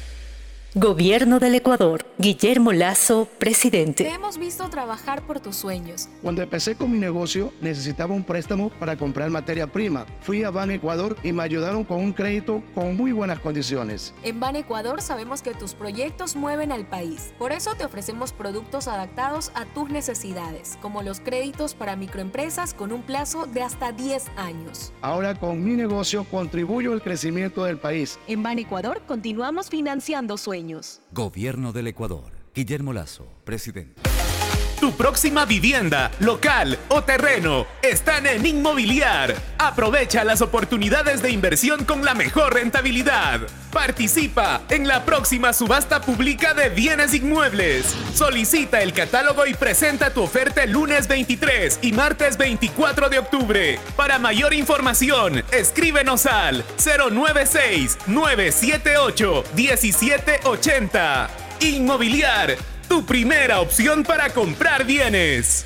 Gobierno del Ecuador. Guillermo Lazo, presidente. Te hemos visto trabajar por tus sueños. Cuando empecé con mi negocio, necesitaba un préstamo para comprar materia prima. Fui a Ban Ecuador y me ayudaron con un crédito con muy buenas condiciones. En Ban Ecuador sabemos que tus proyectos mueven al país. Por eso te ofrecemos productos adaptados a tus necesidades, como los créditos para microempresas con un plazo de hasta 10 años. Ahora con mi negocio contribuyo al crecimiento del país. En Ban Ecuador continuamos financiando sueños. Gobierno del Ecuador. Guillermo Lazo, presidente. Tu próxima vivienda, local o terreno están en Inmobiliar. Aprovecha las oportunidades de inversión con la mejor rentabilidad. Participa en la próxima subasta pública de bienes inmuebles. Solicita el catálogo y presenta tu oferta el lunes 23 y martes 24 de octubre. Para mayor información, escríbenos al 096-978-1780. Inmobiliar tu primera opción para comprar bienes.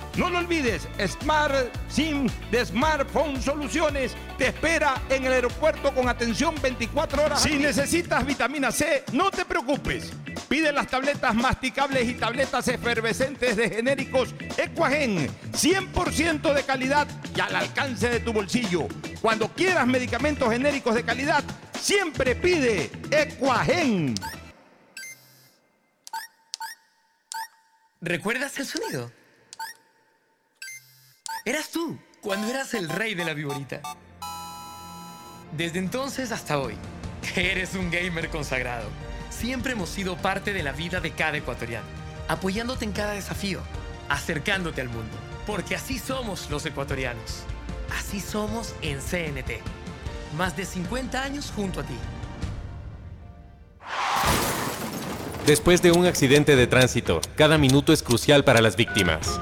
No lo olvides, Smart SIM de Smartphone Soluciones te espera en el aeropuerto con atención 24 horas. Si necesitas vitamina C, no te preocupes. Pide las tabletas masticables y tabletas efervescentes de genéricos Equagen, 100% de calidad y al alcance de tu bolsillo. Cuando quieras medicamentos genéricos de calidad, siempre pide Equagen. ¿Recuerdas el sonido? Eras tú, cuando eras el rey de la viborita. Desde entonces hasta hoy, eres un gamer consagrado. Siempre hemos sido parte de la vida de cada ecuatoriano, apoyándote en cada desafío, acercándote al mundo. Porque así somos los ecuatorianos. Así somos en CNT. Más de 50 años junto a ti. Después de un accidente de tránsito, cada minuto es crucial para las víctimas.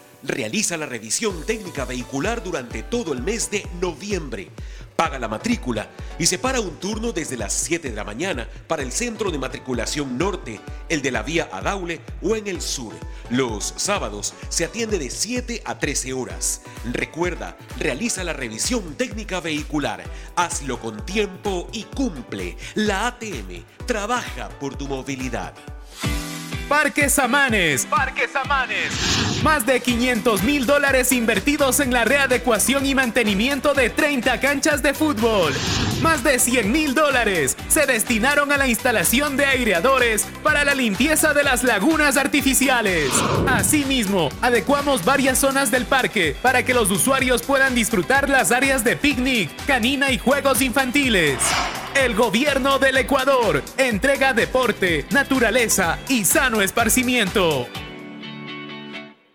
realiza la revisión técnica vehicular durante todo el mes de noviembre. Paga la matrícula y separa un turno desde las 7 de la mañana para el centro de matriculación norte, el de la vía Adaule o en el sur. Los sábados se atiende de 7 a 13 horas. Recuerda, realiza la revisión técnica vehicular. Hazlo con tiempo y cumple. La ATM trabaja por tu movilidad. Parques Samanes. Parques Samanes. Más de 500 mil dólares invertidos en la readecuación y mantenimiento de 30 canchas de fútbol. Más de 100 mil dólares se destinaron a la instalación de aireadores para la limpieza de las lagunas artificiales. Asimismo, adecuamos varias zonas del parque para que los usuarios puedan disfrutar las áreas de picnic, canina y juegos infantiles. El gobierno del Ecuador entrega deporte, naturaleza y sano esparcimiento.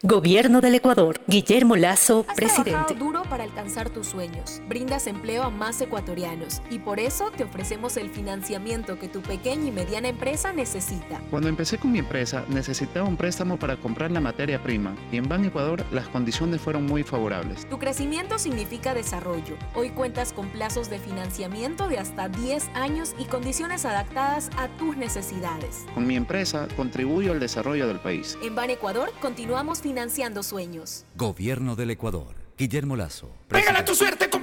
Gobierno del Ecuador. Guillermo Lazo, Has presidente. trabajado duro para alcanzar tus sueños. Brindas empleo a más ecuatorianos y por eso te ofrecemos el financiamiento que tu pequeña y mediana empresa necesita. Cuando empecé con mi empresa necesitaba un préstamo para comprar la materia prima y en Ban Ecuador las condiciones fueron muy favorables. Tu crecimiento significa desarrollo. Hoy cuentas con plazos de financiamiento de hasta 10 años y condiciones adaptadas a tus necesidades. Con mi empresa contribuyo al desarrollo del país. En Ban Ecuador continuamos financiando sueños. Gobierno del Ecuador. Guillermo Lazo. Pégala tu suerte con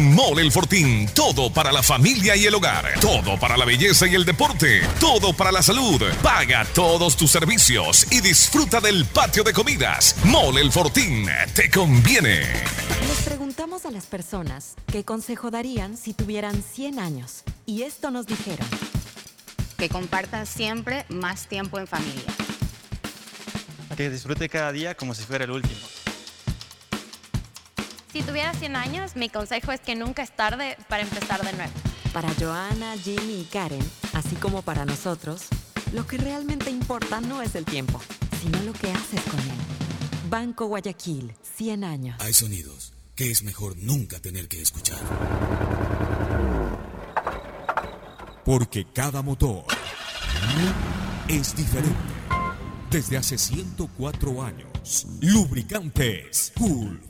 Mole el Fortín. Todo para la familia y el hogar. Todo para la belleza y el deporte. Todo para la salud. Paga todos tus servicios y disfruta del patio de comidas. Mole el Fortín. Te conviene. Les preguntamos a las personas qué consejo darían si tuvieran 100 años. Y esto nos dijeron. Que compartas siempre más tiempo en familia. Que disfrute cada día como si fuera el último. Si tuviera 100 años, mi consejo es que nunca es tarde para empezar de nuevo. Para Joana, Jimmy y Karen, así como para nosotros, lo que realmente importa no es el tiempo, sino lo que haces con él. Banco Guayaquil, 100 años. Hay sonidos que es mejor nunca tener que escuchar. Porque cada motor es diferente. Desde hace 104 años, Lubricantes Cool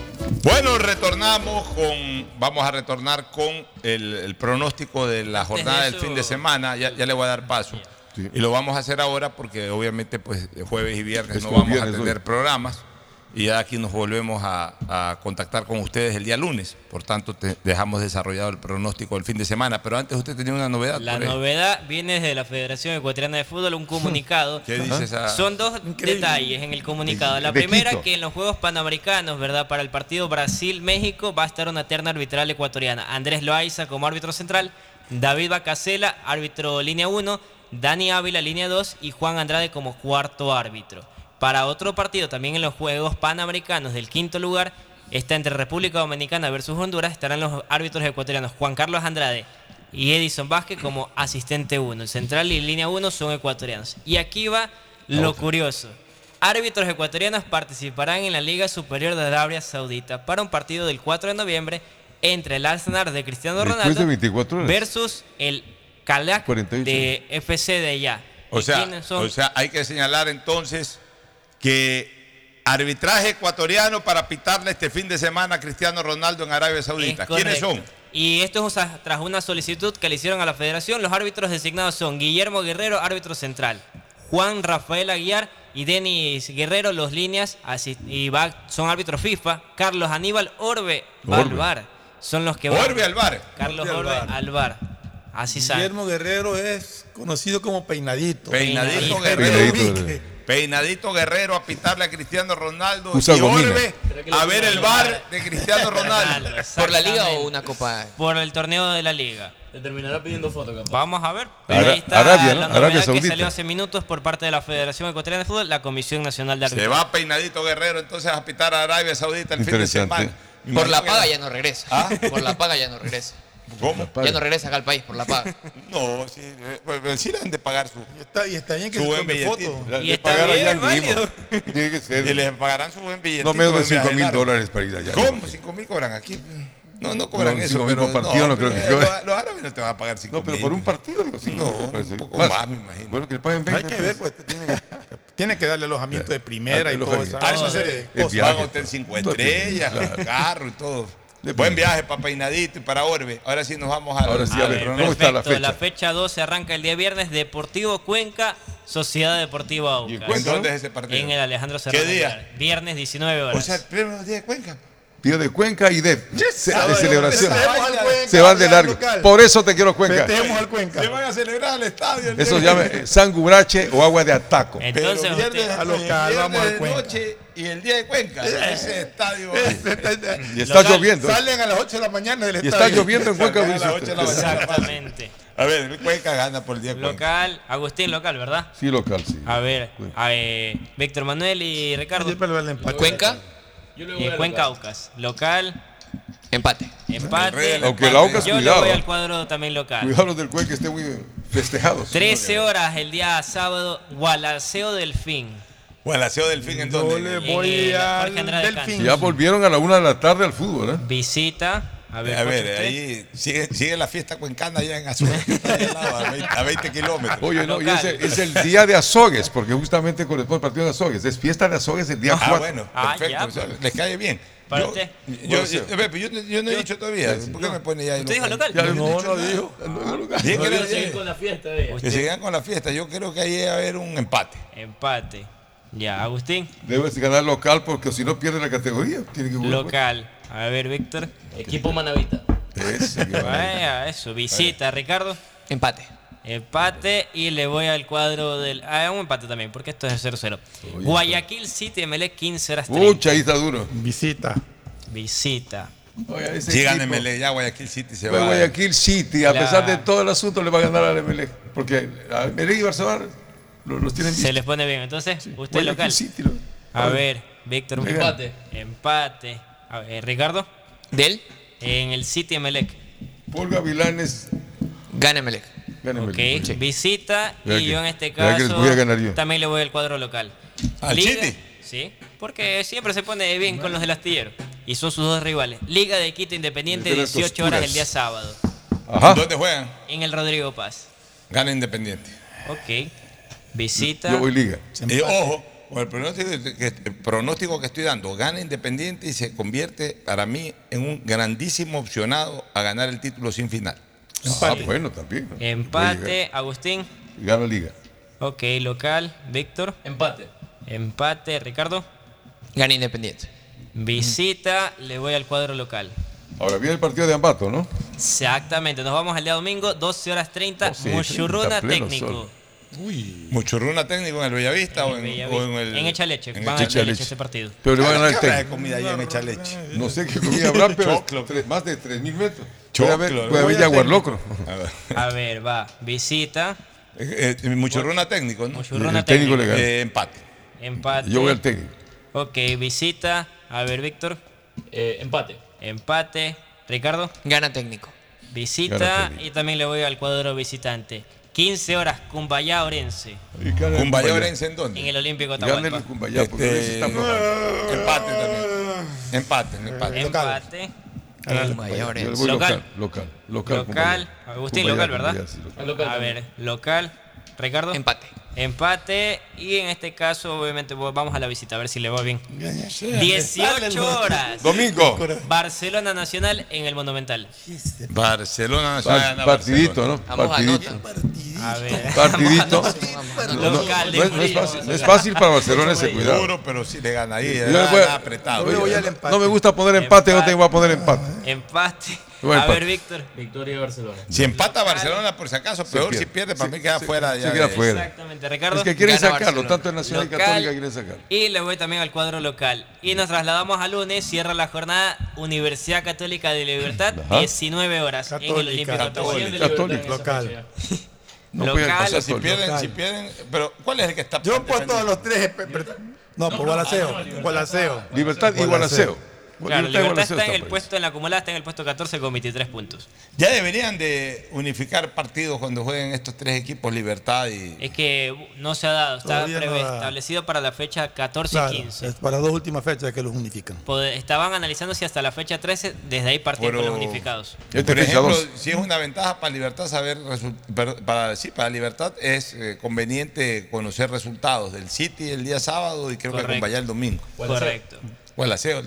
Bueno, retornamos con, vamos a retornar con el, el pronóstico de la jornada del fin de semana, ya, ya le voy a dar paso. Y lo vamos a hacer ahora porque obviamente pues jueves y viernes Es no vamos viernes a tener hoy. programas y ya aquí nos volvemos a, a contactar con ustedes el día lunes. Por tanto, te- dejamos desarrollado el pronóstico del fin de semana. Pero antes usted tenía una novedad. La novedad viene desde la Federación Ecuatoriana de Fútbol, un comunicado. ¿Qué dice esa- Son dos detalles en el comunicado. La De primera, Quito. que en los Juegos Panamericanos, ¿verdad? Para el partido Brasil-México va a estar una terna arbitral ecuatoriana. Andrés Loaiza como árbitro central, David Bacasela, árbitro línea 1, Dani Ávila, línea 2 y Juan Andrade como cuarto árbitro. Para otro partido, también en los Juegos Panamericanos del quinto lugar, está entre República Dominicana versus Honduras, estarán los árbitros ecuatorianos Juan Carlos Andrade y Edison Vázquez como asistente 1. El central y línea 1 son ecuatorianos. Y aquí va lo curioso. Árbitros ecuatorianos participarán en la Liga Superior de Arabia Saudita para un partido del 4 de noviembre entre el Arsenal de Cristiano Ronaldo de 24 horas. versus el Calac 48. de FC de allá. O sea, hay que señalar entonces que arbitraje ecuatoriano para pitarle este fin de semana a Cristiano Ronaldo en Arabia Saudita. Es ¿Quiénes son? Y esto es tras una solicitud que le hicieron a la federación. Los árbitros designados son Guillermo Guerrero, árbitro central. Juan Rafael Aguiar y Denis Guerrero, los líneas. Y va- son árbitros FIFA. Carlos Aníbal Orbe, va al Orbe. VAR. Son los que van. Orbe al VAR. Carlos Orbe al Orbe VAR. al VAR. Así sabe. Guillermo Guerrero es conocido como Peinadito. Peinadito Peinadito. Guerrero. Peinadito. Peinadito Guerrero a pitarle a Cristiano Ronaldo Usa y gomina. Orbe a ver el bar de Cristiano Ronaldo. ¿Por la liga o una copa? Por el torneo de la liga. Te terminará pidiendo foto, capaz. Vamos a ver. Ara- Ahí está Arabia, ¿no? la Arabia novedad que Saudita. salió hace minutos por parte de la Federación Ecuatoriana de Fútbol, la Comisión Nacional de Se Arbitraje. va Peinadito Guerrero entonces a pitar a Arabia Saudita el fin de semana. Me Por la paga ya no regresa. ¿Ah? Por la paga ya no regresa. ¿Cómo? Ya no regresa acá al país por la paga. No, sí, eh, pues, sí le han de pagar su, Y está, y está bien que su se buen tome billetito. foto. Le- Y le está bien, válido. Tiene que ser. Y les pagarán su buen billetito. No menos de en 5 viaje mil dólares para ir allá. ¿Cómo? 5 mil cobran aquí. No, no cobran No, eso. cinco mil por partido no creo que cobren. Los, los árabes no te van a pagar 5 No, pero por un partido, digo, sí. No, parece. un poco más, me imagino. Bueno, que le paguen Hay 20. que ver, pues tiene que, tiene que darle alojamiento de primera y todo eso. Ah, Hay eso serie de El a hotel 5 Todo tiene. estrellas, carro y todo. Buen viaje para Peinadito y para Orbe. Ahora sí nos vamos a Ahora sí, A a ver, ¿cómo está la perfecto. fecha? La fecha 12 arranca el día viernes. Deportivo Cuenca, Sociedad Deportiva ¿Y en Aucas. Cuenca? ¿Dónde es ese partido? En el Alejandro Serrano. día? Aguilar. Viernes 19 horas. O sea, el pleno día de Cuenca. Tío de Cuenca y de, se- de celebración. Se van de largo. local. Por eso te quiero Cuenca. Al Cuenca. Se van a celebrar al estadio. el Eso día llama eh, sangubrache o agua de ataco. Pero Entonces, viernes, usted- a local, viernes vamos al de Cuenca. noche y el día de Cuenca. Ese estadio. Y está Local, lloviendo. Salen a las 8 de la mañana del Y estadio. está lloviendo en Cuenca. Salen a las dice ocho de la usted. mañana. Exactamente. A ver, el Cuenca gana por el día de Cuenca. Local, Agustín local, ¿verdad? Sí, local, sí. A ver, a, eh, Víctor Manuel y Ricardo. Siempre le va el empate. Cuenca, Y Cuenca Aucas. Local, empate. empate. Aunque el Aucas, Yo le cuidado. voy al cuadro también local. Cuidado los del Cuenca que estén muy festejados. 13 horas el día sábado, Gualaceo Delfín. O el aseo del fin en Yo le En voy al Delfín. Ya volvieron a la una de la tarde al fútbol, ¿eh? Visita. A ver, A usted. ahí sigue, sigue la fiesta cuencana allá en lado, a 20, a 20 kilómetros. Oye, no, y Local. ese es el día de Azogues, porque justamente corresponde al partido de Azogues. Es fiesta de Azogues el día Ah, 4. bueno, Ah, perfecto. ya, o sea, pues. les cae bien. Para yo, usted. Yo, yo- sí. a ver, pero yo, yo no he dicho todavía. ¿Por qué me pone ya ahí ¿Usted dijo local? Ya, No, no, no dijo. Bien que seguir con la fiesta. eh. que sigan con la fiesta. Yo creo que ahí debe haber un empate. Empate. Ya, Agustín. Debes ganar local porque si no pierde la categoría. Tiene que jugar. Local. A ver, Víctor. Equipo Manavita. Va. Vaya, eso. Visita, Ricardo. Empate. Empate y le voy al cuadro del. Ah, un empate también, porque esto es 0-0. Guayaquil City, MLE 15 horas 30. Pucha, ahí está duro. Visita. Visita. Oye, gana equipo- MLE, ya Guayaquil City se Pues va. Guayaquil City, a La- pesar de todo el asunto, le va a ganar al Emelec. Porque a Emelec y Barcelona lo- los tienen Se les pone bien. Entonces, usted Guayaquil local. City, lo- A ver, Víctor. un. Empate. Empate. A ver, Ricardo. Del, En el City Emelec. Paul Gavilanes gana Emelec. gana Ok, Emelec. visita Vea y que- yo en este vea que les caso voy a ganar yo. también le voy al cuadro local. ¿Al City? Sí, porque siempre se pone bien con los del astillero. Y son sus dos rivales. Liga de Quito Independiente, Mete las 18 horas el día sábado. Ajá. ¿Dónde juegan? En el Rodrigo Paz. Gana Independiente. Ok. Visita. Yo voy liga. Y ojo, con el pronóstico que, el pronóstico que estoy dando, gana Independiente y se convierte para mí en un grandísimo opcionado a ganar el título sin final. Ah, bueno, también. Empate, Agustín. Gana liga. Ok, local. Víctor. Empate. Empate, Ricardo. Gana Independiente. Visita, le voy al cuadro local. Ahora viene el partido de Ambato, ¿no? Exactamente, nos vamos al día domingo, 12 horas 30, Oh, sí, Muchurruna técnico. sol. ¿Muchurruna técnico en el Bellavista o, en, Bellavista. o en el. En Echaleche, en van a Echaleche? Echaleche ese partido. Pero le va a ganar el ¿Qué habrá de técnico. comida allá en Echaleche? No sé qué comida habrá, pero Choclo. tres- más de 3.000 metros. Choclo, puede haber, puede haber a jaguar técnico. locro. A ver. Va, visita, Eh, eh, Muchurruna técnico, ¿no? Muchurruna El técnico técnico. le. Eh, empate. empate. Yo voy al técnico. Ok, visita, a ver, Víctor, Eh, empate. empate, Ricardo, Gana técnico. Gana visita técnico. y también le voy al cuadro visitante. 15 horas, Cumbayá Orense, Cumbayá Cumbayá. Orense en dónde? en el Olímpico Gana el. Cumbayá, porque Este, Orense está aflojando. Empate también. Empate, empate. Empate, El Yo le voy local. Local. Local. Agustín, local, ¿verdad? ya, sí, local. A ver, local. Ricardo. Empate. Empate. Y en este caso, obviamente, pues, vamos a la visita a ver si le va bien. Dale, 18 horas. Domingo. Barcelona Nacional en el Monumental. Barcelona Nacional. Pa- partidito, ¿no? Barcelona. Partidito. A ver. Partidito. No, No, no, local, no es, no es fácil, no es fácil para Barcelona ese cuidado. Duro, pero sí le gana ahí. Yo le le gana voy a- apretado. No me gusta poner empate, no te voy a poner empate. Empate. A empate. ver, Víctor. Victoria de Barcelona. Si empata Barcelona, por si acaso, peor pierde. si pierde, para mí queda se- fuera. ya queda de- fuera. Exactamente, Ricardo. Es que quieren sacarlo, Barcelona. tanto el Nacional y Local. Católica quieren sacarlo. Y le voy también al cuadro local. Y nos trasladamos a lunes, cierra la jornada Universidad Católica de Libertad, Ajá. 19 horas en el Olímpico. Católica. Católica. Local. No Local. puede O sea, pasar si pierden, si pierden. Pero, ¿cuál es el que está Yo puesto a los tres. No, por Gualaceo. Gualaceo. Libertad y Gualaceo. Claro, Libertad está en el ahí. puesto, en la acumulada está en el puesto 14 con 23 puntos. Ya deberían de unificar partidos cuando jueguen estos tres equipos, Libertad y. Es que uh, no se ha dado, está no establecido para la fecha 14 Claro, y 15. es para dos últimas fechas que los unifican. Estaban analizando si hasta la fecha 13, desde ahí partir con Pero- los unificados. Este Por ejemplo, si es una ventaja para Libertad saber para sí, para Libertad es eh, conveniente conocer resultados del City el día sábado y creo que Correcto. con Bahía el domingo. Correcto.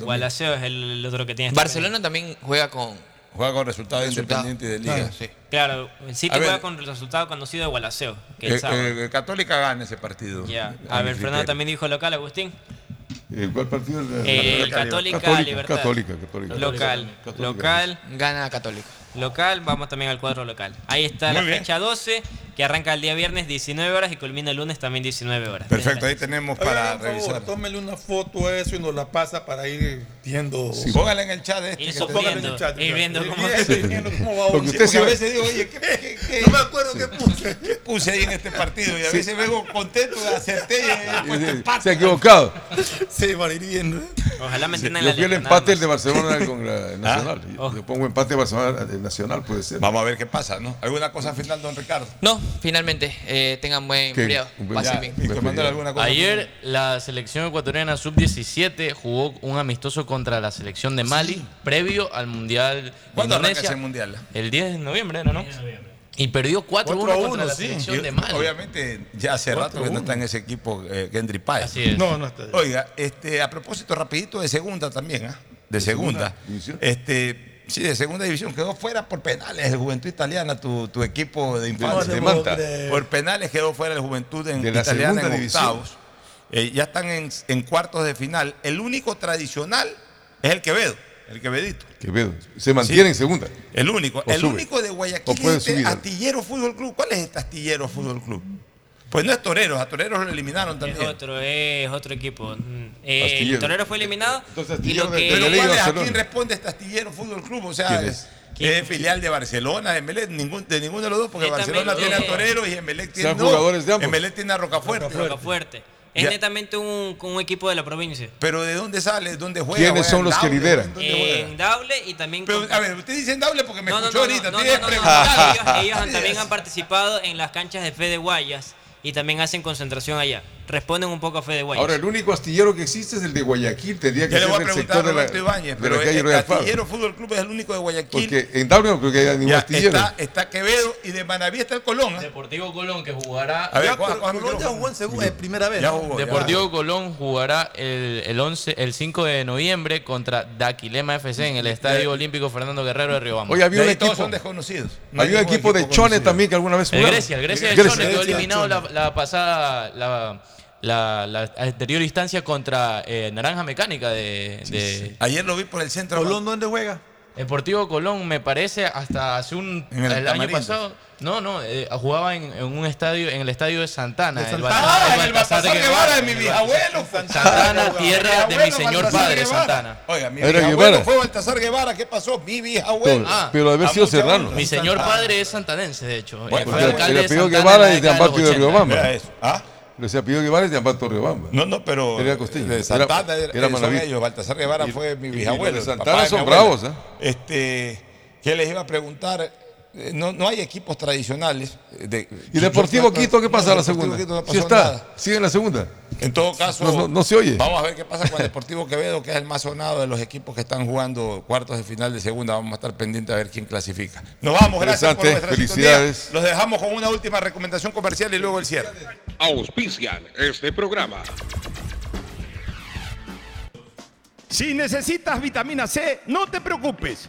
Gualaceo el es el, el otro que tiene. Barcelona también juega con. Juega con resultados Resultado. independientes de liga. Claro, sí. Claro, el City A ver. juega con el resultado conocido de Gualaceo, que el que- que Católica gane ese partido. Ya. A ver, Fernando criterio. también dijo local, Agustín. Eh, ¿Cuál partido? El, Eh, el- Católica, Católica, Libertad. Católica, Católica. Local. Católica. Local. Gana Católica. Local, vamos también al cuadro local. Ahí está Muy la bien. fecha 12, que arranca el día viernes 19 horas y culmina el lunes también 19 horas. Perfecto, ahí tenemos para por favor, revisar. tómele una foto a eso y nos la pasa para ir viendo. Sí, póngala en el chat este. Ir en el chat. ir viendo cómo- cómo va Porque usted Porque sí a ve- veces digo, oye, ¿qué, qué- qué- No me acuerdo qué puse. qué puse ahí en este partido? Y a veces vengo contento, acerté y he puesto empate. Se ha equivocado. Sí, para ir viendo. Ojalá me entiendan Yo la fui el letra, nada empate el de. Barcelona con la el Nacional. Oh. Yo pongo empate Barcelona el Nacional, puede ser. Vamos a ver qué pasa, ¿no? ¿Alguna cosa final, don Ricardo? No, finalmente, eh, tengan buen ¿Qué? feriado. Un buen- Pasen Ya, bien. Víctor Manuel, ¿alguna cosa? Ayer la selección ecuatoriana sub-17 jugó un amistoso contra la selección de Mali previo al Mundial ¿Cuándo arranca ese mundial? El 10 de noviembre era, ¿no? Y perdió 4-1 4 a contra 1, la sí. selección de Mali. Obviamente, ya hace rato que no está en ese equipo eh, Gendry Páez. Así es. No, no está. Oiga, este, a propósito, rapidito de segunda también, ¿ah? De segunda. segunda? Este, sí, de segunda división. Quedó fuera por penales el Juventud Italiana, tu, tu equipo de infancia. de puedo Manta. Por penales quedó fuera el Juventud en De la Italiana segunda en división. octavos. Eh, ya están en, en cuartos de final. El único tradicional es el Quevedo, el Quevedito. Quevedo. Se mantiene Sí. en segunda. El único. O el sube. único de Guayaquil es este. Astillero Fútbol Club. ¿Cuál es este Astillero Fútbol Club? Pues no es Toreros, a Toreros lo eliminaron Es también. otro, es otro equipo. Mm, eh, Astillero. el Torero fue eliminado. Entonces, y lo Astillero de- que- de Pero Liga ¿cuál es? ¿a quién responde este Astillero Fútbol Club? O sea, ¿Quién es, es? es filial de Barcelona, de Emelec, ningún, de ninguno de los dos, porque Barcelona tiene a Toreros y Emelec tiene, de ambos. Emelec tiene a Rocafuerte. Rocafuerte. Es Ya. netamente un, un equipo de la provincia. Pero ¿de dónde sale? ¿Dónde juega? ¿Quiénes ¿Juega son los que lideran? En Daule y también. Pero, con- a ver, usted dice en Daule porque me No, no, escuchó no, ahorita. no, no, no, no, ellos, también han participado en las canchas de Fede Guayas y también hacen concentración allá. Responden un poco a Fede Guayas. Ahora, el único astillero que existe es el de Guayaquil. Tendría que Yo le ser voy a del preguntar sector a de la, Roberto Ibáñez, de pero la calle el Faro. Astillero Fútbol Club es el único de Guayaquil. Porque en Daule no creo que haya ningún Ya, astillero. está, está Quevedo y de Manaví está el Colón. ¿eh? Deportivo Colón que jugará. A ver, Ya, Colón ya jugó en segunda, en primera vez. Ya jugó, ya. Deportivo Colón jugará el, el, 11, el 5 de noviembre contra Daquilema FC en el Estadio Olímpico Fernando Guerrero de Riobamba. Oye, había un ahí todos equipo, son desconocidos. No hay había un ningún equipo de Chone conocido. también que alguna vez el jugaron. Grecia, el Grecia de Grecia. Chone quedó eliminado la pasada, la, la, anterior instancia contra eh, Naranja Mecánica de, de Ayer lo vi por el centro. ¿Colón dónde juega? Deportivo Colón, me parece, hasta hace un En el el, año pasado. No, no, eh, jugaba en, en un estadio, en el estadio de Santana. De el Santana. Baltasar- Ah, en el Baltasar Guevara de mi bisabuelo. Santana, tierra de mi señor Baltasar padre, Guevara. Santana. Oiga, mi Era bisabuelo Guevara. fue Baltasar Guevara. ¿Qué pasó? Mi bisabuelo. Ah, Pero A sido serrano. Mi señor padre es santanense, de hecho. Bueno, Eh, fue alcalde el de Guevara es de Ampatio de 80. Riobamba. Mira ¿Ah? Ese apellido Guevara es de Ampatio Riobamba. No, no, pero. Era Era- Santana era, era son ellos. Baltasar Guevara Y- fue mi y- y bisabuelo. Santana son bravos, ¿eh? Este, ¿qué les iba a preguntar? eh, no, no hay equipos tradicionales. eh, de- ¿Y Deportivo Quito qué pasa en la Deportivo segunda? Quito no Sí pasó está, nada. sigue en la segunda. En todo caso, No, no- no se oye. Vamos a ver qué pasa con Deportivo Quevedo, que es el más sonado de los equipos que están jugando cuartos de final de segunda. Vamos a estar pendientes a ver quién clasifica. Nos vamos, gracias por nuestra felicidades. Los dejamos con una última recomendación comercial y luego el cierre. Auspician este programa. Si necesitas vitamina C, no te preocupes.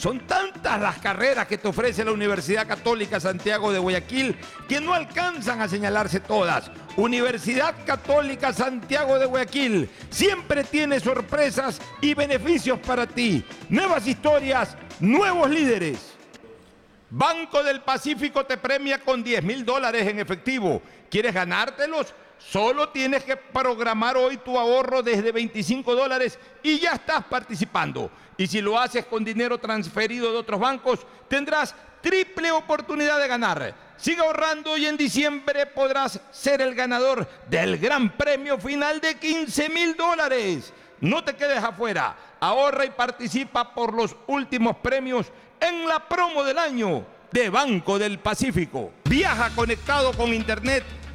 Son tantas las carreras que te ofrece la Universidad Católica Santiago de Guayaquil que no alcanzan a señalarse todas. Universidad Católica Santiago de Guayaquil siempre tiene sorpresas y beneficios para ti. Nuevas historias, nuevos líderes. Banco del Pacífico te premia con 10 mil dólares en efectivo. ¿Quieres ganártelos? Solo tienes que programar hoy tu ahorro desde 25 dólares y ya estás participando. Y si lo haces con dinero transferido de otros bancos, tendrás triple oportunidad de ganar. Sigue ahorrando y en diciembre podrás ser el ganador del gran premio final de 15 mil dólares. No te quedes afuera. Ahorra y participa por los últimos premios en la promo del año de Banco del Pacífico. Viaja conectado con Internet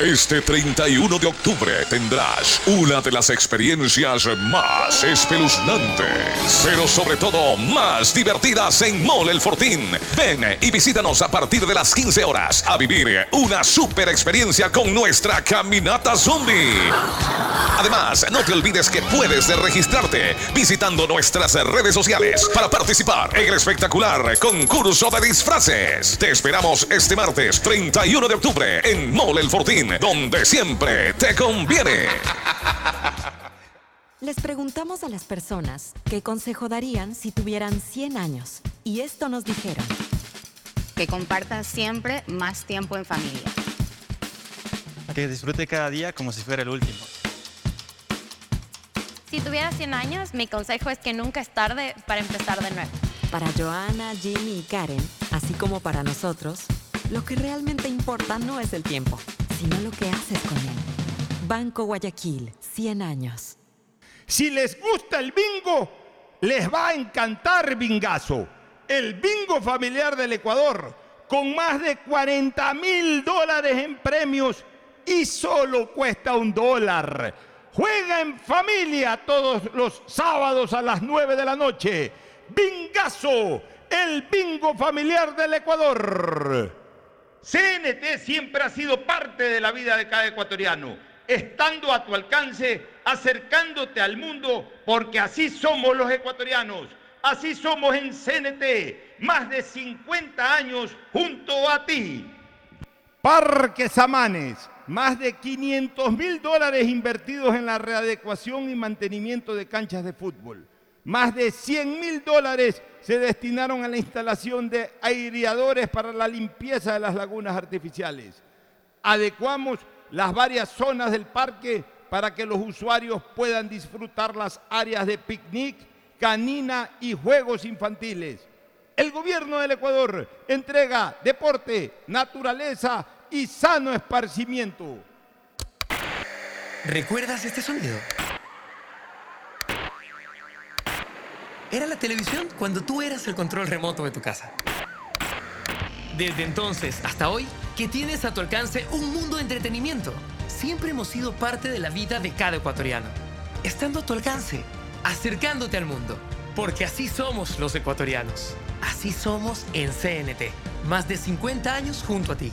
Este 31 de octubre tendrás una de las experiencias más espeluznantes, pero sobre todo más divertidas en Mall El Fortín. Ven y visítanos a partir de las 15 horas a vivir una super experiencia con nuestra caminata zombie. Además, no te olvides que puedes registrarte visitando nuestras redes sociales para participar en el espectacular concurso de disfraces. Te esperamos este martes 31 de octubre en Mall El Fortín, donde siempre te conviene. Les preguntamos a las personas qué consejo darían si tuvieran 100 años. Y esto nos dijeron. Que compartas siempre más tiempo en familia. Que disfrute cada día como si fuera el último. Si tuvieras 100 años, mi consejo es que nunca es tarde para empezar de nuevo. Para Joana, Jimmy y Karen, así como para nosotros, lo que realmente importa no es el tiempo, sino lo que haces con él. Banco Guayaquil, 100 años. Si les gusta el bingo, les va a encantar Bingazo, el bingo familiar del Ecuador, con más de 40 mil dólares en premios y solo cuesta un dólar. Juega en familia todos los sábados a las 9 de la noche. Bingazo, el bingo familiar del Ecuador. CNT siempre ha sido parte de la vida de cada ecuatoriano, estando a tu alcance, acercándote al mundo, porque así somos los ecuatorianos, así somos en CNT, más de 50 años junto a ti. Parques Amanes, más de 500 mil dólares invertidos en la readecuación y mantenimiento de canchas de fútbol. Más de 100 mil dólares se destinaron a la instalación de aireadores para la limpieza de las lagunas artificiales. Adecuamos las varias zonas del parque para que los usuarios puedan disfrutar las áreas de picnic, canina y juegos infantiles. El gobierno del Ecuador entrega deporte, naturaleza y sano esparcimiento. ¿Recuerdas este sonido? Era la televisión cuando tú eras el control remoto de tu casa. Desde entonces hasta hoy, que tienes a tu alcance un mundo de entretenimiento. Siempre hemos sido parte de la vida de cada ecuatoriano. Estando a tu alcance, acercándote al mundo. Porque así somos los ecuatorianos. Así somos en CNT. Más de 50 años junto a ti.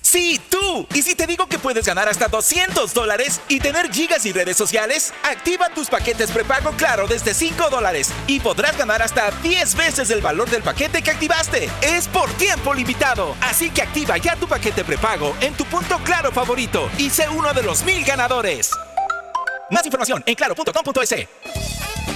Sí, tú. ¿Y si te digo que puedes ganar hasta 200 dólares y tener gigas y redes sociales? Activa tus paquetes prepago Claro desde 5 dólares y podrás ganar hasta 10 veces el valor del paquete que activaste. Es por tiempo limitado. Así que activa ya tu paquete prepago en tu punto Claro favorito y sé uno de los mil ganadores. Más información en claro.com.es.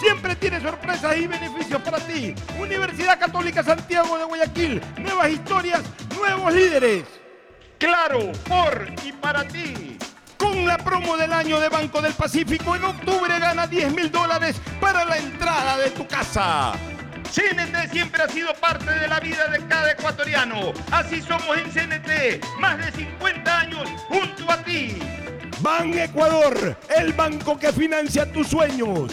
Siempre tiene sorpresas y beneficios para ti. Universidad Católica Santiago de Guayaquil. Nuevas historias, nuevos líderes. Claro, por y para ti. Con la promo del año de Banco del Pacífico, en octubre gana 10 mil dólares para la entrada de tu casa. CNT siempre ha sido parte de la vida de cada ecuatoriano. Así somos en CNT, más de 50 años junto a ti. Ban Ecuador, el banco que financia tus sueños.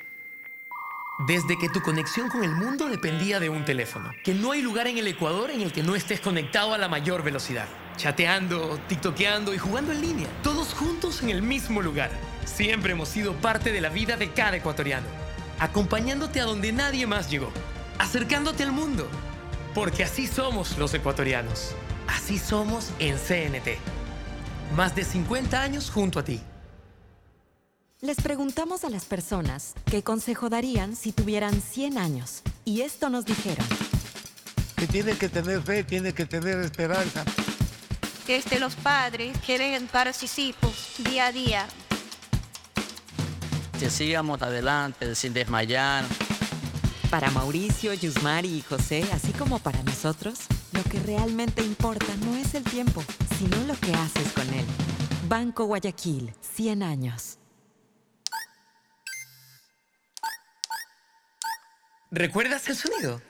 Desde que tu conexión con el mundo dependía de un teléfono. Que no hay lugar en el Ecuador en el que no estés conectado a la mayor velocidad. Chateando, tiktokeando y jugando en línea. Todos juntos en el mismo lugar. Siempre hemos sido parte de la vida de cada ecuatoriano. Acompañándote a donde nadie más llegó. Acercándote al mundo. Porque así somos los ecuatorianos. Así somos en CNT. Más de 50 años junto a ti. Les preguntamos a las personas qué consejo darían si tuvieran 100 años. Y esto nos dijeron. Que tiene que tener fe, tiene que tener esperanza. Que este, los padres quieren para sus hijos día a día. Que sigamos adelante sin desmayar. Para Mauricio, Yusmari y José, así como para nosotros, lo que realmente importa no es el tiempo, sino lo que haces con él. Banco Guayaquil, 100 años. ¿Recuerdas el sonido?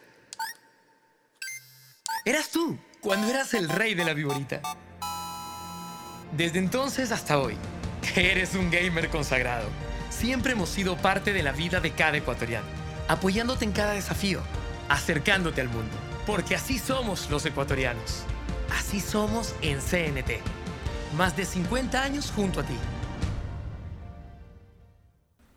Eras tú, cuando eras el rey de la viborita. Desde entonces hasta hoy, eres un gamer consagrado. Siempre hemos sido parte de la vida de cada ecuatoriano, apoyándote en cada desafío, acercándote al mundo. Porque así somos los ecuatorianos. Así somos en CNT. Más de 50 años junto a ti.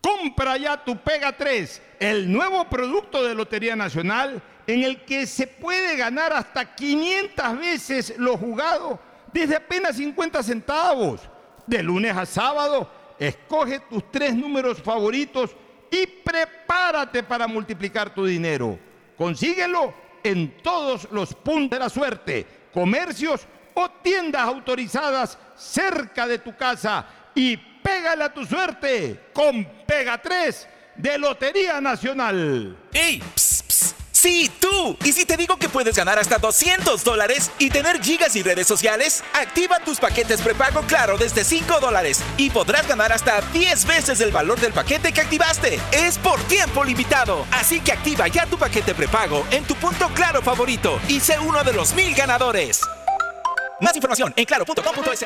Compra ya tu Pega 3, el nuevo producto de Lotería Nacional en el que se puede ganar hasta 500 veces lo jugado desde apenas 50 centavos. De lunes a sábado, escoge tus tres números favoritos y prepárate para multiplicar tu dinero. Consíguelo en todos los puntos de la suerte, comercios o tiendas autorizadas cerca de tu casa y pégale a tu suerte con Pega 3 de Lotería Nacional. ¡Ey! Sí, tú. ¿Y si te digo que puedes ganar hasta 200 dólares y tener gigas y redes sociales? Activa tus paquetes prepago Claro desde 5 dólares y podrás ganar hasta 10 veces el valor del paquete que activaste. Es por tiempo limitado. Así que activa ya tu paquete prepago en tu punto Claro favorito y sé uno de los mil ganadores. Más información en claro.com.es.